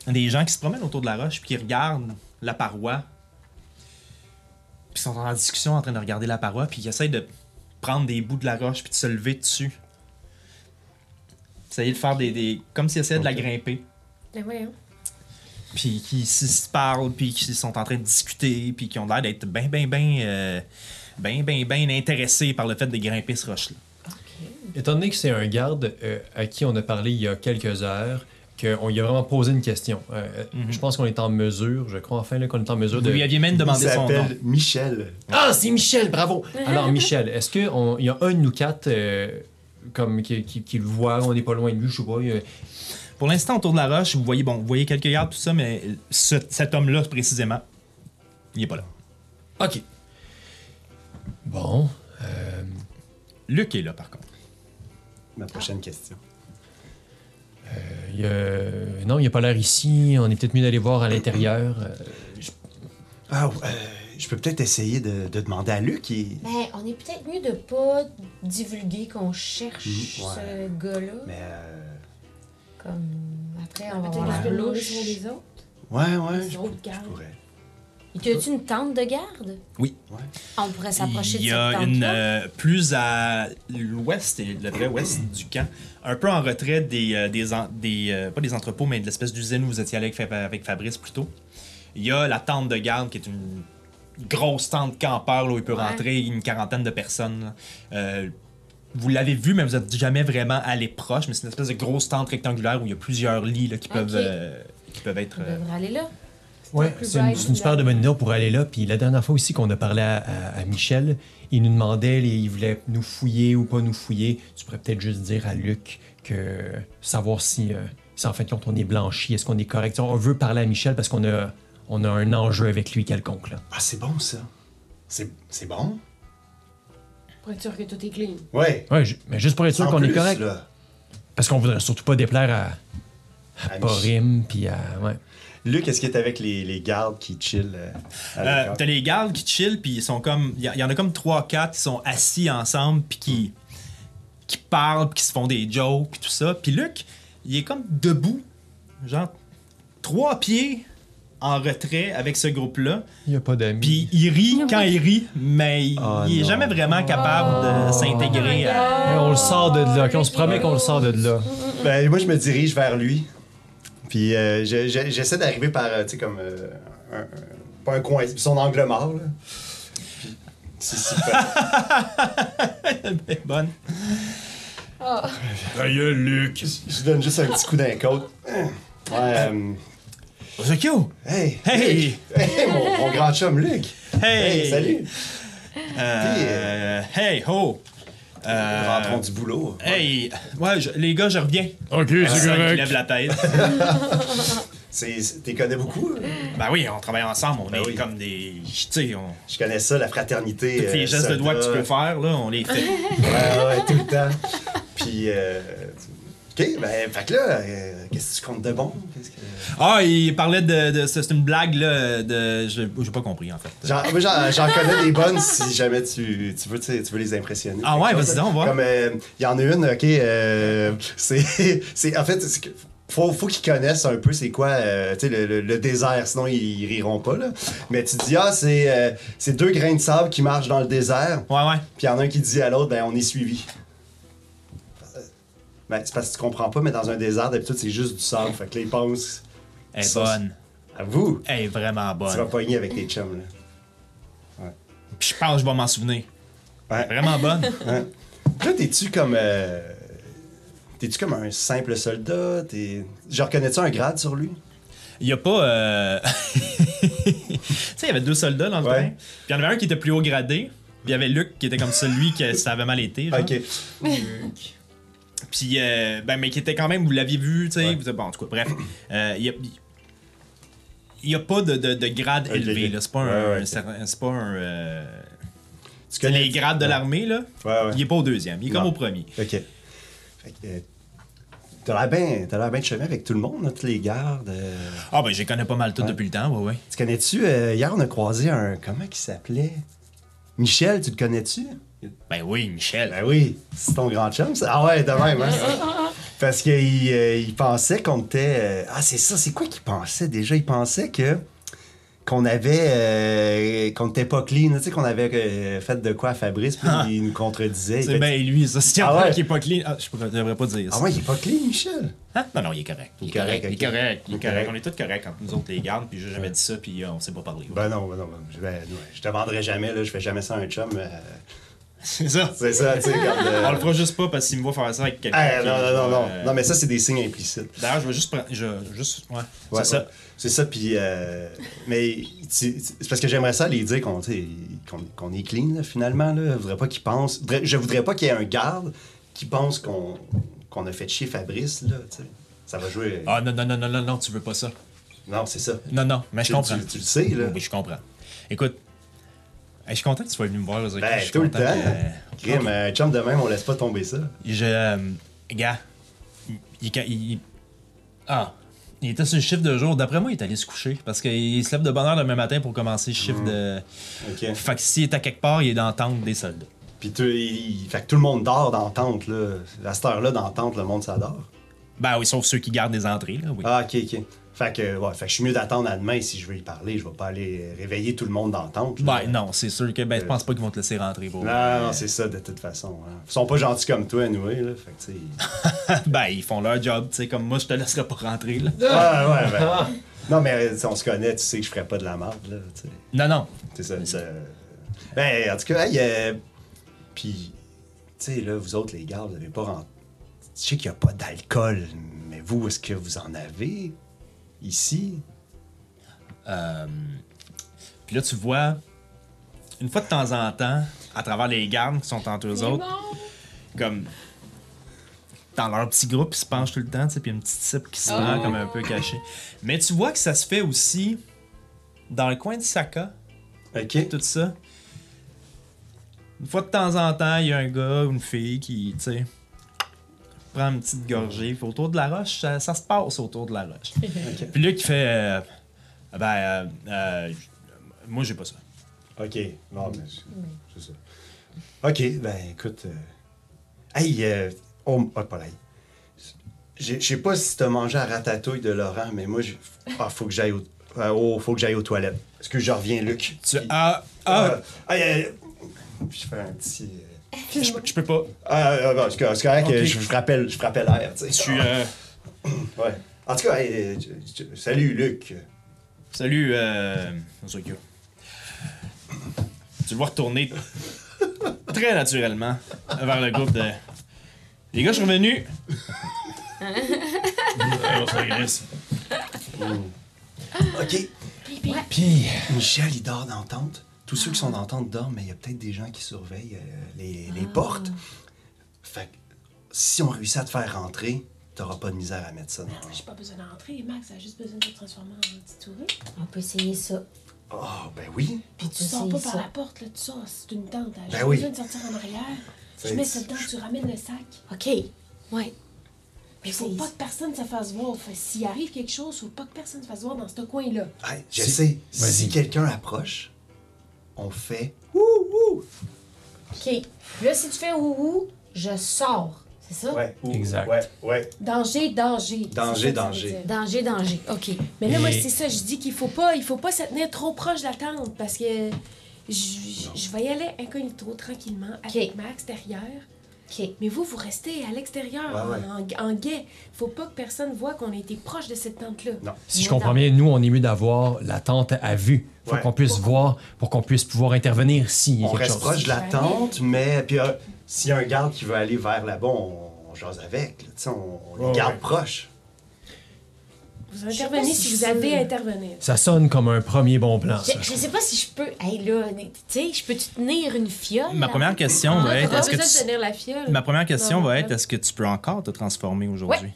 des gens qui se promènent autour de la roche puis qui regardent la paroi puis ils sont en discussion en train de regarder la paroi, puis ils essayent de prendre des bouts de la roche puis de se lever dessus. Essayer de faire des. des comme s'ils essayaient de la grimper. Ben voyons. Puis qui se parlent, puis qui sont en train de discuter, puis qui ont l'air d'être bien, bien, bien. bien, bien, bien intéressés par le fait de grimper ce roche-là. Étant donné que c'est un garde euh, à qui on a parlé il y a quelques heures, qu'on lui a vraiment posé une question, euh, Mhm. je pense qu'on est en mesure, je crois enfin là, qu'on est en mesure Vous de... lui aviez même demandé son nom. s'appelle Michel. Ah, c'est Michel, bravo! (laughs) Alors, Michel, est-ce qu'il y a un de nous quatre euh, comme, qui, qui- qui le voit, on n'est pas loin de lui, je sais pas. euh, Pour l'instant, autour de la roche, vous voyez, bon, vous voyez quelques gardes, tout ça, mais ce- cet homme-là, précisément, il est pas là. Ok. Bon. euh, Luc est là, par contre. Ma prochaine question. Il a- Non, il n'y a pas l'air ici. On est peut-être mieux d'aller voir à l'intérieur. euh, je- Ah, euh, je peux peut-être essayer de, de demander à Luc. Il... Ben, on est peut-être mieux de pas divulguer qu'on cherche ouais. ce gars-là. Mais euh... Comme après, on va Peut-être louche. sur les autres. Ouais, ouais, Les je, autres je gardes. pourrais. Y a-tu une tente de garde? Oui. On pourrait s'approcher de Il y cette a tente une euh, plus à l'ouest le vrai ouest du camp, un peu en retrait des, euh, des, en- des euh, pas des entrepôts, mais de l'espèce d'usine où vous étiez allé avec, Fa- avec Fabrice plus tôt. Il y a la tente de garde qui est une grosse tente campeur là, où il peut Ouais. rentrer une quarantaine de personnes. vous l'avez vu, mais vous n'êtes jamais vraiment allé proche. Mais c'est une espèce de grosse tente rectangulaire où il y a plusieurs lits là, qui, peuvent, euh, qui peuvent être. On euh, devrait aller là. Ouais, plus c'est une, super de bonne idée pour aller là. Puis la dernière fois aussi qu'on a parlé à, à- à Michel, il nous demandait, les- il voulait nous fouiller ou pas nous fouiller. Tu pourrais peut-être juste dire à Luc que savoir si, euh, si en fin de compte on est blanchi, est-ce qu'on est correct? On veut parler à Michel parce qu'on a, on a un enjeu avec lui quelconque. Là. Ah, c'est bon, ça. C'est c'est bon? Pour être sûr que tout est clean. Ouais. Ouais, mais juste pour être sûr qu'on est correct. là, Parce qu'on voudrait surtout pas déplaire à, à À Porim, puis à. Ouais. Luc, est-ce qu'il est avec les, les gardes qui chillent euh, Euh? T'as les gardes qui chillent, puis ils sont comme. Il y, y en a comme 3-4 qui sont assis ensemble, puis qui, qui parlent, puis qui se font des jokes, puis tout ça. Puis Luc, il est comme debout, genre trois pieds en retrait avec ce groupe-là. Il n'y a pas d'amis. Puis il rit quand il rit, mais il, Oh il est non. jamais vraiment capable de s'intégrer à. Ouais, on le sort de là. On se promet qu'on le sort de là. Ben, moi, je me dirige vers lui. Puis euh, je- je- j'essaie d'arriver par, euh, tu sais, comme. euh, un, un- pas un coin, son angle mort, là. Puis, si, (laughs) si, fait- Bonne. Aïe, Luc. je lui donne juste un petit coup d'un côte. Ouais, euh, Ozokyo! hey! Hey! Hey, mon, mon grand chum Luc! Hey! salut! Euh, hey, ho! Euh, Rentrons du boulot. Hey! Ouais, je- les gars, je reviens. Ok, Personne qui lève la tête. (laughs) C'est- c'est- T'es connais beaucoup? hein? Ben oui, on travaille ensemble, on Ben est oui. comme des. Tu sais, on... Je connais ça, la fraternité. tous les euh, gestes de doigts que tu peux faire, là, on les fait. Ouais, ouais, tout le temps. Puis, euh, OK, ben, fait que là, euh, qu'est-ce que tu comptes de bon? Qu'est-ce que... Ah, il parlait de. de c'est une blague, là, de. je- J'ai pas compris, en fait. J'en, moi, j'en, j'en connais des bonnes si jamais tu, tu, veux, tu, sais, tu veux les impressionner. Ah ouais, vas-y donc, va. Comme, euh, il y en a une, OK, euh, c'est, (laughs) c'est... En fait, c'est faut, faut qu'ils connaissent un peu c'est quoi euh, tu sais, le, le- le désert, sinon ils, ils riront pas. Là. Mais tu dis, ah, c'est euh, c'est deux grains de sable qui marchent dans le désert, Ouais, ouais. puis il y en a un qui dit à l'autre, ben on est suivi. Ben, c'est parce que tu comprends pas, mais dans un désert, d'habitude, c'est juste du sable. Fait que ils pensent Elle est Ça, bonne. à vous? Elle est vraiment Tu vas bonne. pogner avec tes chums. Là. Puis je pense que je vais m'en souvenir. Ouais. Vraiment bonne. (laughs) Hein? Là, t'es-tu comme. euh, T'es-tu comme un simple soldat? T'es... Je reconnais-tu un grade sur lui? Il y a pas. euh, (laughs) tu sais, il y avait deux soldats dans le Ouais. train. Puis il y en avait un qui était plus haut gradé. Puis il y avait Luc qui était comme celui que ça avait mal été. genre. Ok. Puis, euh, ben, mais qui était quand même, vous l'aviez vu, tu sais. Ouais. Bon, en tout cas, bref. Euh, Il y a. N'y a pas de, de, de grade élevé, là. C'est pas Ouais, un. ouais, pas un. euh, Tu c'est les grades de l'armée, là. Il est pas au deuxième, il est comme au premier. Ok. Fait que, euh, T'as l'air bien t'as l'air bien de chemin avec tout le monde, là, tous les gardes. euh. Ah, ben, je connais pas mal tout Ouais. depuis le temps, ouais, ouais. Tu connais-tu, euh, hier on a croisé un. Comment il s'appelait? Michel, tu le connais-tu? Ben oui, Michel. Ben oui, c'est ton grand chum, ça. Ah ouais, de même, hein? (laughs) Parce qu'il euh, il pensait qu'on était. euh, Ah, c'est ça, c'est quoi qu'il pensait déjà? Il pensait que. Qu'on avait. euh, qu'on n'était pas clean, tu sais, qu'on avait euh, fait de quoi à Fabrice, puis Ah. il nous contredisait. C'est fait- bien lui, ça. Si Ah ouais? qui est pas clean. Ah, je devrais pas dire Ah ça. ouais, il est pas clean, Michel. Hein? Non, non, il est correct. Il est Il est correct, correct. Il est correct. Il est correct. On est tous corrects entre nous autres, les gardes, puis j'ai jamais dit ça, puis euh, on s'est pas parlé. Ben non, ben non, ben, je, ben, ouais, je te vendrai jamais, là, je fais jamais ça à un chum. Euh, C'est ça. c'est ça, tu sais, euh, On le fera juste pas parce qu'il me voit faire ça avec quelqu'un. Ah, qui- non, non, non, non. euh, Non, mais ça, c'est des signes implicites. D'ailleurs, je vais juste prendre. Je, juste. Ouais. Ouais, c'est ça. ouais. C'est ça, puis. euh, mais c'est parce que j'aimerais ça les dire qu'on tu sais, qu'on qu'on est clean, là, finalement. Là. Je voudrais pas qu'ils pensent. voudrais- Je voudrais pas qu'il y ait un garde qui pense qu'on qu'on a fait chier Fabrice, là, tu sais. Ça va jouer. Ah, non, non, non, non, non, non, tu veux pas ça. Non, c'est ça. Non, non, mais je comprends. Tu, tu le sais, là. Oui, je comprends. Écoute, hey, je suis content que tu sois venu me voir, Zaki. Ben, Je suis tout le temps. que- Grim, un chum de même, on laisse pas tomber ça. Je. euh, gars, il, il- il- Ah, il était sur le chiffre de jour. D'après moi, il est allé se coucher parce qu'il se lève de bonne heure demain matin pour commencer le chiffre de. OK. Fait que s'il est à quelque part, il est dans la tente des soldats. Puis tout, il- fait que tout le monde dort dans la tente, là. À cette heure-là, dans la tente, le monde s'adore. Ben oui, sauf ceux qui gardent les entrées, là, oui. Ah, ok, ok. Fait que, ouais, fait que je suis mieux d'attendre à demain si je veux y parler. Je vais pas aller réveiller tout le monde dans la tente. là. Ben non, c'est sûr que ben, je pense pas qu'ils vont te laisser rentrer. Pour... Non, non, c'est ça de toute façon. hein. Ils sont pas gentils comme toi, anyway, là. Fait que, tu sais. (laughs) ben, ils font leur job, tu sais, comme moi, je te laisserai pas rentrer, là. Ouais, ouais, ben. Non, mais on se connaît, tu sais que je ferais pas de la merde, là. Tu sais. Non, non. C'est ça, ça- Ben, en tout cas, hey, euh, Puis, tu sais, là, vous autres, les gars, vous avez pas rentré. Je sais qu'il y a pas d'alcool, mais vous, est-ce que vous en avez? Ici? Euh, Puis là, tu vois, une fois de temps en temps, à travers les gardes qui sont entre eux autres, comme dans leur petit groupe, ils se penchent tout le temps, tu sais, puis il y a une petite cible qui se prend comme un peu cachée. Mais tu vois que ça se fait aussi dans le coin de Saka, Ok. tout ça. Une fois de temps en temps, il y a un gars ou une fille qui, tu sais, prend une petite gorgée. Puis autour de la roche, ça, ça se passe autour de la roche. (laughs) Puis là, qui fait. euh, ben, euh, euh, moi, j'ai pas ça. Ok. Non, mais c'est c'est ça. Ok, ben, écoute. euh, Hey, euh... oh, oh, pas là. Je je sais pas si t'as mangé à ratatouille de Laurent, mais moi, j'ai- ah, faut que j'aille au... euh, oh, faut que j'aille aux toilettes. Est-ce que je reviens, Luc? Tu, Puis- ah, ah, Euh, aïe, aïe, aïe. Je fais un petit. Je, je peux pas. Ah, ah, bon, c'est correct, c'est correct, Ok. je, je rappelle, je rappelle l'air, tu sais. Je suis. euh, (clears throat) Ouais. En tout cas, hey, euh, salut, Luc. salut, euh. Tu le vois retourner très naturellement vers le groupe de. Les gars, je suis revenu. (laughs) OK. Puis, Michel, il dort dans la tente. Tous ceux qui sont dans la tente dorment, mais il y a peut-être des gens qui surveillent euh, les, les portes. Fait que si on réussit à te faire rentrer, t'auras pas de misère à mettre ça dans. J'ai pas besoin d'entrer, Max a juste besoin de se transformer en petit touriste. On peut essayer ça. Oh, ben oui. Puis Tu sors pas par ça. la porte, là, tu sors, c'est une tente. J'ai Ben oui. besoin de sortir en arrière. Je mets ça dedans, tu ramènes le sac. OK. Ouais. Mais faut pas que personne se fasse voir. Fait, s'il arrive quelque chose, faut pas que personne se fasse voir dans ce coin-là. Hey, je Si- sais. Vas-y. Si quelqu'un approche, on fait. Ouh, ouh. OK. Là, si tu fais ouhou, je sors. C'est ça? Ouais. ou- Exact. Ouais, ouais. Danger, danger. Danger, danger. Danger, danger. OK. Mais là, moi, c'est ça, je dis qu'il faut pas, il faut pas se tenir trop proche de la tente parce que je, je vais y aller incognito, tranquillement, avec Max derrière. OK. Mais vous, vous restez à l'extérieur, Ouais, ouais. en, en guet. Faut pas que personne voit qu'on a été proche de cette tente-là. Non. Si je comprends bien, nous, on est mieux d'avoir la tente à vue. Faut Ouais. qu'on puisse voir, pour qu'on puisse pouvoir intervenir s'il y a On quelque reste chose. proche de la tente, mais puis euh, s'il y a un garde qui veut aller vers là-bas, on, on jase avec. là, tu sais, on, on les Ouais, garde ouais. proches. Vous intervenez si, si vous avez peux. à intervenir. Ça sonne comme un premier bon plan, ça. Je, je sais pas si je peux. Hey, là, tu sais, je peux-tu tenir une fiole? Ma première question Ah, va être Pas est-ce que tu... tenir la fiole. Ma première question Non, va être est-ce que tu peux encore te transformer aujourd'hui?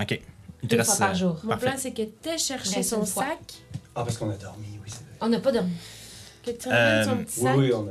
OK. Il te Deux fois par jour. Mon Parfait. plan, c'est que tu cherché son sac, Ah, parce qu'on a dormi, oui, c'est vrai. On n'a pas dormi. que tu ramènes Euh, son petit Oui, sac, oui, on a.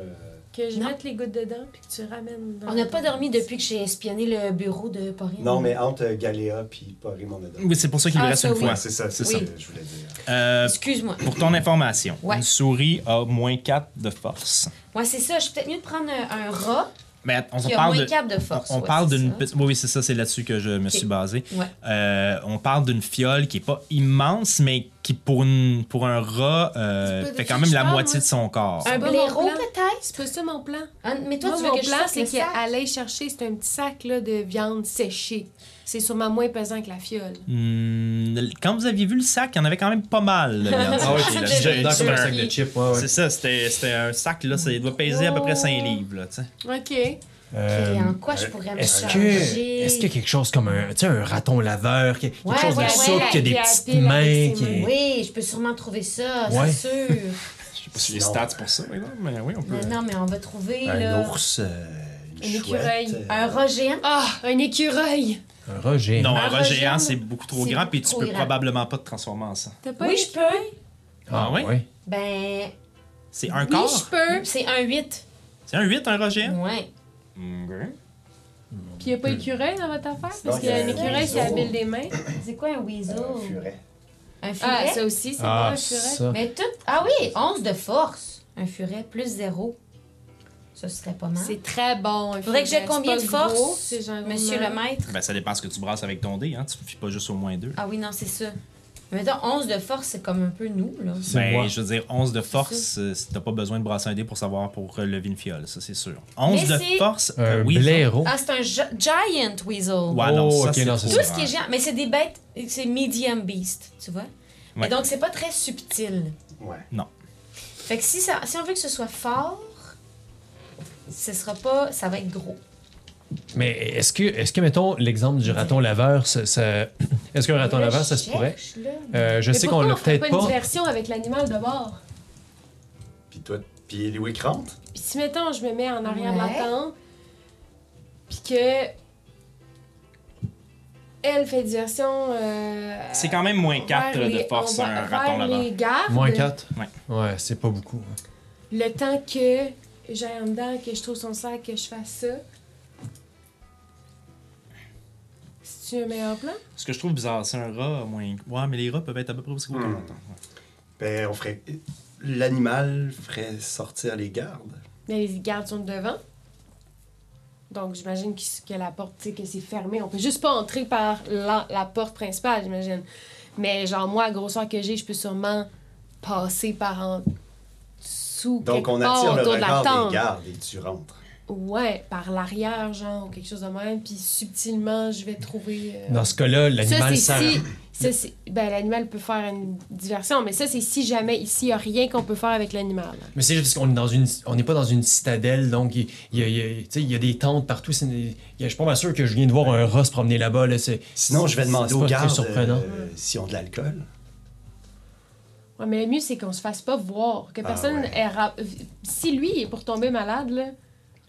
que je Non. mette les gouttes dedans, puis que tu ramènes dans On n'a pas dormi depuis que j'ai espionné le bureau de Porine. Non, mais entre Galéa puis Porim, on a dormi. Oui, c'est pour ça qu'il lui Ah, reste ça, une oui. fois. C'est ça, c'est Oui. ça que je voulais dire. Euh, Excuse-moi. pour ton information, Ouais. une souris a moins 4 de force. Ouais, c'est ça. Je suis peut-être mieux de prendre un, un rat Mais on, qui a parle moins de... 4 de force. On, on ouais, parle d'une petite- Oui, c'est ça, c'est là-dessus que je me suis basé. Ouais. Euh, on parle d'une fiole qui est pas immense, mais qui pour, une, pour un rat euh, fait quand même la parle, moitié moi. de son corps. Un blaireau, peut-être? C'est pas ça mon plan? Ah, mais toi, Moi, tu veux mon que je plan, c'est le sac? qu'aller chercher, c'est un petit sac là, de viande séchée. C'est sûrement moins pesant que la fiole. Hmm, quand vous aviez vu le sac, il y en avait quand même pas mal. (laughs) Ah là. c'est comme un sac de chips, ouais, C'est ça, c'était c'était un sac, là, ça doit peser à peu près 5 livres. Là. OK. Euh, Et en quoi je pourrais me Est-ce que, est-ce qu'il y a quelque chose comme un, tu sais, un raton laveur, quelque Ouais, chose ouais, de ouais, souple, qui a des petites mains, qui. Oui, je peux sûrement trouver ça, Ouais. c'est sûr. (laughs) Je sais pas si les stats pour ça, mais non, mais oui, on peut. mais non, mais on va trouver, Un là, ours, euh, une Un chouette. écureuil. euh, un rat géant. Ah, un écureuil! Un Roger. Non, Un un rat rat géant, géant, c'est beaucoup trop grand, puis tu peux grand. probablement pas te transformer en ça. Pas Oui, je peux. Ah oui? oui. Ben, C'est un Oui, corps? je peux. c'est un 8. C'est un 8, un rat géant? Ouais. Ok. Puis y a pas écureuil dans votre affaire? Parce qu'il y a un il écureuil, oiseau. habile des mains. C'est quoi un weasel? un furet. Un furet? Ah, ça aussi, c'est Ah, bon, un furet. ça. Mais tout. Ah oui, 11 de force. Un furet plus 0. Ça serait pas mal. C'est très bon. un Faudrait que j'ai combien de force, Monsieur le maître? Ben, ça dépend ce que tu brasses avec ton dé, hein. Tu ne fies pas juste au moins 2. Ah oui, non, c'est ça. Mais mettons, 11 de force, c'est comme un peu nous, là. C'est Ben, moi. je veux dire, 11 de force, euh, t'as pas besoin de brasser un dé pour savoir pour lever une fiole, ça c'est sûr. 11 Mais de force, Un euh, blaireau. Ah, c'est un gi- giant weasel. Ouais, non, Oh, ça, non, Tout ça. ce qui est géant. Mais c'est des bêtes, c'est medium beast, tu vois? Ouais. Et donc, c'est pas très subtil. Ouais. Fait que si, ça, si on veut que ce soit fort, ce sera pas. Ça va être gros. Mais est-ce que, est-ce que, mettons, l'exemple du raton laveur, ça, ça- (laughs) est-ce qu'un raton laveur, ça se pourrait? Euh, je Mais sais qu'on l'a peut-être pas. pas. une diversion avec l'animal de bord? Puis toi, puis Louis rentre. Puis si, mettons, je me mets en arrière de Ouais. la tente, puis que. Elle fait diversion. euh, C'est quand même moins 4 vers de les- force, un raton vers là-bas. les gardes, Moins 4? Ouais. Ouais, c'est pas beaucoup. Le temps que j'aille en dedans, que je trouve son sac, que je fasse ça. C'est-tu un meilleur plan? Ce que je trouve bizarre, c'est un rat à moins. Ouais, mais les rats peuvent être à peu près aussi gros qu'un Hmm. raton. Ben, on ferait. L'animal ferait sortir les gardes. Mais les gardes sont devant. Donc, j'imagine que la porte, tu sais, que c'est fermé. On peut juste pas entrer par la, la porte principale, j'imagine. Mais genre, moi, à la grosseur que j'ai, je peux sûrement passer par en dessous, Donc, on part attire le autour de la regard des gardes et tu rentres. Ouais, par l'arrière, genre, ou quelque chose de même. Puis subtilement, je vais trouver... euh, Dans ce cas-là, l'animal c'est sert. si... Ça, c'est... Ben, l'animal peut faire une diversion, mais ça, c'est si jamais ici, il n'y a rien qu'on peut faire avec l'animal. Mais c'est juste parce qu'on est dans une, on n'est pas dans une citadelle, donc il y a, il y a- tu sais, il y a des tentes partout. a- Je suis pas mal sûr que je viens de voir un rat se promener là-bas. Là, Sinon, je vais demander aux gardes surprenant. euh, s'ils ont de l'alcool. Ouais, mais le mieux, c'est qu'on se fasse pas voir. Que Ah, personne ouais. ait ra- Si lui est pour tomber malade, là,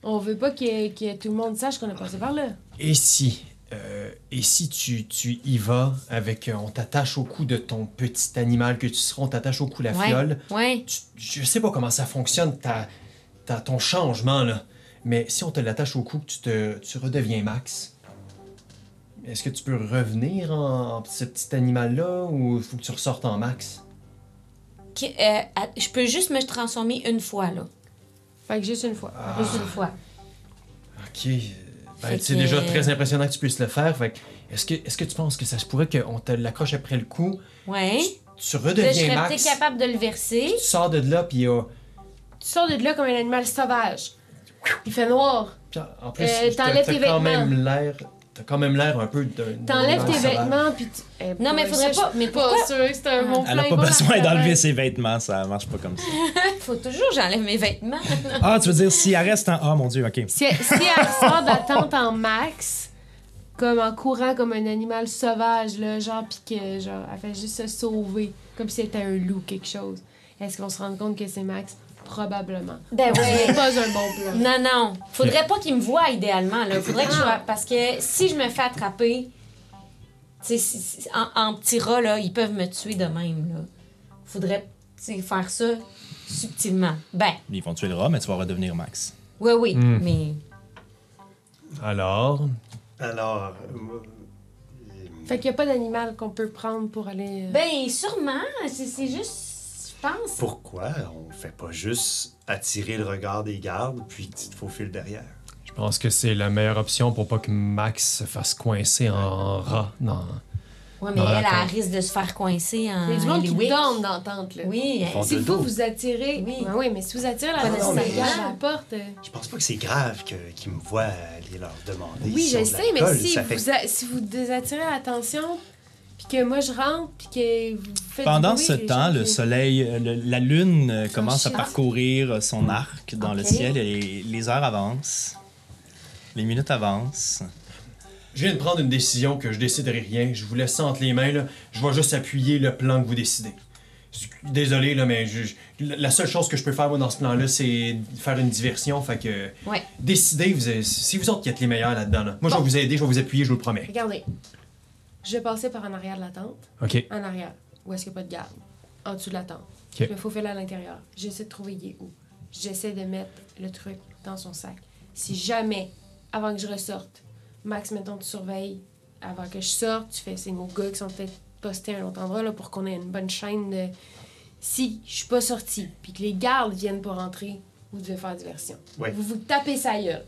on veut pas que, que tout le monde sache qu'on a passé par là. Et si, euh, et si tu, tu y vas avec, euh, on t'attache au cou de ton petit animal que tu seras, on t'attache au cou la Ouais. fiole. Ouais. Tu- je sais pas comment ça fonctionne, ta, ta- ton changement, là. Mais si on te l'attache au cou, que tu, te, tu redeviens Max, est-ce que tu peux revenir en, en ce petit animal-là ou il faut que tu ressortes en Max? Euh, à- je peux juste me transformer une fois, là. Fait que juste une fois. Ah. Juste une fois. Ok. Ben, c'est que- déjà très impressionnant que tu puisses le faire. Fait que, est-ce que, est-ce que tu penses que ça se pourrait qu'on te l'accroche après le cou, Ouais. tu Là, je redeviens serais Max, peut-être capable de le verser. tu sors de là, puis euh, Tu sors de là comme un animal sauvage. Il fait noir. en plus, Euh, t'enlèves tes quand vêtements. même l'air, t'as quand même l'air un peu d'un. T'enlèves tes vêtements, puis tu. Eh, Non, mais faudrait ça, pas- mais pas pourquoi- c'est un bon Elle a pas besoin d'enlever ses vêtements, ça marche pas comme ça. (laughs) Faut toujours que j'enlève mes vêtements. Ah, tu veux dire, si elle reste en. Ah, mon Dieu, ok. Si, si elle sort de la tente en max, comme en courant comme un animal sauvage, là, genre, pis que, genre, elle fait juste se sauver, comme si c'était un loup, quelque chose, est-ce qu'on se rend compte que c'est Max? Probablement. Ben C'est ouais. pas un bon plan. Non, non. Faudrait pas qu'il me voie idéalement. Là. Faudrait que je sois. Parce que si je me fais attraper, tu sais, si- si- en, en petit rat, là, ils peuvent me tuer de même. Là. Faudrait tu sais, faire ça subtilement. Ben, Ils vont tuer le rat, mais tu vas redevenir Max. oui, oui. Hmm. Mais. Alors, Alors, euh, Fait qu'il y a pas d'animal qu'on peut prendre pour aller. euh, Ben, sûrement. C'est c'est juste. Pense. pourquoi on fait pas juste attirer le regard des gardes puis tu te faufiles derrière? je pense que c'est la meilleure option pour pas que Max se fasse coincer en rat. Non. Ouais, mais Non, elle, elle risque de se faire coincer en. Il y a du monde qui dorme dans la tente, là. Oui. Si vous vous attirez. Oui. Ben oui, mais si vous attirez la ça nécessairement. garde la porte. Je pense pas que c'est grave que- qu'ils me voient aller leur demander. Oui, s'ils je sais, mais si Ça vous, fait- a- si vous désattirez l'attention, puis que moi je rentre, puis que vous faites. Pendant bruit, ce temps, le soleil, euh, le- la lune euh, commence à parcourir son arc dans le ciel et les heures avancent. Les minutes avancent. Je viens de prendre une décision que je déciderai rien. Je vous laisse ça entre les mains. Là. Je vais juste appuyer le plan que vous décidez. Désolé, là, mais je- je- la seule chose que je peux faire moi, dans ce plan-là, c'est faire une diversion. Fait que Ouais. décidez, vous si vous autres qui êtes les meilleurs là-dedans. là. Moi, je vais vous aider, je vais vous appuyer, je vous le promets. Regardez. Je vais passer par en arrière de la tente. OK. En arrière. Où est-ce qu'il n'y a pas de garde? En dessous de la tente. Ok. Je me faufile à l'intérieur. J'essaie de trouver il est où. J'essaie de mettre le truc dans son sac. Si jamais, avant que je ressorte, Max, mettons, tu surveilles. Avant que je sorte, tu fais signe aux gars qui sont peut-être postés à un autre endroit là, pour qu'on ait une bonne chaîne de. Si je suis pas sortie, puis que les gardes viennent pour rentrer, vous devez faire diversion. Ouais. Vous vous tapez sa gueule.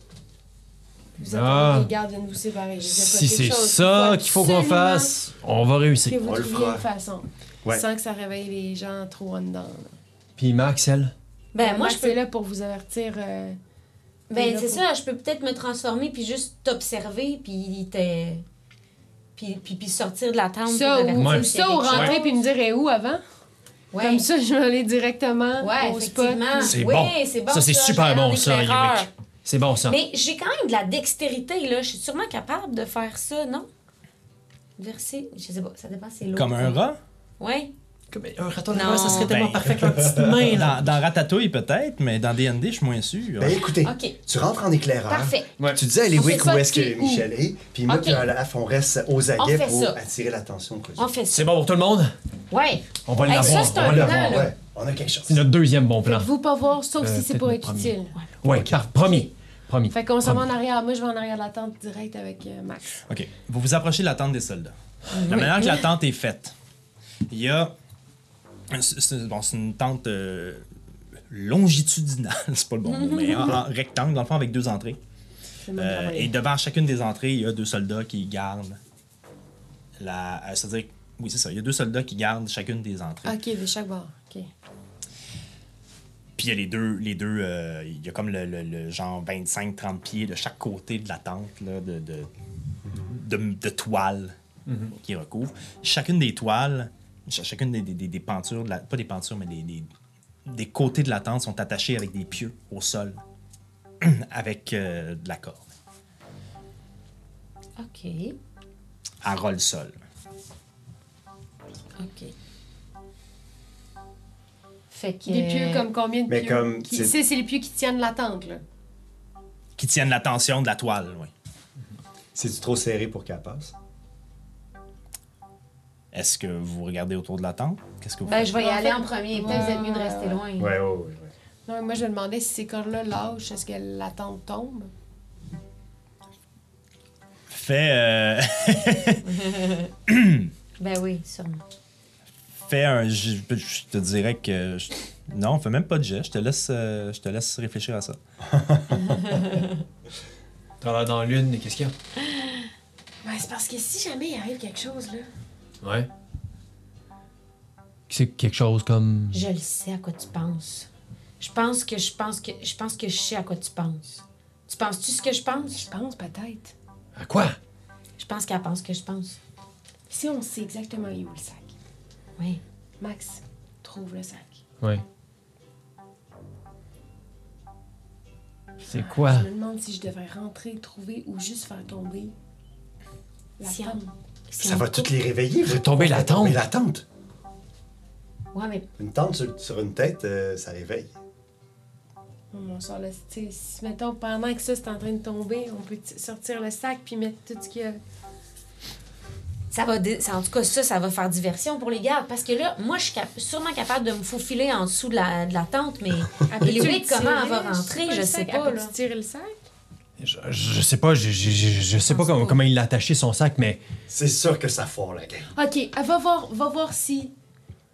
Vous Ah. attendez que les gardes viennent vous séparer. Si c'est ça qu'il faut qu'on fasse, on va que réussir. vous On le fera. une façon. Ouais. Sans que ça réveille les gens trop en dedans. là. Puis Max, elle? Ben, moi, Max je peux est là pour vous avertir. euh, Ben, c'est pour- ça, je peux peut-être me transformer puis juste t'observer puis te. Puis, puis, puis sortir de la tente. Ça, pour ou, Ouais. ça ou rentrer chose. puis me dire est où avant? Ouais. Comme ça, je vais aller directement Ouais, au spot. effectivement. C'est oui, bon. c'est bon. Ça, c'est super bon, ça, éclaireur. C'est bon, ça. Mais j'ai quand même de la dextérité, là. Je suis sûrement capable de faire ça, non? Verser, je sais pas, ça dépend c'est lourd. Comme un rat? Ouais. Comme un raton Non. laveur, ça serait tellement Ben. parfait avec leur petite main, (laughs) là. Dans, dans Ratatouille, peut-être, mais dans D&D, je suis moins sûr. Ben écoutez, tu rentres en éclaireur. Parfait. Ouais. Tu dis à Eliwick où est-ce que? Michel est, puis moi Ok. puis Olaf, on reste aux aguets pour ça. attirer l'attention. de On fait ça. C'est bon pour tout le monde? Ouais. On va Hey, l'avoir. ça, c'est on un va plan. Ouais, on a quelque chose. C'est notre deuxième bon plan. Faites-vous pas voir, sauf Euh, si c'est pour être utile. Ouais, par promis. Promis. Fait qu'on s'en va en arrière. Moi, je vais en arrière de la tente direct avec euh, Max. OK. Vous vous approchez de la tente des soldats. La manière que la (laughs) tente est faite, il y a. C'est bon, c'est une tente euh, longitudinale, (laughs) c'est pas le bon mot, mais en, en rectangle, dans le fond, avec deux entrées. Euh, et devant chacune des entrées, il y a deux soldats qui gardent la. C'est-à-dire, oui, c'est ça. Il y a deux soldats qui gardent chacune des entrées. Ok, de chaque bord. Ok. Puis il y a les deux, les deux euh, il y a comme le, le- le genre 25-30 pieds de chaque côté de la tente, là, de, de, de, de toiles qui recouvrent. Chacune des toiles, ch- chacune des, des, des- des pentures, de la- pas des pentures, mais des, des, des côtés de la tente sont attachés avec des pieux au sol, (clears throat) avec euh, de la corde, OK. à ras le sol. OK. Fait que. Des pieux comme combien de Mais pieux? comme, Qui- c'est- C'est les pieux qui tiennent la tente, là. Qui tiennent la tension de la toile, oui. C'est-tu trop serré pour qu'elle passe? Est-ce que vous regardez autour de la tente? Qu'est-ce que vous Ben, faites? je vais y En aller fait- en premier. Peut-être que c'est mieux de rester loin. Ouais, ouais, ouais. ouais. Non, moi, je me demandais si ces cordes-là lâchent, est-ce que la tente tombe? Fais, euh, (laughs) (laughs) Ben oui, sûrement. Fais un. Je, je te dirais que. je- non, fais même pas de jet. Je te laisse, euh, je te laisse réfléchir à ça. (laughs) T'as l'air dans l'une, qu'est-ce qu'il y a? Ben, c'est parce que si jamais il arrive quelque chose, là. Ouais. C'est quelque chose comme. Je le sais à quoi tu penses. Je pense que je pense que je pense que je sais à quoi tu penses. Tu penses-tu ce que je pense? Je pense peut-être. À quoi? Je pense qu'elle pense que je pense. Si on sait exactement où le sac, Oui. Max, trouve le sac. Ouais. C'est quoi? Je me demande si je devrais rentrer, trouver ou juste faire tomber la Si tente. Si Ça va toutes les réveiller. Fait tomber la tente. Mais la tente. Ouais, mais Une tente sur, sur une tête, euh, ça réveille. On sort le. Si, mettons, pendant que ça c'est en train de tomber, on peut t- sortir le sac puis mettre tout ce qu'il y a. ça va. dé- ça- En tout cas, ça, ça va faire diversion pour les gardes. Parce que là, moi, je suis cap- sûrement capable de me faufiler en dessous de la, de la tente, mais. (laughs) Louis, comment elle va rentrer, pas je sais pas, Après, là. tu tirer le sac? Je, je sais pas, je, je, je, je sais pas comment, pas. comment il a attaché son sac, mais C'est sûr que ça foire la game. Ok, elle va voir, va voir si.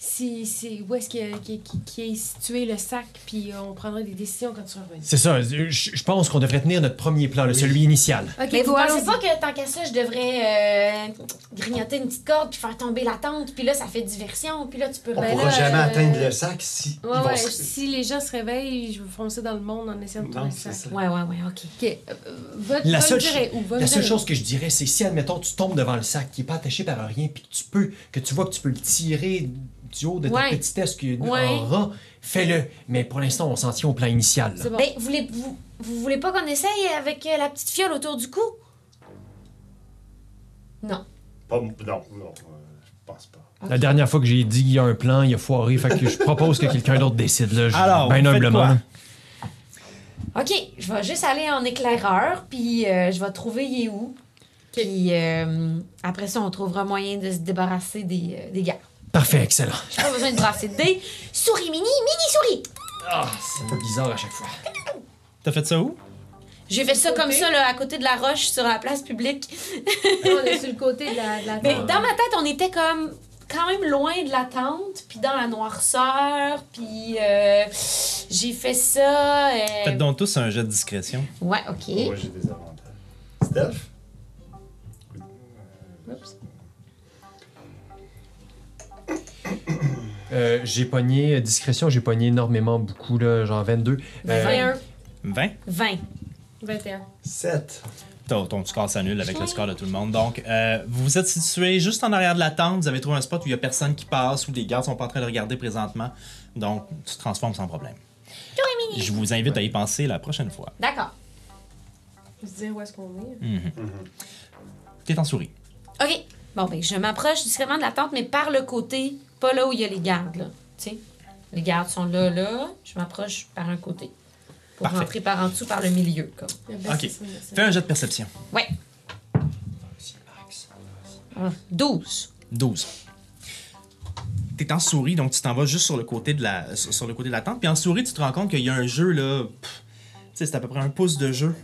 Si, si, où est-ce qu'il y a- qui, qui- qui est situé le sac, puis on prendra des décisions quand tu reviens. c'est ça. Je, je pense qu'on devrait tenir notre premier plan, là, celui initial. Ok, Mais vous pensez pas que tant qu'à ça, je devrais euh, grignoter une petite corde puis faire tomber la tente, puis là, ça fait diversion, puis là, tu peux. On Ben pourra là, jamais euh, atteindre le sac si. ils Ouais, vont ouais, se- si les gens se réveillent, je vais foncer dans le monde en essayant de trouver le sac. ça. Ouais, ouais, ouais, ok. Ok, euh, va, La va seule, la seule chose que je dirais, c'est si, admettons, tu tombes devant le sac qui est pas attaché par rien, puis que tu peux, que tu vois que tu peux le tirer du haut de ta Ouais. petitesse qui est Ouais. en rang, fais-le. Mais pour l'instant, on s'en tient au plan initial. bon. Ben, vous voulez, vous, vous voulez pas qu'on essaye avec euh, la petite fiole autour du cou? Non. Pas- non, non, euh, je pense pas. La dernière fois que j'ai dit qu'il y a un plan, il a foiré, fait que je propose que quelqu'un d'autre décide, là. je- Alors, ben faites humblement. OK, je vais juste aller en éclaireur, puis euh, je vais trouver il est où. Puis euh, après ça, on trouvera moyen de se débarrasser des, euh, des gars. Parfait, excellent. J'ai pas besoin de brasser de dés. Souris mini, mini souris! Ah, c'est bizarre à chaque fois. T'as fait ça où? J'ai fait ça Côté. comme ça, là, à côté de la roche, sur la place publique. on est sur le côté de la, de la Mais dans ma tête, on était comme quand même loin de la tente, puis dans la noirceur, puis euh, j'ai fait ça. euh, Faites donc tous un jet de discrétion. Ouais, OK. Moi, j'ai des avantages. Stealth? Oups. Euh, j'ai pogné, euh, discrétion, j'ai pogné énormément, beaucoup, là, genre 22. Euh, 21. 20. 20. 21. 7. Ton, ton score s'annule avec le score de tout le monde. Donc, euh, vous vous êtes situé juste en arrière de la tente. Vous avez trouvé un spot où il n'y a personne qui passe, où les gardes sont pas en train de regarder présentement. Donc, tu te transformes sans problème. Je vous invite à y penser la prochaine fois. D'accord. Je veux dire où est-ce qu'on est. Mhm. T'es en souris. OK. Bon, ben, je m'approche discrètement de la tente, mais par le côté, pas là où il y a les gardes, là. Les gardes sont là, là. Je m'approche par un côté. Pour Parfait. rentrer par en dessous, par le milieu, comme. Ben, Ok. Fais un jet de perception. Ouais. Ah, 12. 12. T'es en souris, donc tu t'en vas juste sur le côté de la, sur le côté de la tente. Puis en souris, tu te rends compte qu'il y a un jeu, là. pff, sais, c'est à peu près un pouce de jeu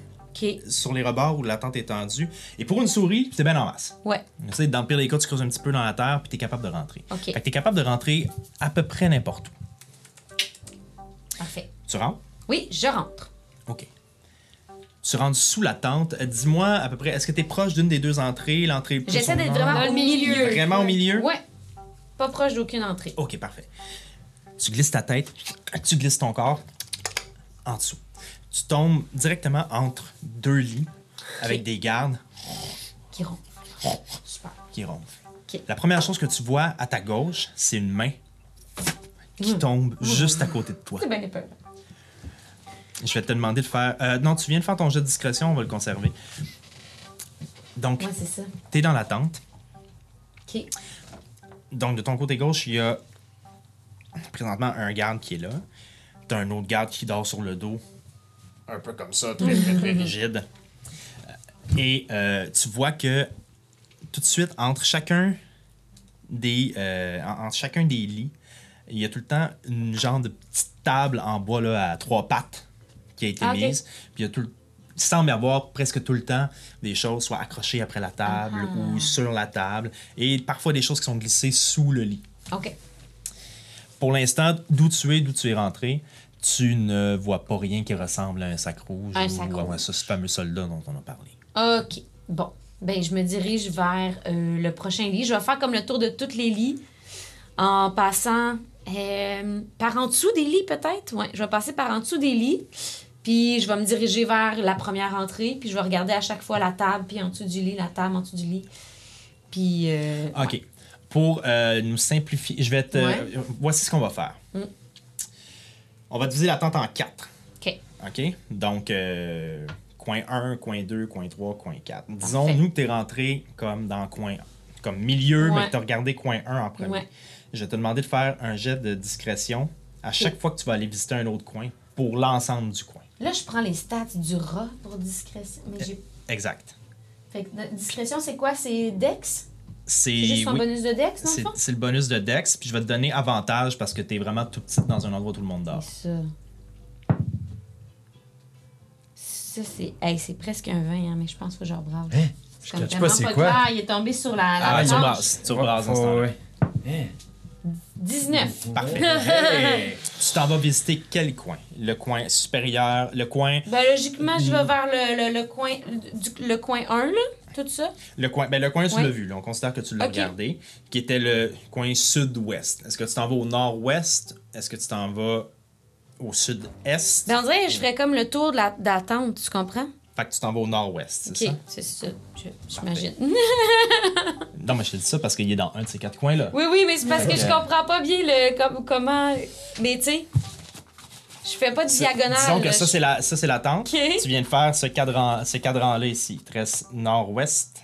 Sur les rebords où la tente est tendue. Et pour une souris, c'est bien en masse. Ouais. Tu sais, dans le pire des cas, tu creuses un petit peu dans la terre, puis t'es capable de rentrer. OK. Fait que t'es capable de rentrer à peu près n'importe où. Parfait. Tu rentres? Oui, je rentre. OK. Tu rentres sous la tente. Euh, Dis-moi à peu près, est-ce que t'es proche d'une des deux entrées? L'entrée plus J'essaie au d'être vraiment au milieu. milieu. Vraiment au milieu? Ouais. Pas proche d'aucune entrée. Ok, parfait. Tu glisses ta tête, tu glisses ton corps en dessous. Tu tombes directement entre deux lits avec des gardes Qui ronfle. Super. qui ronflent. La première chose que tu vois à ta gauche, c'est une main qui Mm. tombe juste à côté de toi. C'est bien. Je vais te demander de faire. euh, non, tu viens de faire ton jet de discrétion, on va le conserver. Donc, Ouais, ça. t'es dans la tente. OK. Donc, de ton côté gauche, il y a présentement un garde qui est là. T'as un autre garde qui dort sur le dos, un peu comme ça, très, très, très (laughs) rigide. Euh, Et euh, tu vois que tout de suite, entre chacun des, euh, en- entre chacun des lits, il y a tout le temps une genre de petite table en bois là, à trois pattes qui a été Ah, mise. Puis il y a tout le- il semble y avoir presque tout le temps des choses soit accrochées après la table Ah. ou sur la table et parfois des choses qui sont glissées sous le lit. OK. Pour l'instant, d'où tu es, d'où tu es rentré, tu ne vois pas rien qui ressemble à un sac rouge Un ou sac à rouge. ce fameux soldat dont on a parlé. OK. Bon. Ben, je me dirige vers euh, le prochain lit. Je vais faire comme le tour de tous les lits en passant euh, par en dessous des lits, peut-être? Ouais, je vais passer par en dessous des lits. Puis je vais me diriger vers la première entrée. Puis je vais regarder à chaque fois la table, puis en dessous du lit, la table en dessous du lit. Puis. euh, OK. Pour nous simplifier, je vais te. Ouais. Voici ce qu'on va faire. Mm. On va diviser la tente en quatre. OK. OK? Donc, euh, coin 1, coin 2, coin 3, coin 4. Disons, nous, que tu es rentré comme dans coin comme milieu, mais Ouais. que tu as regardé coin 1 en premier. Ouais. Je vais te demander de faire un jet de discrétion à chaque fois que tu vas aller visiter un autre coin pour l'ensemble du coin. Là, je prends les stats du rat pour discrétion. Mais j'ai. Exact. Fait que discrétion, c'est quoi? C'est Dex? C'est C'est juste un oui, bonus de Dex, le c'est le bonus de Dex, puis je vais te donner avantage parce que tu es vraiment tout petit dans un endroit où tout le monde dort. C'est ça. Ça, c'est. Hey, c'est presque un 20, hein, mais je pense que. Hein? C'est Je comme catch tellement pas c'est pas quoi? clair, Il est tombé sur la, la Ah, tu planche. rebrases, tu Oh, ouais. Hein? 19. Parfait. Hey! (laughs) Tu t'en vas visiter quel coin? Le coin supérieur, le coin, Ben, logiquement, je vais vers le, le, le coin, du, le coin 1, là, tout ça? le coin, ben le coin tu Ouais. l'as vu, là, on considère que tu l'as regardé, qui était le coin sud-ouest. Est-ce que tu t'en vas au nord-ouest? Est-ce que tu t'en vas au sud-est? Ben, on dirait que je ferais comme le tour de la, de la tente, tu comprends? Fait que tu t'en vas au nord-ouest, c'est Ok, ça? c'est ça, j'imagine. (laughs) Non, mais je te dis ça parce qu'il est dans un de ces quatre coins-là. Oui, oui, mais c'est parce que je comprends pas bien le, com- comment. Mais tu sais, je fais pas de diagonale. Disons que ça, c'est la, ça, c'est la tente. Tu viens de faire ce cadran, ce cadran-là ici. Il te reste nord-ouest,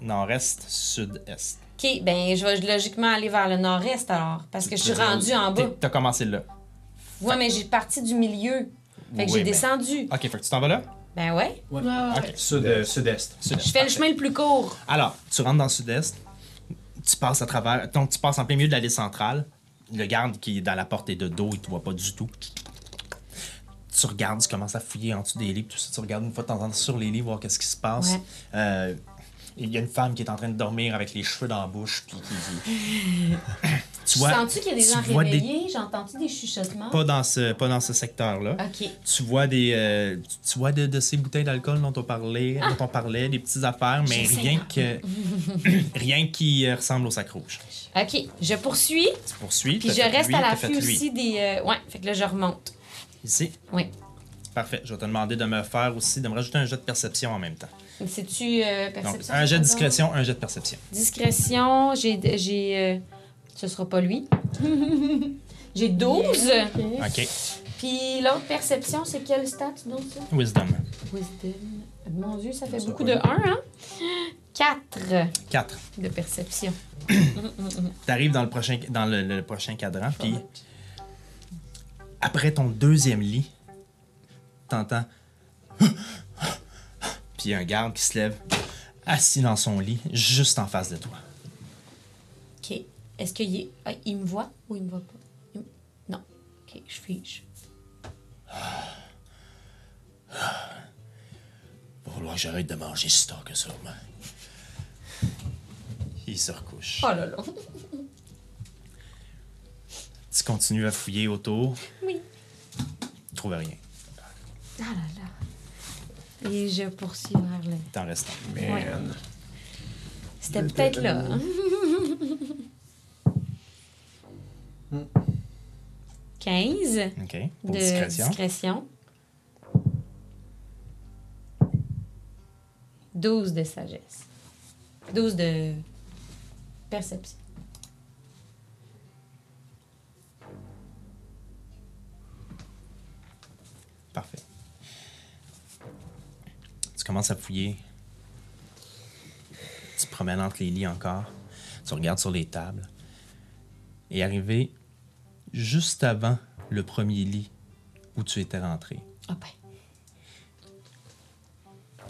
nord-est, sud-est. Ok, ben, je vais logiquement aller vers le nord-est alors, parce que je suis rendu en bas. T'as commencé là. Ouais, mais j'ai parti du milieu. Fait que Oui, j'ai mais- descendu. Ok, fait que tu t'en vas là? Ben ouais. Ouais, ouais. Ok. Sud, euh, sud-est. Sud-est. Je fais le chemin le plus court. Alors, tu rentres dans le sud-est, tu passes à travers. Donc, tu passes en plein milieu de l'allée centrale. Le garde qui est dans la porte est de dos, il te voit pas du tout. Tu regardes, tu commences à fouiller en dessous des lits, puis tout ça, tu regardes une fois de temps en temps sur les lits, voir qu'est-ce qui se passe. Ouais. Euh, il y a une femme qui est en train de dormir avec les cheveux dans la bouche, puis qui. (laughs) tu vois. Sens-tu qu'il y a des gens des- réveillés? J'ai entendu des chuchotements? Pas dans ce, pas dans ce secteur-là. Ok. Tu vois des, euh, tu- vois de, de ces bouteilles d'alcool dont on parlait, dont on parlait, des petites affaires, mais rien que (laughs) rien qui euh, ressemble au sac rouge. Ok, je poursuis. Tu poursuis. Puis je reste lui, à l'affût aussi des. euh, Ouais, fait que là, je remonte. Ici. Oui. Parfait. Je vais te demander de me faire aussi, de me rajouter un jet de perception en même temps. C'est-tu euh, Donc, un jet de discrétion, un jet de perception. Discrétion, j'ai. j'ai euh, Ce sera pas lui. (laughs) j'ai 12. OK. Puis l'autre perception, c'est quelle stat donc ça? Wisdom. Wisdom. Mon Dieu, ça fait Ça beaucoup de 1, hein? 4 4. de perception. (coughs) Tu arrives dans le prochain, dans le, le prochain cadran, puis après ton deuxième lit, t'entends. (gasps) Puis il y a un garde qui se lève, assis dans son lit, juste en face de toi. OK. Est-ce qu'il est... ah, il me voit ou il me voit pas? Il Non. OK, je fige. Va falloir que j'arrête de manger si tard que ça. Il se recouche. Oh là là. Tu continues à fouiller autour? Oui. Tu trouves rien. Ah là là. Et je poursuis vers le... T'en restes un. Ouais. C'était peut-être là. hein? (laughs) Quinze OK. Pour de discrétion. discrétion. 12 de sagesse. 12 de perception. Commences à fouiller. Tu te promènes entre les lits encore. Tu regardes sur les tables. Et arrivé juste avant le premier lit où tu étais rentré, Ah ben.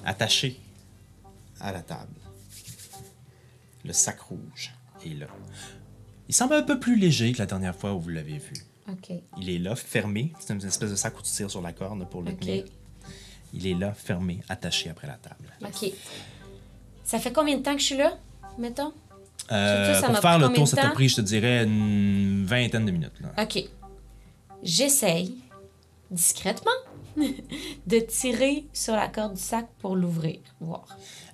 attaché à la table, le sac rouge est là. Il semble un peu plus léger que la dernière fois où vous l'avez vu. OK. Il est là, fermé. C'est une espèce de sac où tu tires sur la corde pour le OK. tenir. Il est là, fermé, attaché après la table. OK. Ça fait combien de temps que je suis là, mettons? Euh, Ça, pour faire le tour, ça t'a pris, je te dirais, une vingtaine de minutes. Là. OK. J'essaye discrètement, (laughs) de tirer sur la corde du sac pour l'ouvrir, voir.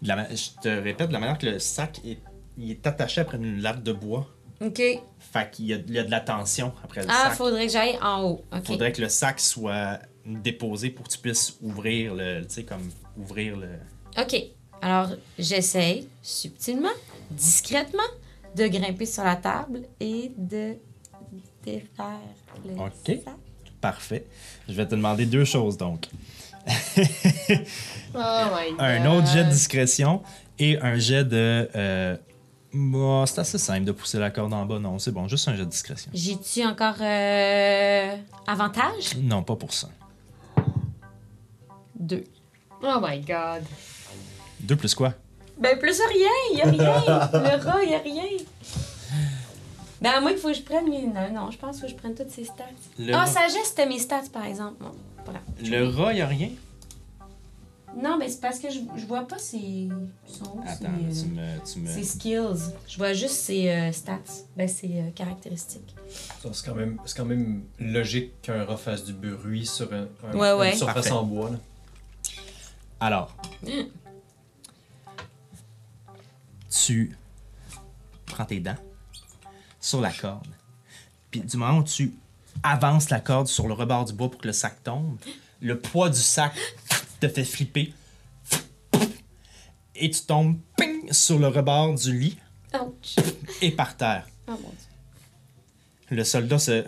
De la ma- je te répète, de la manière que le sac est, il est attaché après une latte de bois. OK. Fait qu'il y a, il y a de la tension après le Ah, sac. faudrait que j'aille en haut. OK. Faudrait que le sac soit déposé pour que tu puisses ouvrir le. Tu sais, comme ouvrir le. OK. Alors, j'essaye subtilement, discrètement, de grimper sur la table et de défaire le OK. sac. Parfait. Je vais te demander deux choses donc. (laughs) Oh my god. (laughs) Un autre jet de discrétion et un jet de. Euh, bah, c'est assez simple de pousser la corde en bas. Non, c'est bon, juste un jet de discrétion. J'ai-tu encore euh, avantage? Non, pas pour ça. Deux. Oh my god. Deux plus quoi? Ben, plus rien, y a rien. (laughs) Le rat, y a rien. Ben, à moins qu'il faut que je prenne mes. Non, non, je pense qu'il faut que je prenne toutes ces stats. Le, Ah, rat- sagesse, c'était mes stats, par exemple. Bon, voilà. le rat, y a rien? Non, mais c'est parce que je, je vois pas ses. Son, Attends, ses, tu me. Tu me... ses skills. Je vois juste ses euh, stats. Ben, ses euh, caractéristiques. C'est quand, même- c'est quand même logique qu'un rat fasse du bruit sur un, un- Ouais, ouais. une surface Parfait. en bois. Là. Alors, tu prends tes dents sur la corde. Puis du moment où tu avances la corde sur le rebord du bois pour que le sac tombe, le poids du sac te fait flipper. Et tu tombes ping, sur le rebord du lit Ouch. et par terre. Oh mon dieu. Le soldat se,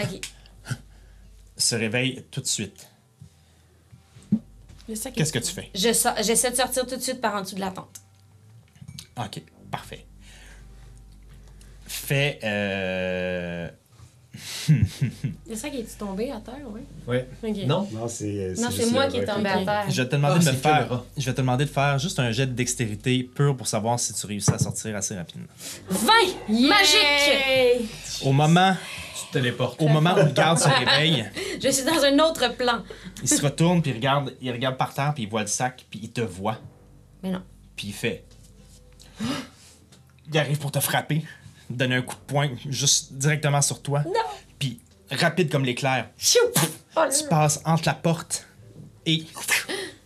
Ok. se réveille tout de suite. Qu'est-ce que tu fais? Je J'essaie de sortir tout de suite par en dessous de la tente. Ok, parfait. Fais. Euh... (laughs) Le sac est tombé à terre, ouais? Ouais. Ok. Non? Non, c'est. Non, c'est juste moi qui est tombé à terre. Je vais te demander Ah, de me c'est faire. Je vais te demander de faire juste un jet de dextérité pur pour savoir si tu réussis à sortir assez rapidement. 20! Magique! Au moment, Tu te téléportes. au moment où le garde se réveille, (laughs) Je suis dans un autre plan. il se retourne puis il regarde, il regarde par terre puis il voit le sac puis il te voit Mais non. puis il fait. (gasps) Il arrive pour te frapper, donner un coup de poing juste directement sur toi. Non! Puis rapide comme l'éclair! Oh tu passes entre la porte et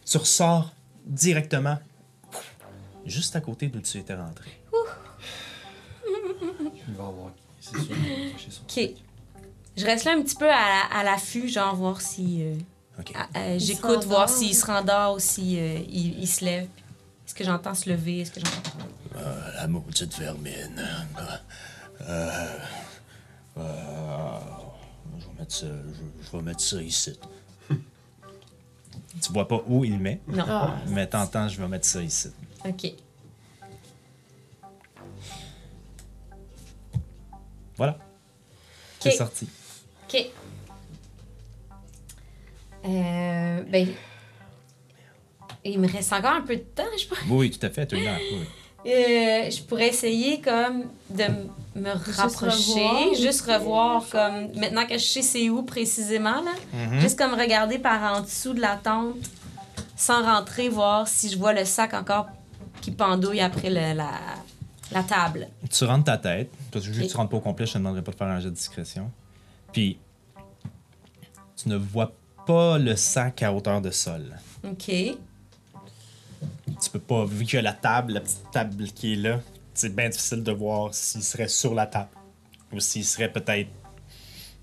tu ressors directement juste à côté d'où tu étais rentré. Il va avoir. C'est sûr. il va cacher son- Ok. Je reste là un petit peu à, à l'affût, genre voir si. euh, euh, J'écoute, voir s'il se rendort ou s'il il, il se lève. Est-ce que j'entends se lever? Est-ce que j'entends. La maudite vermine. Euh, euh, je vais mettre ça, je, je vais mettre ça ici. (laughs) tu vois pas où il met, Non. Ah. mais t'entends, je vais mettre ça ici. Ok. Voilà. C'est sorti. Ok. Euh, ben. Il me reste encore un peu de temps, je pense. Oui, tout à fait, tu es là. oui. Euh, je pourrais essayer comme de me rapprocher, revoir, juste revoir comme maintenant que je sais c'est où précisément là, Mhm. juste comme regarder par en dessous de la tente sans rentrer voir si je vois le sac encore qui pendouille après le- la, la table. Tu rentres ta tête. Parce que vu que tu rentres pas au complet, je te demanderai pas de faire un jet de discrétion. Puis, tu ne vois pas le sac à hauteur de sol. OK. Tu peux pas, vu qu'il y a la table, la petite table qui est là, c'est bien difficile de voir s'il serait sur la table. Ou s'il serait peut-être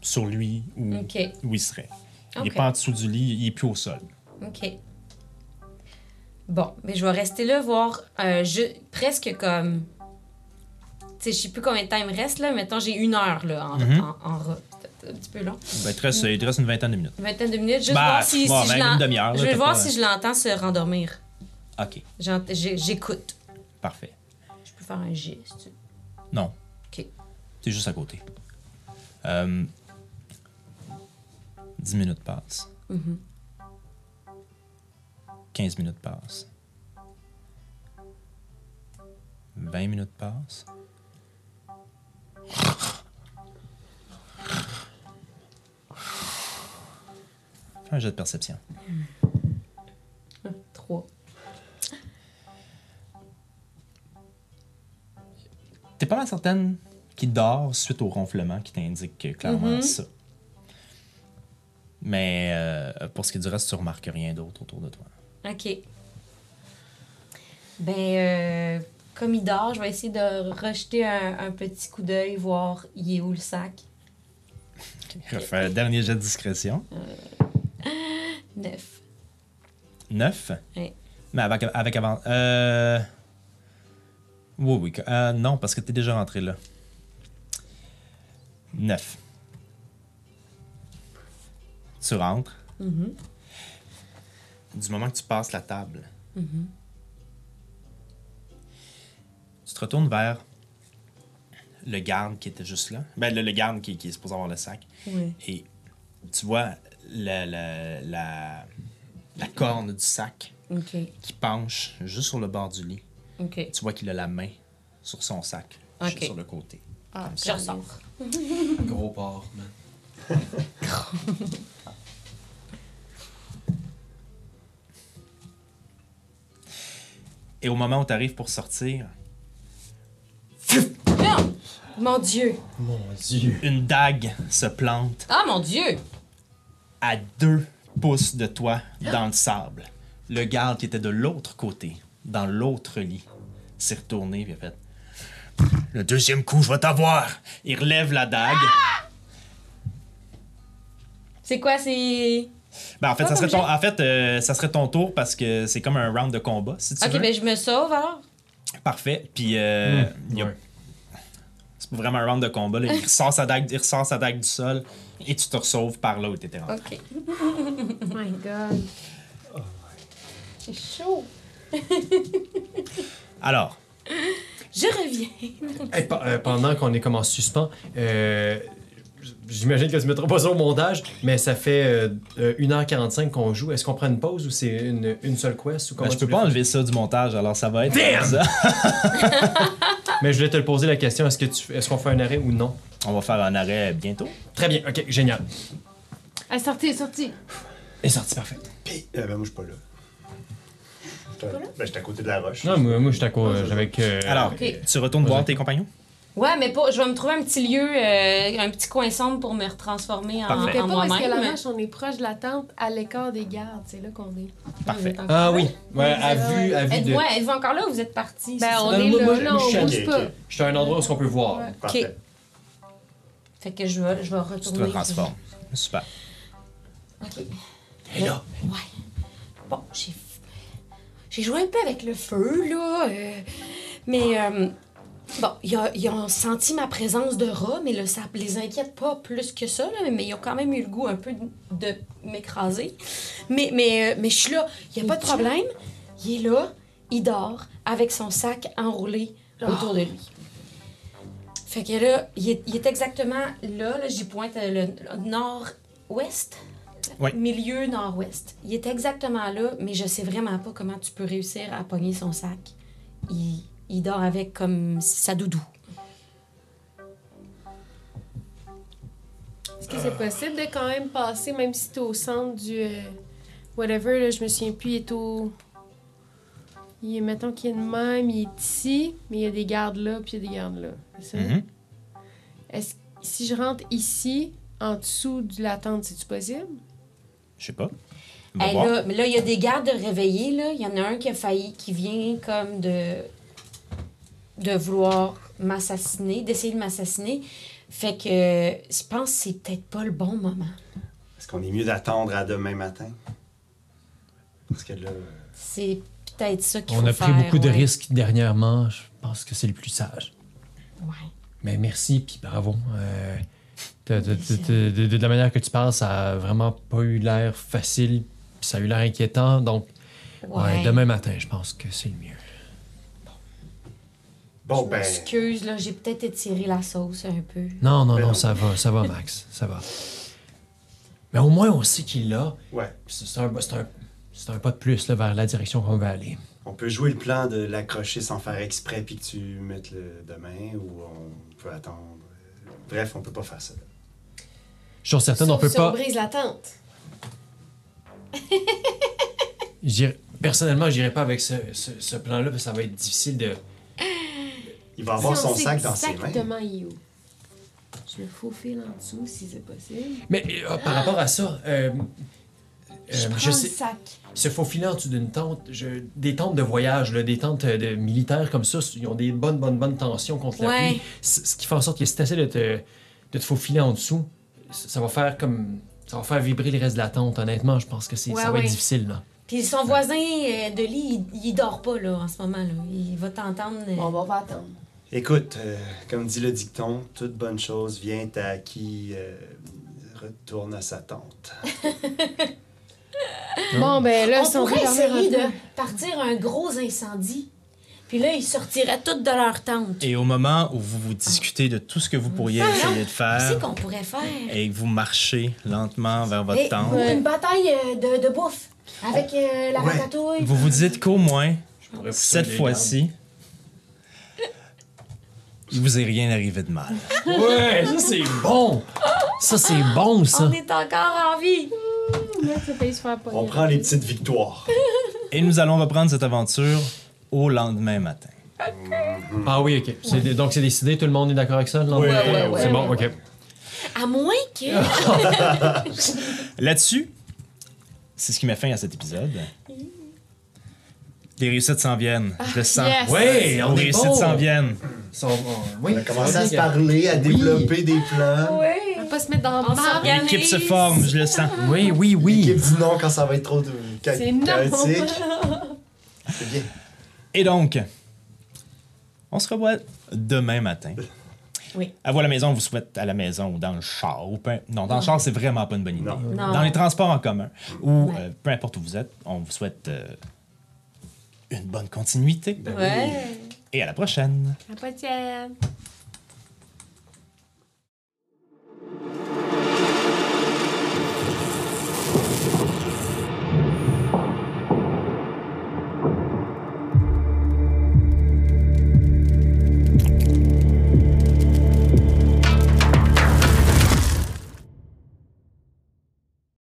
sur lui ou où il serait. Il Ok. est pas en dessous du lit, il est plus au sol. OK. Bon, mais je vais rester là voir euh, je- presque comme. Tu sais, je sais plus combien de temps il me reste, là. Mettons, j'ai une heure, là, en, Mhm. en, en. C'est un petit peu long. Ben, il, te reste, il te reste une vingtaine de minutes. Une vingtaine de minutes, juste Bah, voir si, bon, si je une Je vais voir pas- si je l'entends se rendormir. OK, J'ent- j'ai- J'écoute. parfait. Je peux faire un geste. Non. OK. T'es juste à côté. Euh, 10 minutes passent. Mhm. 15 minutes passent. 20 minutes passent. Fais un jet de perception. T'es pas mal certaine qu'il dort suite au ronflement qui t'indique clairement Mhm. ça. Mais euh, pour ce qui est du reste, tu remarques rien d'autre autour de toi. OK. Ben, euh, comme il dort, je vais essayer de rejeter un, un petit coup d'œil, voir il est où le sac. (laughs) Je vais faire un dernier jet de discrétion. Neuf. 9. Oui. Mais avec, avec avant. Euh... Oui, oui. euh, non, parce que t'es déjà rentré là. 9. Tu rentres. Mhm. Du moment que tu passes la table, Mhm. tu te retournes vers le garde qui était juste là. Ben, le, le garde qui, qui est supposé avoir le sac. Oui. Et tu vois la, la, la, la corne du sac qui penche juste sur le bord du lit. Tu vois qu'il a la main sur son sac, sur le côté. Ah, Comme je ça. ressors. (laughs) Gros porc, man. Et au moment où tu arrives pour sortir, Non! Mon Dieu! Mon Dieu. une dague se plante Ah, mon Dieu! à deux pouces de toi dans le sable. Le garde qui était de l'autre côté, dans l'autre lit, s'est retourné et a fait Le deuxième coup, je vais t'avoir. Il relève la dague. C'est quoi, c'est... Ben, en fait, ça serait, ton, en fait euh, ça serait ton tour parce que c'est comme un round de combat, si tu OK, veux. ben je me sauve alors. Parfait. Puis, euh, il Ouais. c'est pas vraiment un round de combat. Là. Il, ressort sa dague, il ressort sa dague du sol et tu te ressauves par là où tu étais rentré. OK. Oh (laughs) my god. C'est chaud. (laughs) Alors, Je reviens. Hey, pe- euh, pendant qu'on est comme en suspens, euh, j'imagine que tu mettras pas ça au montage, mais ça fait euh, euh, 1h45 qu'on joue. Est-ce qu'on prend une pause ou c'est une, une seule quest ou ben, je tu peux pas enlever ça du montage, alors ça va être Damn! ça. (laughs) Mais je voulais te le poser la question, est-ce que tu est-ce qu'on fait un arrêt ou non? On va faire un arrêt bientôt. Très bien, ok, génial. Allez, sortez, sortez. Et sorti, parfait. Puis, euh, ben, moi, je suis pas là. J'étais- Ben, j'étais à côté de la roche. Non, moi, moi je suis d'accord avec. euh, Alors, Ok. tu retournes voir tes compagnons? Ouais, mais pas, je vais me trouver un petit lieu, euh, un petit coin sombre pour me retransformer en, en pas parce que la moi-même. vache, on est proche de la tente, à l'écart des gardes. C'est là qu'on est. Parfait. Ah oui, ouais, à vue, à vue Êtes-vous de. ouais, êtes-vous encore là ou vous êtes partis? Ben, on est moi, là, moi, là, moi, je suis on à- bouge pas. Je suis à un endroit où on peut voir. Ouais. Parfait. Fait que je vais, je vais Tu te retourner. transformes. Super. OK. Et là, Ouais. Bon, j'ai. J'ai joué un peu avec le feu, là. euh, mais. euh, bon, ils ont, ils ont senti ma présence de rat, mais là, ça les inquiète pas plus que ça, là, mais ils ont quand même eu le goût un peu de, de m'écraser. Mais, mais, euh, mais je suis là, il n'y a pas de problème. Il est là, il dort, avec son sac enroulé autour de lui. Fait que là, il est, il est exactement là, là j'y pointe le, le nord-ouest. Oui. Milieu nord-ouest. Il est exactement là, mais je sais vraiment pas comment tu peux réussir à pogner son sac. Il, il dort avec comme sa doudou. Est-ce que c'est possible de quand même passer, même si t'es au centre du. euh, whatever, là, je me souviens plus, il est au. Il est, mettons qu'il est de même, il est ici, mais il y a des gardes là, puis il y a des gardes là. C'est ça? Mhm. Est-ce si je rentre ici, en dessous de la tente, c'est-tu possible? Je sais pas. Hey, là, mais là, il y a des gardes réveillés, là. Il y en a un qui a failli, qui vient comme de. de vouloir m'assassiner, d'essayer de m'assassiner. Fait que je pense que c'est peut-être pas le bon moment. Est-ce qu'on est mieux d'attendre à demain matin? Parce que là, C'est peut-être ça qu'il faut on a faire. pris beaucoup de risques dernièrement. Je pense que c'est le plus sage. Ouais. Mais merci, puis bravo. Euh, de, de- de- de- de- de la manière que tu parles, ça a vraiment pas eu l'air facile, puis ça a eu l'air inquiétant. Donc, ouais, Ouais. demain matin, je pense que c'est le mieux. bon, je ben. m'excuse, là, j'ai peut-être étiré la sauce un peu. Non, non, non, non. ça va, ça va, Max, ça va. Mais au moins, on sait qu'il l'a. Ouais. C'est un, c'est un, c'est un pas de plus là, vers la direction qu'on veut aller. On peut jouer le plan de l'accrocher sans faire exprès puis que tu mettes le demain ou on peut attendre. Bref, on peut pas faire ça. Je suis certain, on peut si pas. on brise la tente. (laughs) j'irai- Personnellement, je n'irai pas avec ce, ce, ce plan-là, parce que ça va être difficile de. Il va avoir Si son sac dans ses mains. Exactement, il est où. Je me faufile en dessous si c'est possible. Mais euh, par rapport à ça, euh, Je euh, prends je le sac. se faufiler en dessous d'une tente, je- des tentes de voyage, là, des tentes euh, de militaires comme ça, ils ont des bonnes, bonnes, bonnes tensions contre la pluie. Ce qui fait en sorte que si tu essaies de te, de te faufiler en dessous, ça va faire comme. Ça va faire vibrer le reste de la tente, honnêtement. Je pense que c'est, Ouais, ça va ouais. être difficile, là. Puis son voisin euh, de lit, il, il dort pas là en ce moment. Là. Il va t'entendre. euh, Bon, on va attendre. Écoute, euh, comme dit le dicton, toute bonne chose vient à qui euh, retourne à sa tente. (laughs) Bon, ben là, On pourrait essayer de partir un gros incendie. Puis là, ils sortiraient toutes de leur tente. Et au moment où vous vous discutez de tout ce que vous pourriez essayer de faire, qu'on pourrait faire? et que vous marchez lentement vers votre Et tente, une bataille euh, de, de bouffe avec euh, la Ouais. ratatouille. vous vous dites qu'au moins, cette fois-ci, il vous est rien arrivé de mal. Ouais, ça c'est bon! Ça c'est bon, ça! On est encore en vie. On prend les petites victoires. (laughs) Et nous allons reprendre cette aventure au lendemain matin. Ah oui, ok. C'est donc c'est décidé, tout le monde est d'accord avec ça? le lendemain Ouais, matin? ouais, ouais, c'est bon, ok. À moins que. (laughs) Là-dessus, c'est ce qui met fin à cet épisode. Les réussites s'en viennent. Je le sens. yes. Ouais, Les on réussites s'en viennent. Sont- oh, oui, On a commencé à se parler, à développer des plans. Oui. On va pas se mettre dans On le. L'équipe se forme, je le sens. Oui, oui, L'équipe oui. dit non quand ça va être trop de cha- C'est non. chaotique. C'est bien. Et donc, on se revoit demain matin. Oui. À vous à la maison, on vous souhaite à la maison ou dans le char. Ou peu- Non, dans le char, c'est vraiment pas une bonne idée. Non. Non. Dans les transports en commun ou Ouais. euh, peu importe où vous êtes, on vous souhaite euh, une bonne continuité. Ben Et à la prochaine. À la prochaine.